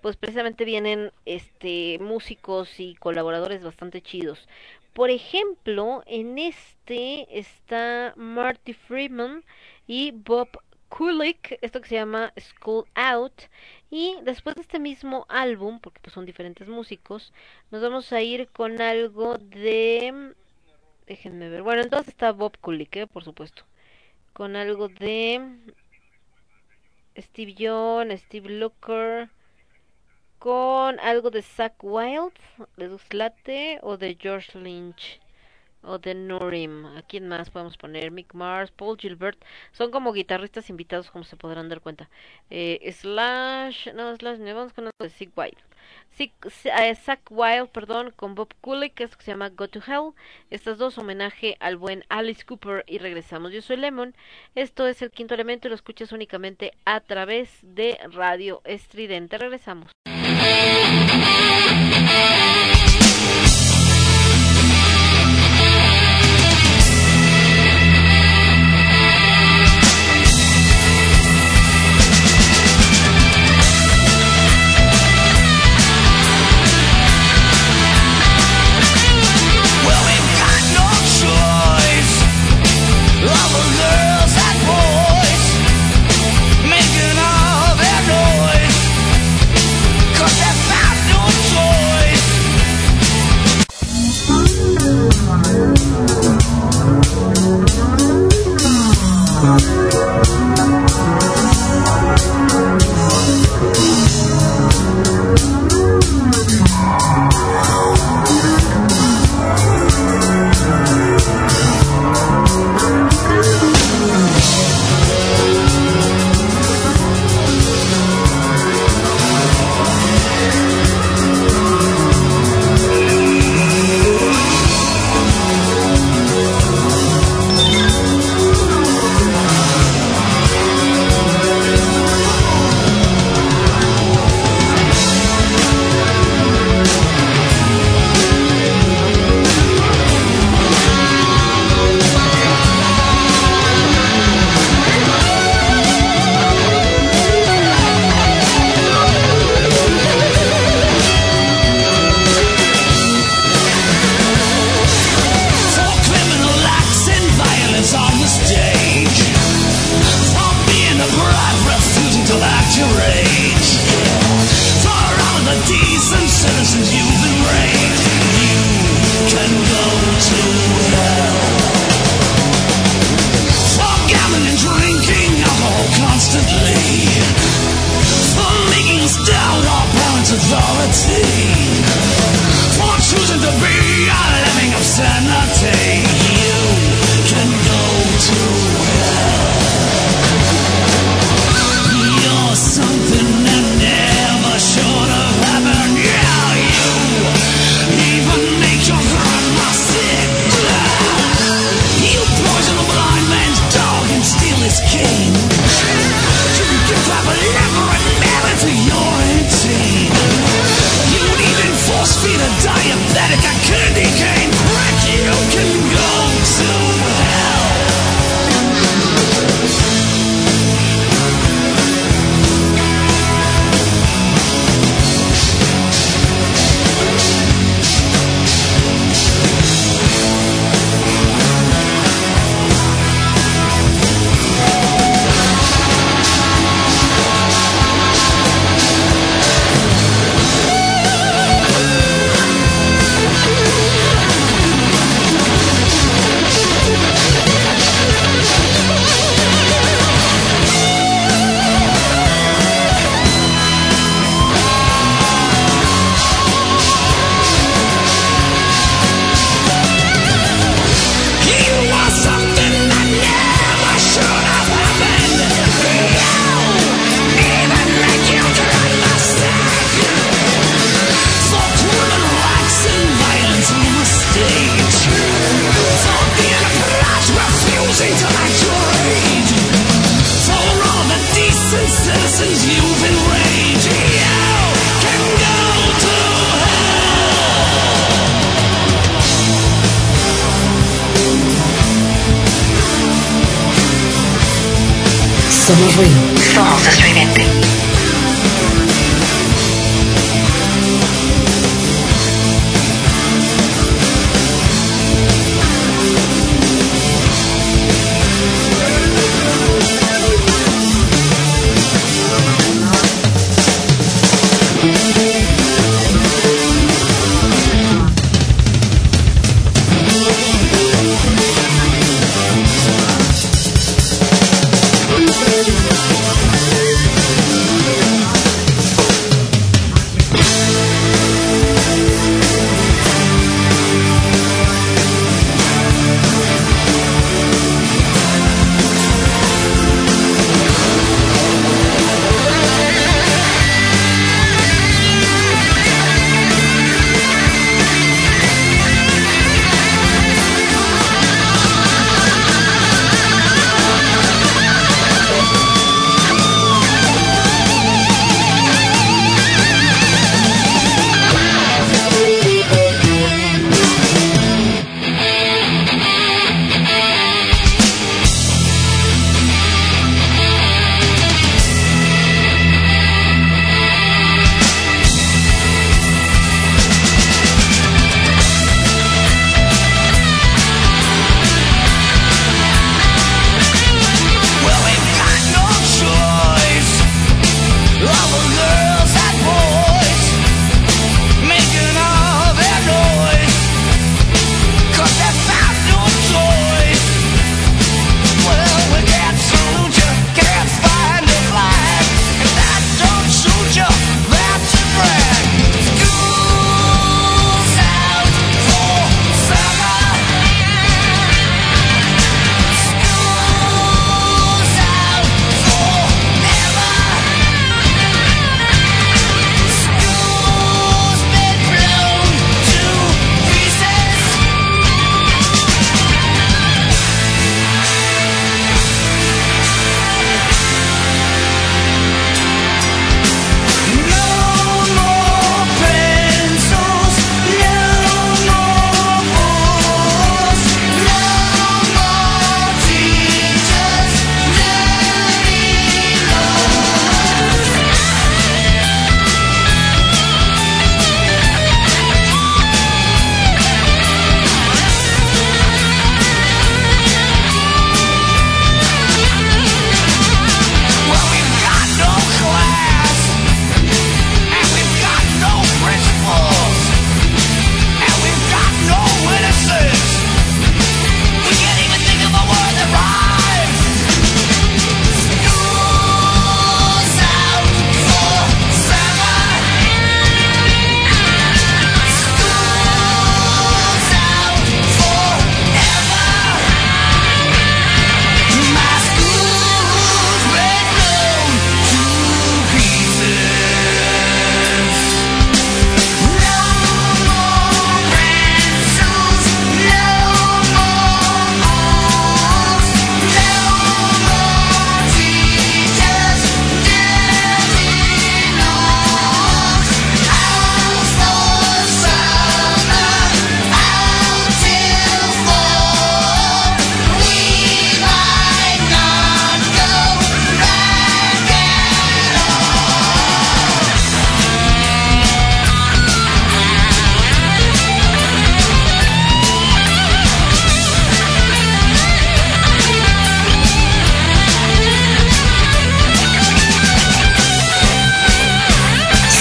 pues precisamente vienen este músicos y colaboradores bastante chidos. Por ejemplo, en este está Marty Freeman y Bob Kulick, esto que se llama School Out. Y después de este mismo álbum, porque pues son diferentes músicos, nos vamos a ir con algo de... Déjenme ver. Bueno, entonces está Bob Kulick, ¿eh? por supuesto. Con algo de Steve John, Steve Looker, con algo de Zack Wild, de Duslate o de George Lynch o The Nurim. ¿A quién más podemos poner? Mick Mars, Paul Gilbert. Son como guitarristas invitados, como se podrán dar cuenta. Eh, Slash, no, Slash, no, vamos con algo de Zig Wild. Zig, eh, Zach Wild, perdón, con Bob Kulick, que es que se llama Go to Hell. Estas dos homenaje al buen Alice Cooper y regresamos. Yo soy Lemon. Esto es el quinto elemento y lo escuchas únicamente a través de Radio Estridente. Regresamos.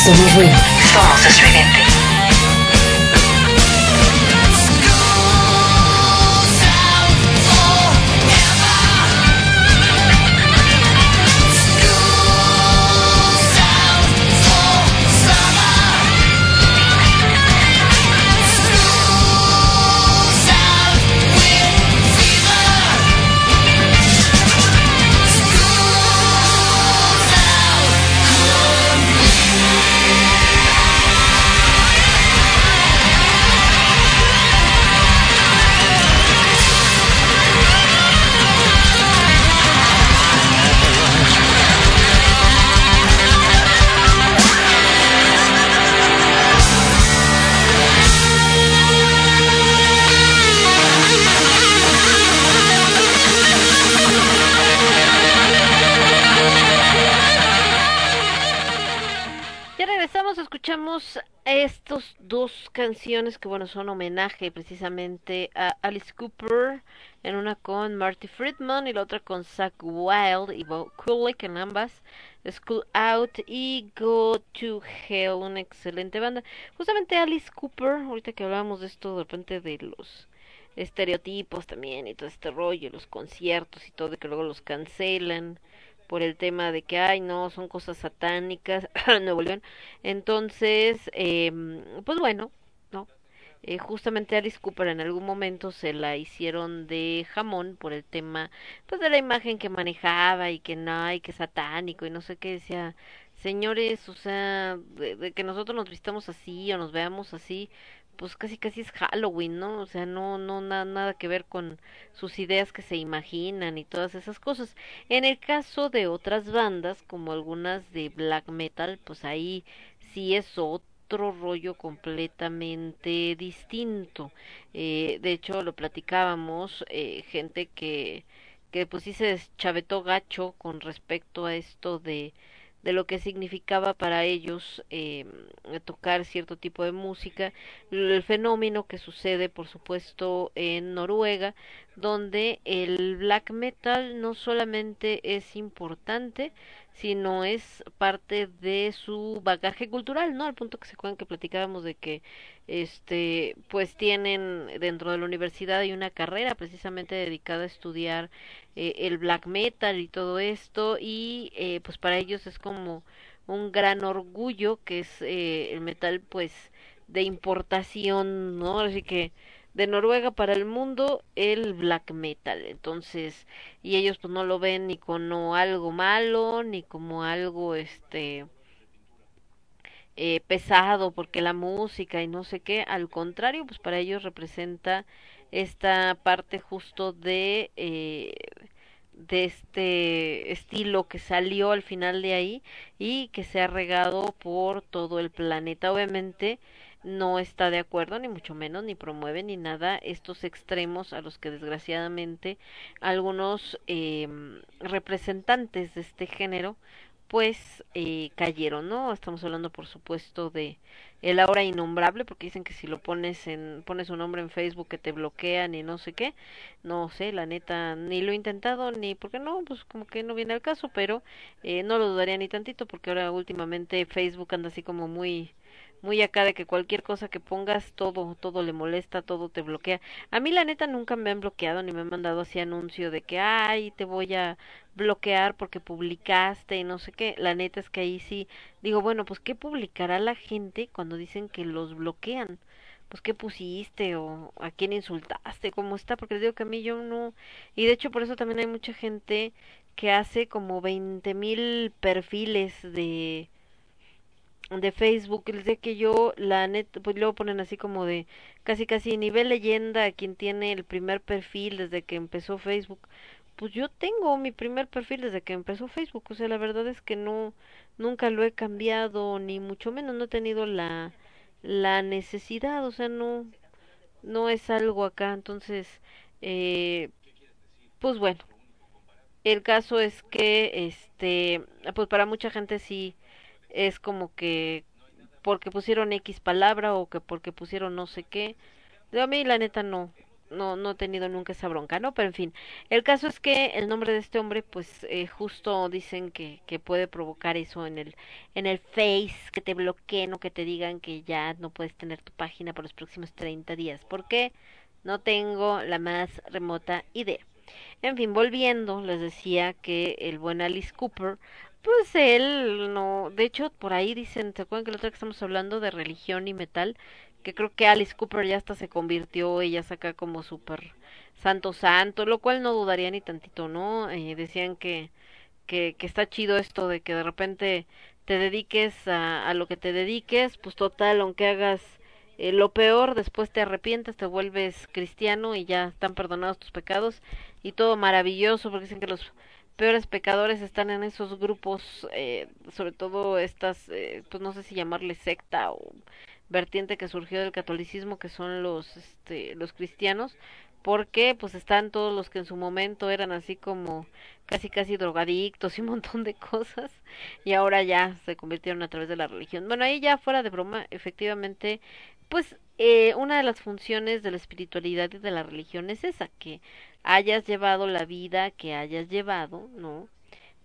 Somos ruido. Somos estridente. Que bueno son homenaje precisamente a Alice Cooper, en una con Marty Friedman y la otra con Zach Wild y Bo Kulick en ambas, School Out y Go to Hell, una excelente banda. Justamente Alice Cooper, ahorita que hablábamos de esto de repente de los estereotipos también y todo este rollo, los conciertos y todo, que luego los cancelan por el tema de que, ay, no, son cosas satánicas, Nuevo León. Entonces, eh, pues bueno, ¿no? Eh, justamente Alice Cooper en algún momento se la hicieron de jamón por el tema, pues de la imagen que manejaba y que no, y que satánico y no sé qué decía. Señores, o sea, de, que nosotros nos vistamos así o nos veamos así, pues casi casi es Halloween, ¿no? O sea, no no nada que ver con sus ideas que se imaginan y todas esas cosas. En el caso de otras bandas, como algunas de black metal, pues ahí sí es rollo completamente distinto. Eh, de hecho, lo platicábamos, eh, gente que, que pues sí se deschavetó gacho con respecto a esto de de lo que significaba para ellos eh, tocar cierto tipo de música, el fenómeno que sucede por supuesto en Noruega, donde el black metal no solamente es importante, sino es parte de su bagaje cultural, ¿no? Al punto que se acuerdan que platicábamos de que este pues tienen dentro de la universidad hay una carrera precisamente dedicada a estudiar eh, el black metal y todo esto y eh, pues para ellos es como un gran orgullo que es eh, el metal pues de importación, ¿no? Así que de Noruega para el mundo el black metal. Entonces y ellos pues no lo ven ni como algo malo ni como algo este eh, pesado porque la música y no sé qué. Al contrario pues para ellos representa esta parte justo de eh, de este estilo que salió al final de ahí y que se ha regado por todo el planeta. Obviamente no está de acuerdo, ni mucho menos, ni promueve ni nada estos extremos a los que desgraciadamente algunos eh, representantes de este género pues eh, cayeron, ¿no? Estamos hablando por supuesto de el ahora innombrable, porque dicen que si lo pones en, pones un nombre en Facebook que te bloquean y no sé qué, no sé, la neta, ni lo he intentado, ni, porque no, pues como que no viene al caso, pero eh, no lo dudaría ni tantito, porque ahora últimamente Facebook anda así como muy, muy acá de que cualquier cosa que pongas todo todo le molesta, todo te bloquea. A mí la neta nunca me han bloqueado ni me han mandado así anuncio de que ay, te voy a bloquear porque publicaste y no sé qué. La neta es que ahí sí digo, bueno, pues qué publicará la gente cuando dicen que los bloquean. Pues qué pusiste o a quién insultaste, cómo está, porque les digo que a mí yo no y de hecho por eso también hay mucha gente que hace como veinte mil perfiles de de Facebook, les de que yo, la net, pues luego ponen así como de casi casi nivel leyenda a quien tiene el primer perfil desde que empezó Facebook. Pues yo tengo mi primer perfil desde que empezó Facebook, o sea, la verdad es que no, nunca lo he cambiado, ni mucho menos no he tenido la, la necesidad, o sea, no, no es algo acá, entonces, eh, pues bueno, el caso es que, este, pues para mucha gente sí, es como que porque pusieron X palabra o que porque pusieron no sé qué. De a mí la neta no, no, no he tenido nunca esa bronca, ¿no? Pero en fin, el caso es que el nombre de este hombre, pues eh, justo dicen que, que puede provocar eso en el, en el Face, que te bloqueen o que te digan que ya no puedes tener tu página por los próximos 30 días. ¿Por qué? No tengo la más remota idea. En fin, volviendo, les decía que el buen Alice Cooper, pues él no, de hecho por ahí dicen, ¿se acuerdan que la otra que estamos hablando de religión y metal? que creo que Alice Cooper ya hasta se convirtió, ella saca como súper santo santo, lo cual no dudaría ni tantito, ¿no? Eh, decían que, que, que está chido esto de que de repente te dediques a, a lo que te dediques, pues total, aunque hagas eh, lo peor, después te arrepientes, te vuelves cristiano y ya están perdonados tus pecados y todo maravilloso, porque dicen que los peores pecadores están en esos grupos, eh, sobre todo estas, eh, pues no sé si llamarle secta o vertiente que surgió del catolicismo que son los este los cristianos porque pues están todos los que en su momento eran así como casi casi drogadictos y un montón de cosas y ahora ya se convirtieron a través de la religión. Bueno, ahí ya fuera de broma, efectivamente, pues eh, una de las funciones de la espiritualidad y de la religión es esa, que hayas llevado la vida que hayas llevado, ¿no?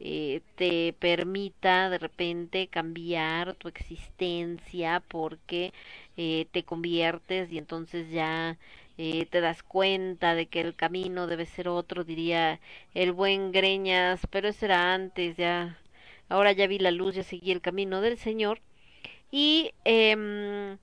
eh, te permita de repente cambiar tu existencia porque eh, te conviertes y entonces ya eh, te das cuenta de que el camino debe ser otro, diría el buen Greñas, pero eso era antes, ya, ahora ya vi la luz, ya seguí el camino del Señor. Y eh,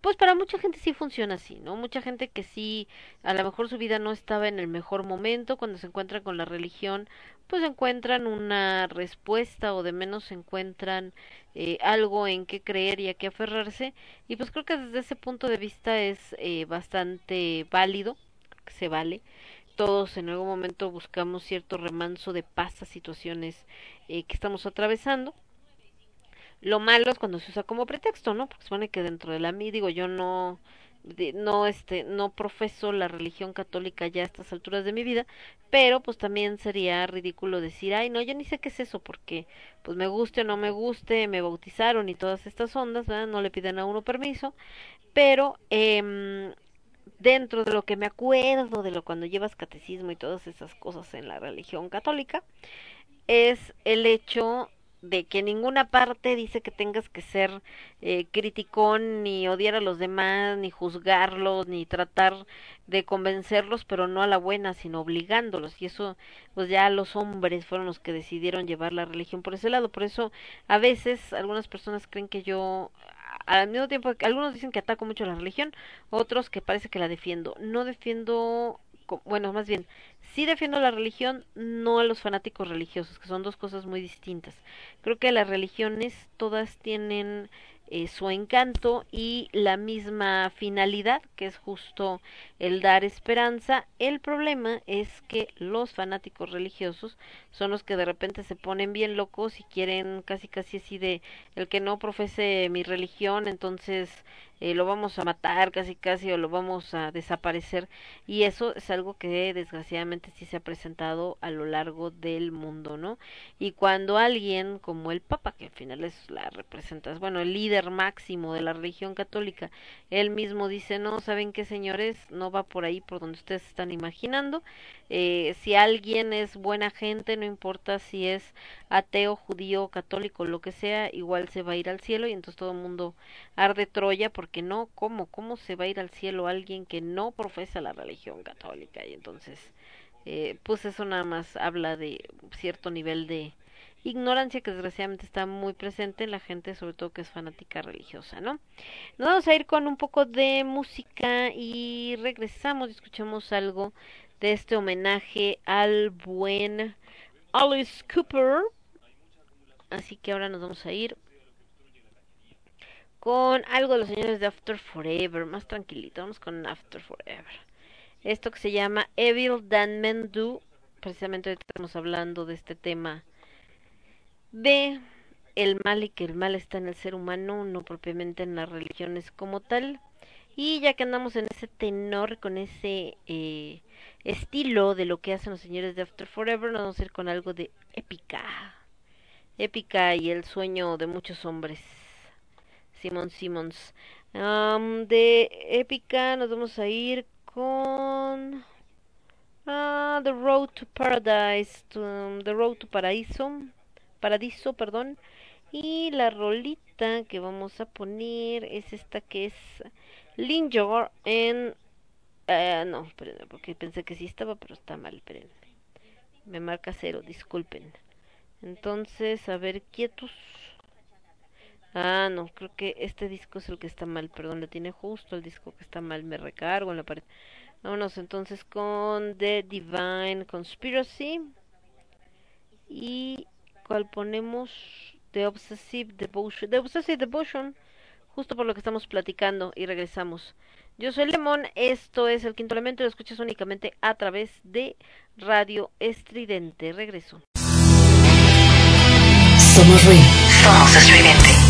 pues para mucha gente sí funciona así, ¿no? Mucha gente que sí, a lo mejor su vida no estaba en el mejor momento, cuando se encuentran con la religión, pues encuentran una respuesta o de menos encuentran eh, algo en qué creer y a qué aferrarse. Y pues creo que desde ese punto de vista es eh, bastante válido, que se vale. Todos en algún momento buscamos cierto remanso de paz situaciones eh, que estamos atravesando lo malo es cuando se usa como pretexto, ¿no? Porque supone que dentro de la mí, digo, yo no, no, este, no profeso la religión católica ya a estas alturas de mi vida, pero pues también sería ridículo decir, ay, no, yo ni sé qué es eso, porque pues me guste o no me guste, me bautizaron y todas estas ondas, ¿verdad? No le piden a uno permiso, pero eh, dentro de lo que me acuerdo de lo cuando llevas catecismo y todas esas cosas en la religión católica, es el hecho de que ninguna parte dice que tengas que ser eh, criticón, ni odiar a los demás, ni juzgarlos, ni tratar de convencerlos, pero no a la buena, sino obligándolos. Y eso, pues ya los hombres fueron los que decidieron llevar la religión por ese lado. Por eso, a veces, algunas personas creen que yo, al mismo tiempo, algunos dicen que ataco mucho la religión, otros que parece que la defiendo. No defiendo bueno, más bien, sí defiendo la religión, no a los fanáticos religiosos, que son dos cosas muy distintas. Creo que las religiones todas tienen eh, su encanto y la misma finalidad, que es justo el dar esperanza. El problema es que los fanáticos religiosos son los que de repente se ponen bien locos y quieren casi casi así de el que no profese mi religión, entonces eh, lo vamos a matar casi casi o lo vamos a desaparecer y eso es algo que desgraciadamente sí se ha presentado a lo largo del mundo, ¿no? Y cuando alguien como el Papa, que al final es la representación, bueno, el líder máximo de la religión católica, él mismo dice, no, ¿saben qué señores? No va por ahí por donde ustedes están imaginando. Eh, si alguien es buena gente, no importa si es ateo, judío, católico, lo que sea, igual se va a ir al cielo y entonces todo el mundo arde Troya porque no, ¿cómo? ¿Cómo se va a ir al cielo alguien que no profesa la religión católica? Y entonces, eh, pues eso nada más habla de cierto nivel de ignorancia que desgraciadamente está muy presente en la gente, sobre todo que es fanática religiosa, ¿no? Nos vamos a ir con un poco de música y regresamos y escuchamos algo de este homenaje al buen Alice Cooper. Así que ahora nos vamos a ir con algo de los señores de After Forever, más tranquilito, vamos con After Forever. Esto que se llama Evil Than Men Do, precisamente estamos hablando de este tema de el mal y que el mal está en el ser humano, no propiamente en las religiones como tal. Y ya que andamos en ese tenor, con ese eh, estilo de lo que hacen los señores de After Forever, nos vamos a ir con algo de épica. Épica y el sueño de muchos hombres. Simon Simmons. Um, de épica nos vamos a ir con ah, The Road to Paradise, to- The Road to Paraíso, Paradiso, perdón. Y la rolita que vamos a poner es esta que es Linjor en eh, no, espérenme, porque pensé que sí estaba, pero está mal, espérenme. Me marca cero, disculpen. Entonces, a ver, quietos. Ah, no, creo que este disco es el que está mal, perdón, le tiene justo el disco que está mal, me recargo en la pared. Vámonos entonces con The Divine Conspiracy. Y cuál ponemos The Obsessive Devotion. The Obsessive Devotion, justo por lo que estamos platicando y regresamos. Yo soy Lemón, esto es el quinto elemento y lo escuchas únicamente a través de Radio Estridente. Regreso. Somos ruido. Somos estridente.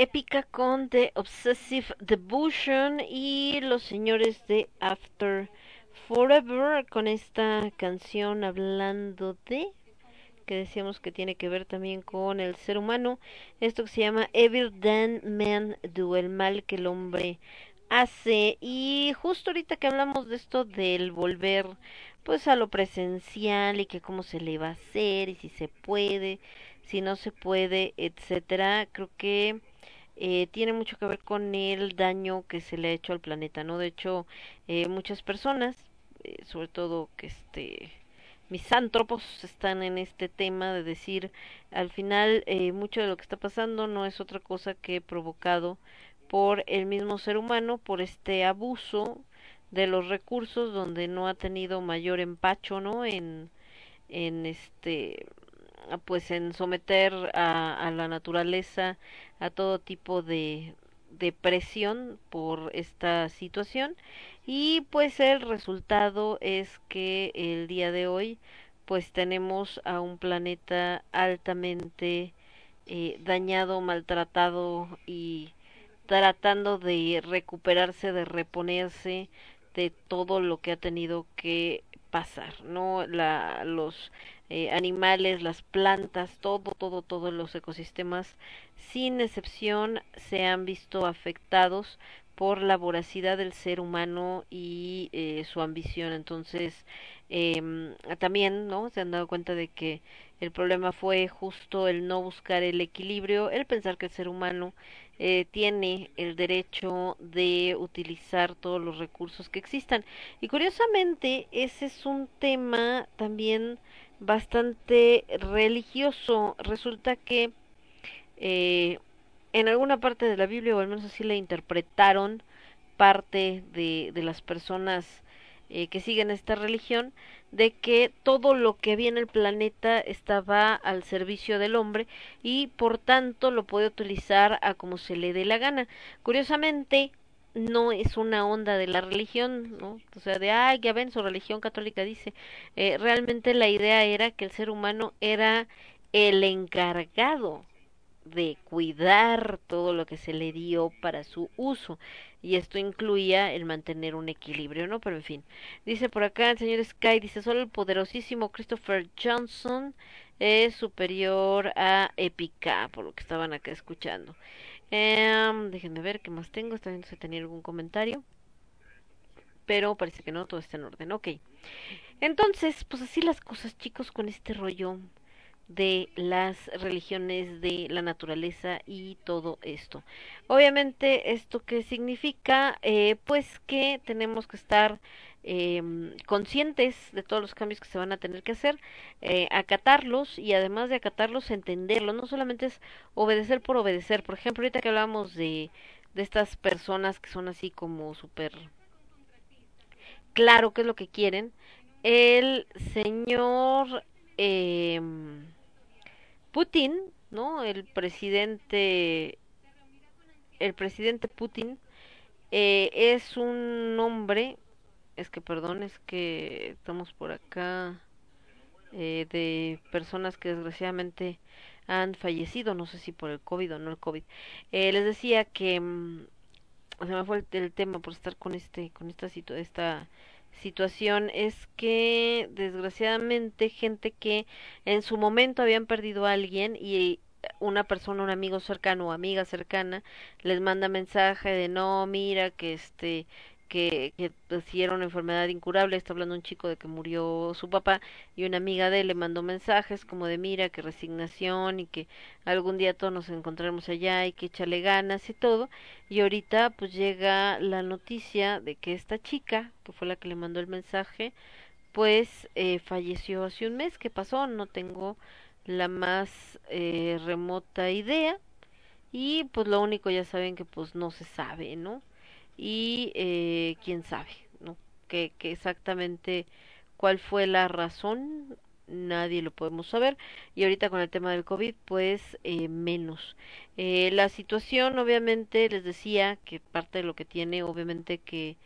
Épica con The Obsessive Devotion y los señores de After Forever con esta canción hablando de que decíamos que tiene que ver también con el ser humano, esto que se llama Evil Than Man Do, el mal que el hombre hace. Y justo ahorita que hablamos de esto del volver pues a lo presencial y que cómo se le va a hacer y si se puede, si no se puede, etcétera, creo que eh, tiene mucho que ver con el daño que se le ha hecho al planeta, ¿no? De hecho, eh, muchas personas, eh, sobre todo que este misántropos están en este tema de decir al final eh, mucho de lo que está pasando no es otra cosa que provocado por el mismo ser humano por este abuso de los recursos donde no ha tenido mayor empacho no en en este pues en someter a, la naturaleza a todo tipo de, de presión por esta situación. Y pues el resultado es que el día de hoy pues tenemos a un planeta altamente eh, dañado, maltratado y tratando de recuperarse, de reponerse de todo lo que ha tenido que pasar, ¿no? La, los eh, animales, las plantas, todo, todo, todos los ecosistemas, sin excepción, se han visto afectados por la voracidad del ser humano y eh, su ambición. Entonces, eh, también, ¿no? Se han dado cuenta de que el problema fue justo el no buscar el equilibrio, el pensar que el ser humano eh, tiene el derecho de utilizar todos los recursos que existan. Y curiosamente, ese es un tema también bastante religioso. Resulta que eh, en alguna parte de la Biblia, o al menos así la interpretaron parte de, de las personas eh, que siguen esta religión, de que todo lo que había en el planeta estaba al servicio del hombre y por tanto lo puede utilizar a como se le dé la gana. Curiosamente, no es una onda de la religión, ¿no? O sea, de, ay, ya ven, su religión católica dice, eh, realmente la idea era que el ser humano era el encargado de cuidar todo lo que se le dio para su uso y esto incluía el mantener un equilibrio, ¿no? Pero en fin, dice por acá el señor Sky, dice solo el poderosísimo Christopher Johnson es superior a Epica, por lo que estaban acá escuchando. Eh, déjenme ver qué más tengo, está viendo si tenía algún comentario. Pero parece que no, todo está en orden, ok. Entonces, pues así las cosas, chicos, con este rollo de las religiones de la naturaleza y todo esto. Obviamente, ¿esto qué significa? Eh, pues que tenemos que estar eh, conscientes de todos los cambios que se van a tener que hacer, eh, acatarlos y además de acatarlos, entenderlos. No solamente es obedecer por obedecer. Por ejemplo, ahorita que hablábamos de, de estas personas que son así como súper claro qué es lo que quieren, el señor eh, Putin, ¿no? El presidente, el presidente Putin eh, es un hombre es que perdón, es que estamos por acá eh, de personas que desgraciadamente han fallecido, no sé si por el COVID o no el COVID. Eh, les decía que mm, se me fue el, el tema por estar con este con esta esta situación es que desgraciadamente gente que en su momento habían perdido a alguien y una persona, un amigo cercano o amiga cercana les manda mensaje de no, mira que este que, que si era una enfermedad incurable, está hablando un chico de que murió su papá y una amiga de él le mandó mensajes como de mira que resignación y que algún día todos nos encontraremos allá y que échale ganas y todo y ahorita pues llega la noticia de que esta chica que fue la que le mandó el mensaje pues eh, falleció hace un mes ¿qué pasó? no tengo la más eh, remota idea y pues lo único ya saben que pues no se sabe, ¿no? Y eh, quién sabe, ¿no? Que, que exactamente cuál fue la razón, nadie lo podemos saber. Y ahorita con el tema del COVID, pues eh, menos. Eh, la situación, obviamente, les decía que parte de lo que tiene, obviamente, que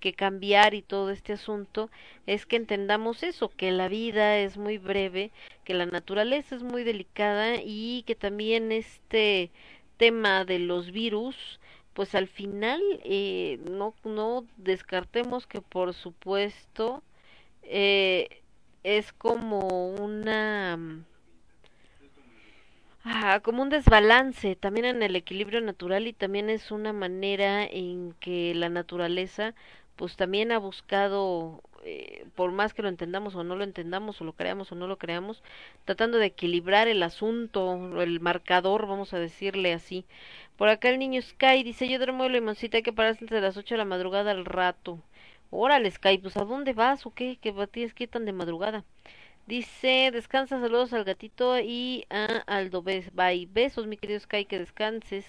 que cambiar y todo este asunto es que entendamos eso, que la vida es muy breve, que la naturaleza es muy delicada y que también este tema de los virus pues al final eh, no no descartemos que por supuesto eh, es como una ah, como un desbalance también en el equilibrio natural y también es una manera en que la naturaleza pues también ha buscado, eh, por más que lo entendamos o no lo entendamos, o lo creamos o no lo creamos, tratando de equilibrar el asunto, el marcador, vamos a decirle así. Por acá el niño Sky dice, yo duermo de limoncita, hay que pararse entre las 8 de la madrugada al rato. Órale, Sky, pues ¿a dónde vas o qué? ¿Que tienes que tan de madrugada? Dice, descansa, saludos al gatito y a Aldo. Bye. Besos, mi querido Sky, que descanses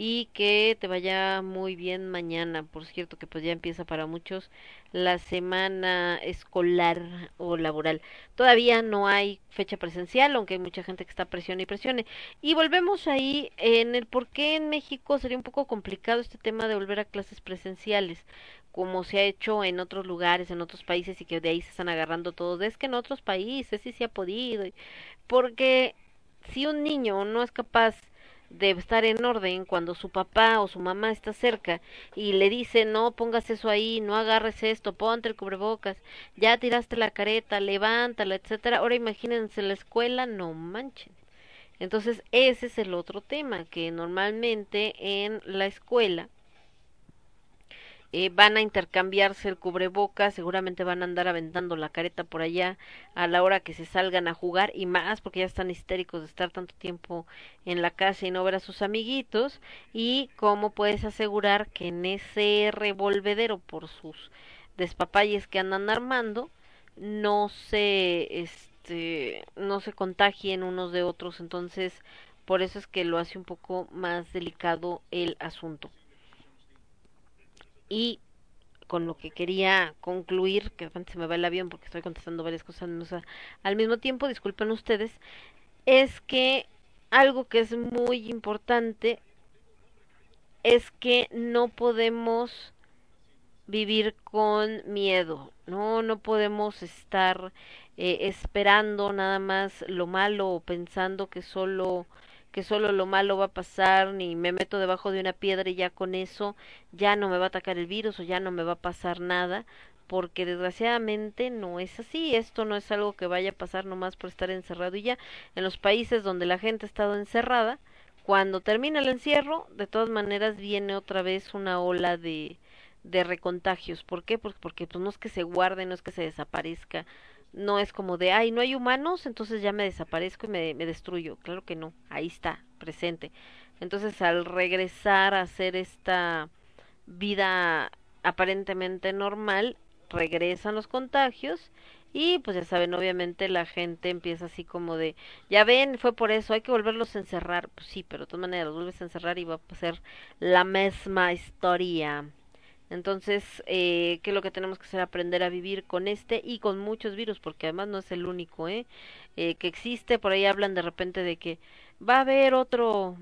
y que te vaya muy bien mañana. Por cierto, que pues ya empieza para muchos la semana escolar o laboral. Todavía no hay fecha presencial, aunque hay mucha gente que está presione y presione. Y volvemos ahí en el por qué en México sería un poco complicado este tema de volver a clases presenciales como se ha hecho en otros lugares, en otros países y que de ahí se están agarrando todos. Es que en otros países sí se ha podido. Porque si un niño no es capaz de estar en orden cuando su papá o su mamá está cerca y le dice no pongas eso ahí, no agarres esto, ponte el cubrebocas, ya tiraste la careta, levántala, etcétera. Ahora imagínense la escuela, no manchen. Entonces ese es el otro tema que normalmente en la escuela eh, van a intercambiarse el cubrebocas, seguramente van a andar aventando la careta por allá a la hora que se salgan a jugar y más porque ya están histéricos de estar tanto tiempo en la casa y no ver a sus amiguitos y cómo puedes asegurar que en ese revolvedero por sus despapalles que andan armando no se este no se contagien unos de otros. Entonces por eso es que lo hace un poco más delicado el asunto y con lo que quería concluir, que de se me va el avión porque estoy contestando varias cosas al mismo tiempo, disculpen ustedes, es que algo que es muy importante es que no podemos vivir con miedo, no, no podemos estar eh, esperando nada más lo malo o pensando que solo que solo lo malo va a pasar, ni me meto debajo de una piedra y ya con eso ya no me va a atacar el virus o ya no me va a pasar nada, porque desgraciadamente no es así, esto no es algo que vaya a pasar nomás por estar encerrado y ya. En los países donde la gente ha estado encerrada, cuando termina el encierro, de todas maneras viene otra vez una ola de, de recontagios. ¿Por qué? Pues porque pues no es que se guarde, no es que se desaparezca, no es como de, ay, no hay humanos, entonces ya me desaparezco y me, me destruyo. Claro que no, ahí está, presente. Entonces, al regresar a hacer esta vida aparentemente normal, regresan los contagios y pues ya saben, obviamente la gente empieza así como de, ya ven, fue por eso, hay que volverlos a encerrar. Pues sí, pero de todas maneras los vuelves a encerrar y va a ser la misma historia. Entonces, eh, ¿qué es lo que tenemos que hacer? Aprender a vivir con este y con muchos virus, porque además no es el único, ¿eh? eh que existe. Por ahí hablan de repente de que va a haber otro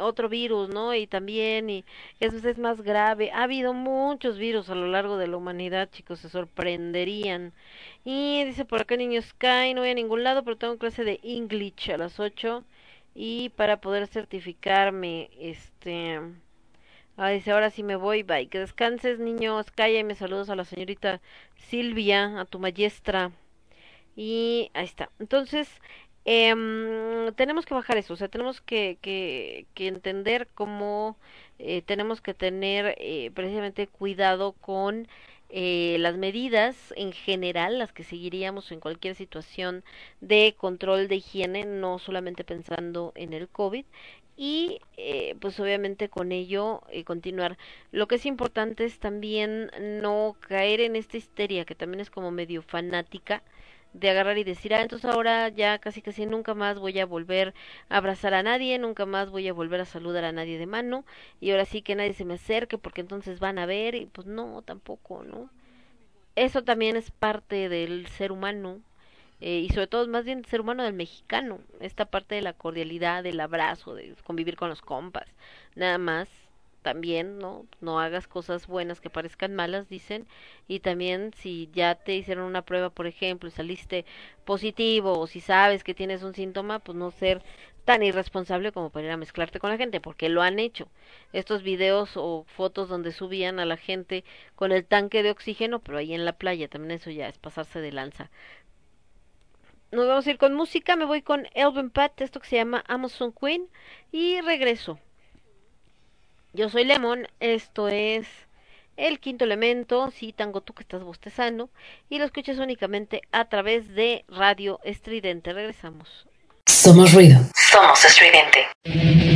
otro virus, ¿no? Y también, y eso es más grave. Ha habido muchos virus a lo largo de la humanidad, chicos, se sorprenderían. Y dice por acá, niños, Sky, no voy a ningún lado, pero tengo clase de English a las 8. Y para poder certificarme, este... Ah, dice, ahora sí me voy, bye. Que descanses, niños. Calla y me saludos a la señorita Silvia, a tu maestra. Y ahí está. Entonces, eh, tenemos que bajar eso. O sea, tenemos que, que, que entender cómo eh, tenemos que tener eh, precisamente cuidado con eh, las medidas en general, las que seguiríamos en cualquier situación de control de higiene, no solamente pensando en el COVID, y eh, pues obviamente con ello eh, continuar. Lo que es importante es también no caer en esta histeria que también es como medio fanática de agarrar y decir, ah, entonces ahora ya casi casi nunca más voy a volver a abrazar a nadie, nunca más voy a volver a saludar a nadie de mano y ahora sí que nadie se me acerque porque entonces van a ver y pues no, tampoco, ¿no? Eso también es parte del ser humano, eh, y sobre todo más bien ser humano del mexicano, esta parte de la cordialidad, del abrazo, de convivir con los compas, nada más también, ¿no? No hagas cosas buenas que parezcan malas, dicen, y también si ya te hicieron una prueba, por ejemplo, y saliste positivo, o si sabes que tienes un síntoma, pues no ser tan irresponsable como para ir a mezclarte con la gente, porque lo han hecho. Estos videos o fotos donde subían a la gente con el tanque de oxígeno, pero ahí en la playa, también eso ya es pasarse de lanza nos vamos a ir con música, me voy con Elvin Pat, esto que se llama Amazon Queen y regreso. Yo soy Lemon, esto es el quinto elemento, sí, tango tú que estás bostezando, y lo escuchas únicamente a través de Radio Estridente. Regresamos. Somos ruido. Somos estridente.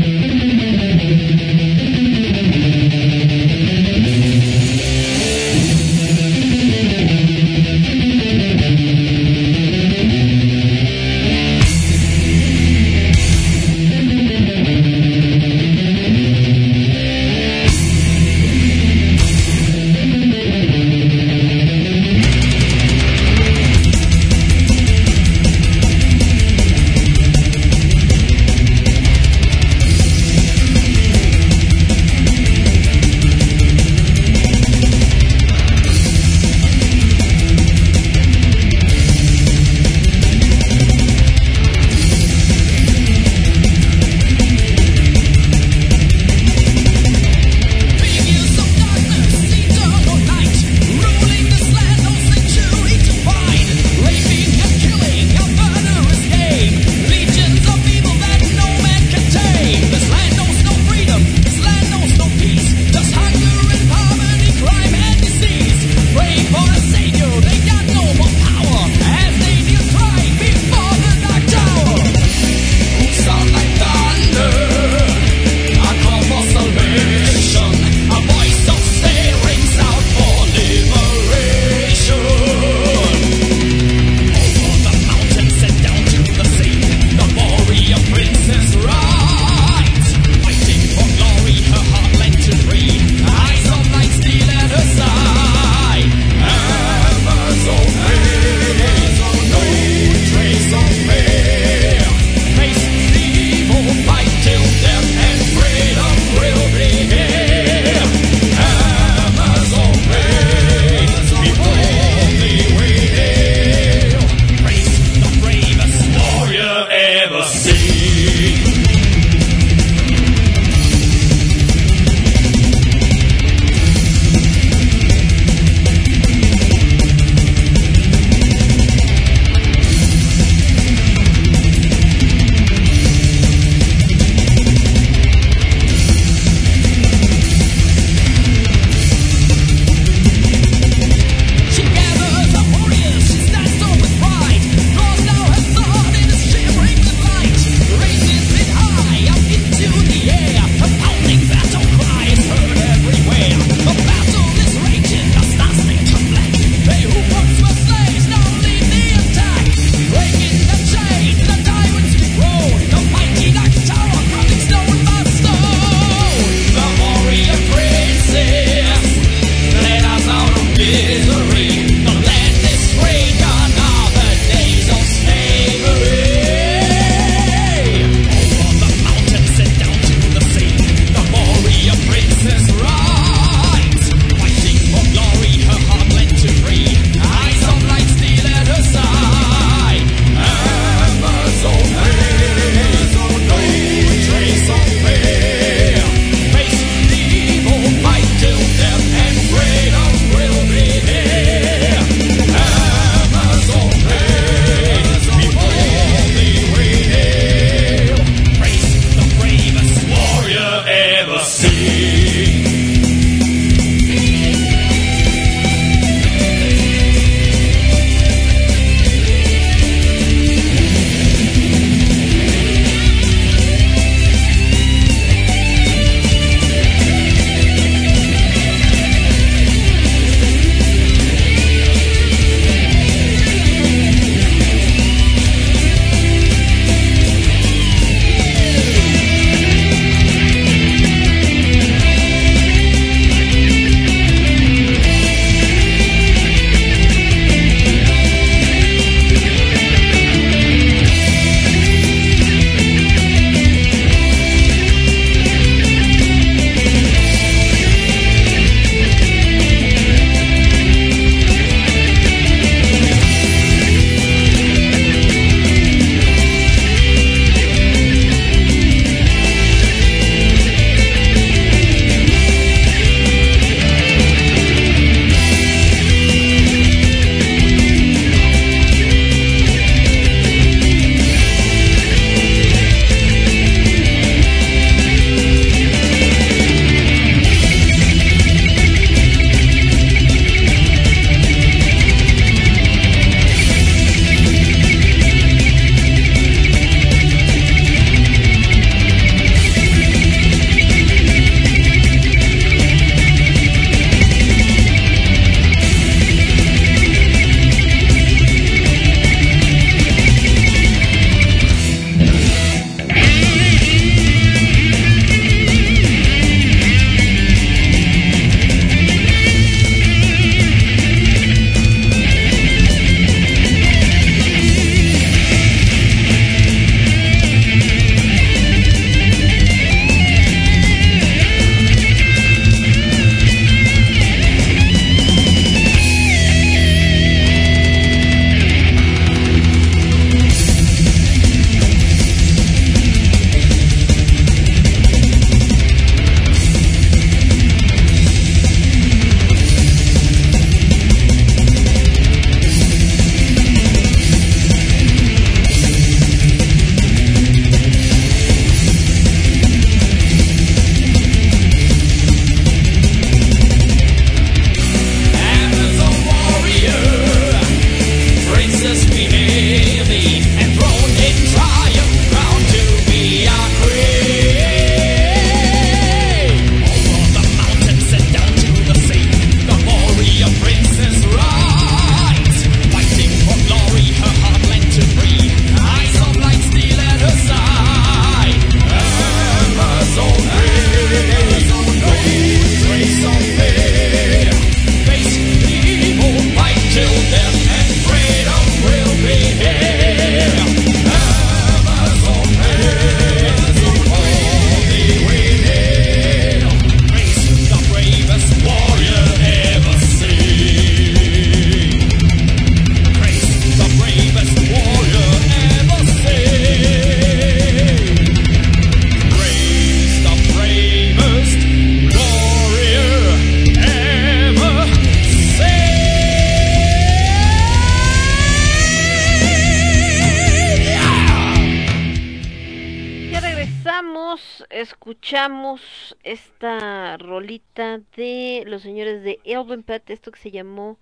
Esto que se llamó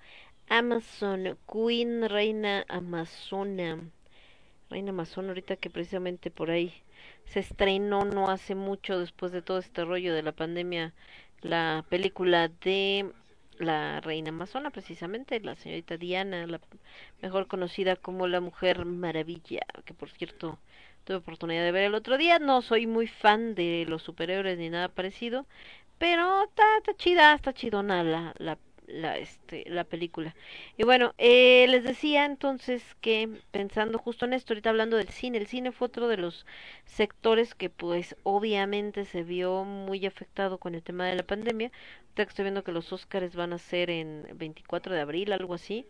Amazon Queen, Reina Amazona. Reina Amazona, ahorita que precisamente por ahí se estrenó no hace mucho después de todo este rollo de la pandemia la película de la reina amazona precisamente la señorita Diana la mejor conocida como la mujer maravilla que por cierto tuve oportunidad de ver el otro día no soy muy fan de los superhéroes ni nada parecido pero está, chida está chidona la, la la este la película. Y bueno eh, les decía entonces que pensando justo en esto ahorita hablando del cine el cine fue otro de los sectores que pues obviamente se vio muy afectado con el tema de la pandemia. Ahorita estoy viendo que los Óscares van a ser en 24 de abril algo así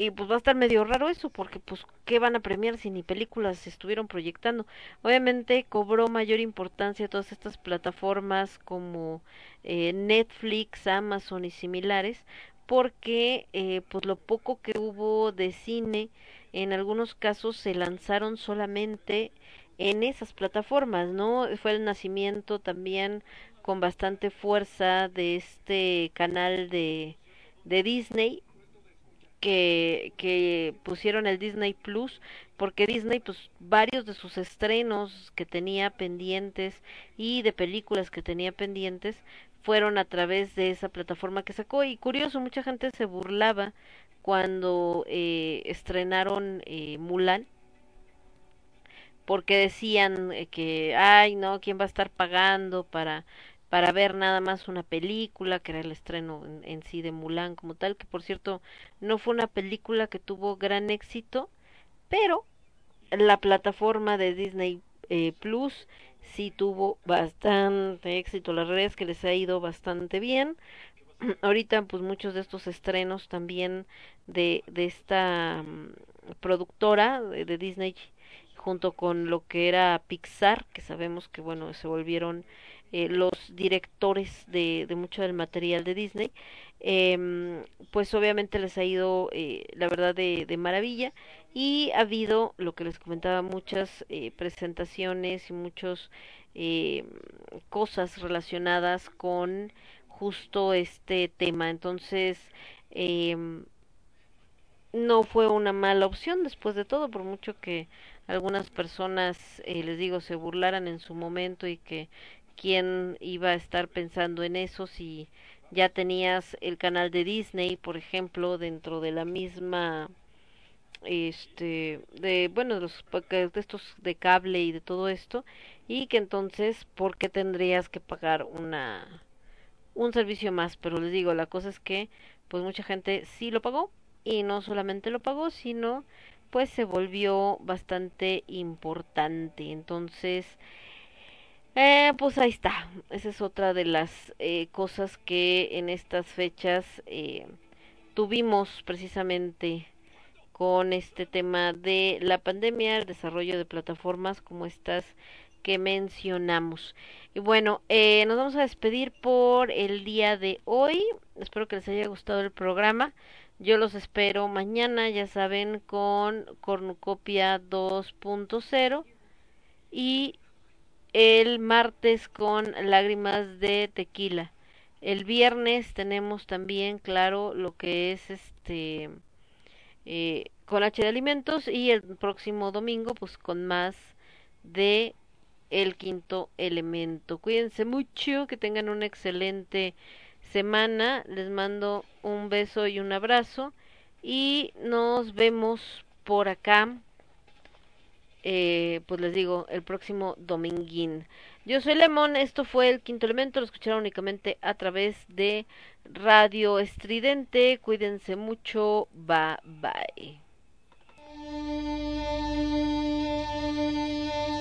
y pues va a estar medio raro eso porque pues qué van a premiar si ni películas se estuvieron proyectando obviamente cobró mayor importancia todas estas plataformas como eh, Netflix Amazon y similares porque eh, pues lo poco que hubo de cine en algunos casos se lanzaron solamente en esas plataformas no fue el nacimiento también con bastante fuerza de este canal de de Disney que, que pusieron el Disney Plus, porque Disney, pues varios de sus estrenos que tenía pendientes y de películas que tenía pendientes fueron a través de esa plataforma que sacó. Y curioso, mucha gente se burlaba cuando eh, estrenaron eh, Mulan porque decían eh, que ay no quién va a estar pagando para para ver nada más una película, que era el estreno en, sí de Mulan como tal, que por cierto no fue una película que tuvo gran éxito, pero la plataforma de Disney eh, Plus sí tuvo bastante éxito, la realidad es que les ha ido bastante bien. Ahorita pues muchos de estos estrenos también de, de esta mm, productora de, de Disney junto con lo que era Pixar, que sabemos que bueno, se volvieron eh, los directores de, mucho del material de Disney, eh, pues obviamente les ha ido eh, la verdad de, maravilla y ha habido, lo que les comentaba, muchas eh, presentaciones y muchas eh, cosas relacionadas con justo este tema. Entonces, eh, no fue una mala opción después de todo, por mucho que algunas personas, eh, les digo, se burlaran en su momento y que quién iba a estar pensando en eso si ya tenías el canal de Disney, por ejemplo, dentro de la misma este de bueno de los de estos de cable y de todo esto y que entonces por qué tendrías que pagar una un servicio más pero les digo la cosa es que pues mucha gente sí lo pagó y no solamente lo pagó sino pues se volvió bastante importante. Entonces eh, pues ahí está. Esa es otra de las eh, cosas que en estas fechas eh, tuvimos precisamente con este tema de la pandemia, el desarrollo de plataformas como estas que mencionamos. Y bueno, eh, nos vamos a despedir por el día de hoy. Espero que les haya gustado el programa. Yo los espero mañana, ya saben, con Cornucopia 2.0 y el martes con lágrimas de tequila. El viernes tenemos también, claro, lo que es este eh, con H de alimentos y el próximo domingo pues con más de el quinto elemento. Cuídense mucho, que tengan una excelente semana. Les mando un beso y un abrazo y nos vemos por acá eh, pues les digo, el próximo dominguín. Yo soy Lemón, esto fue el quinto elemento, lo escucharon únicamente a través de Radio Estridente. Cuídense mucho, bye bye.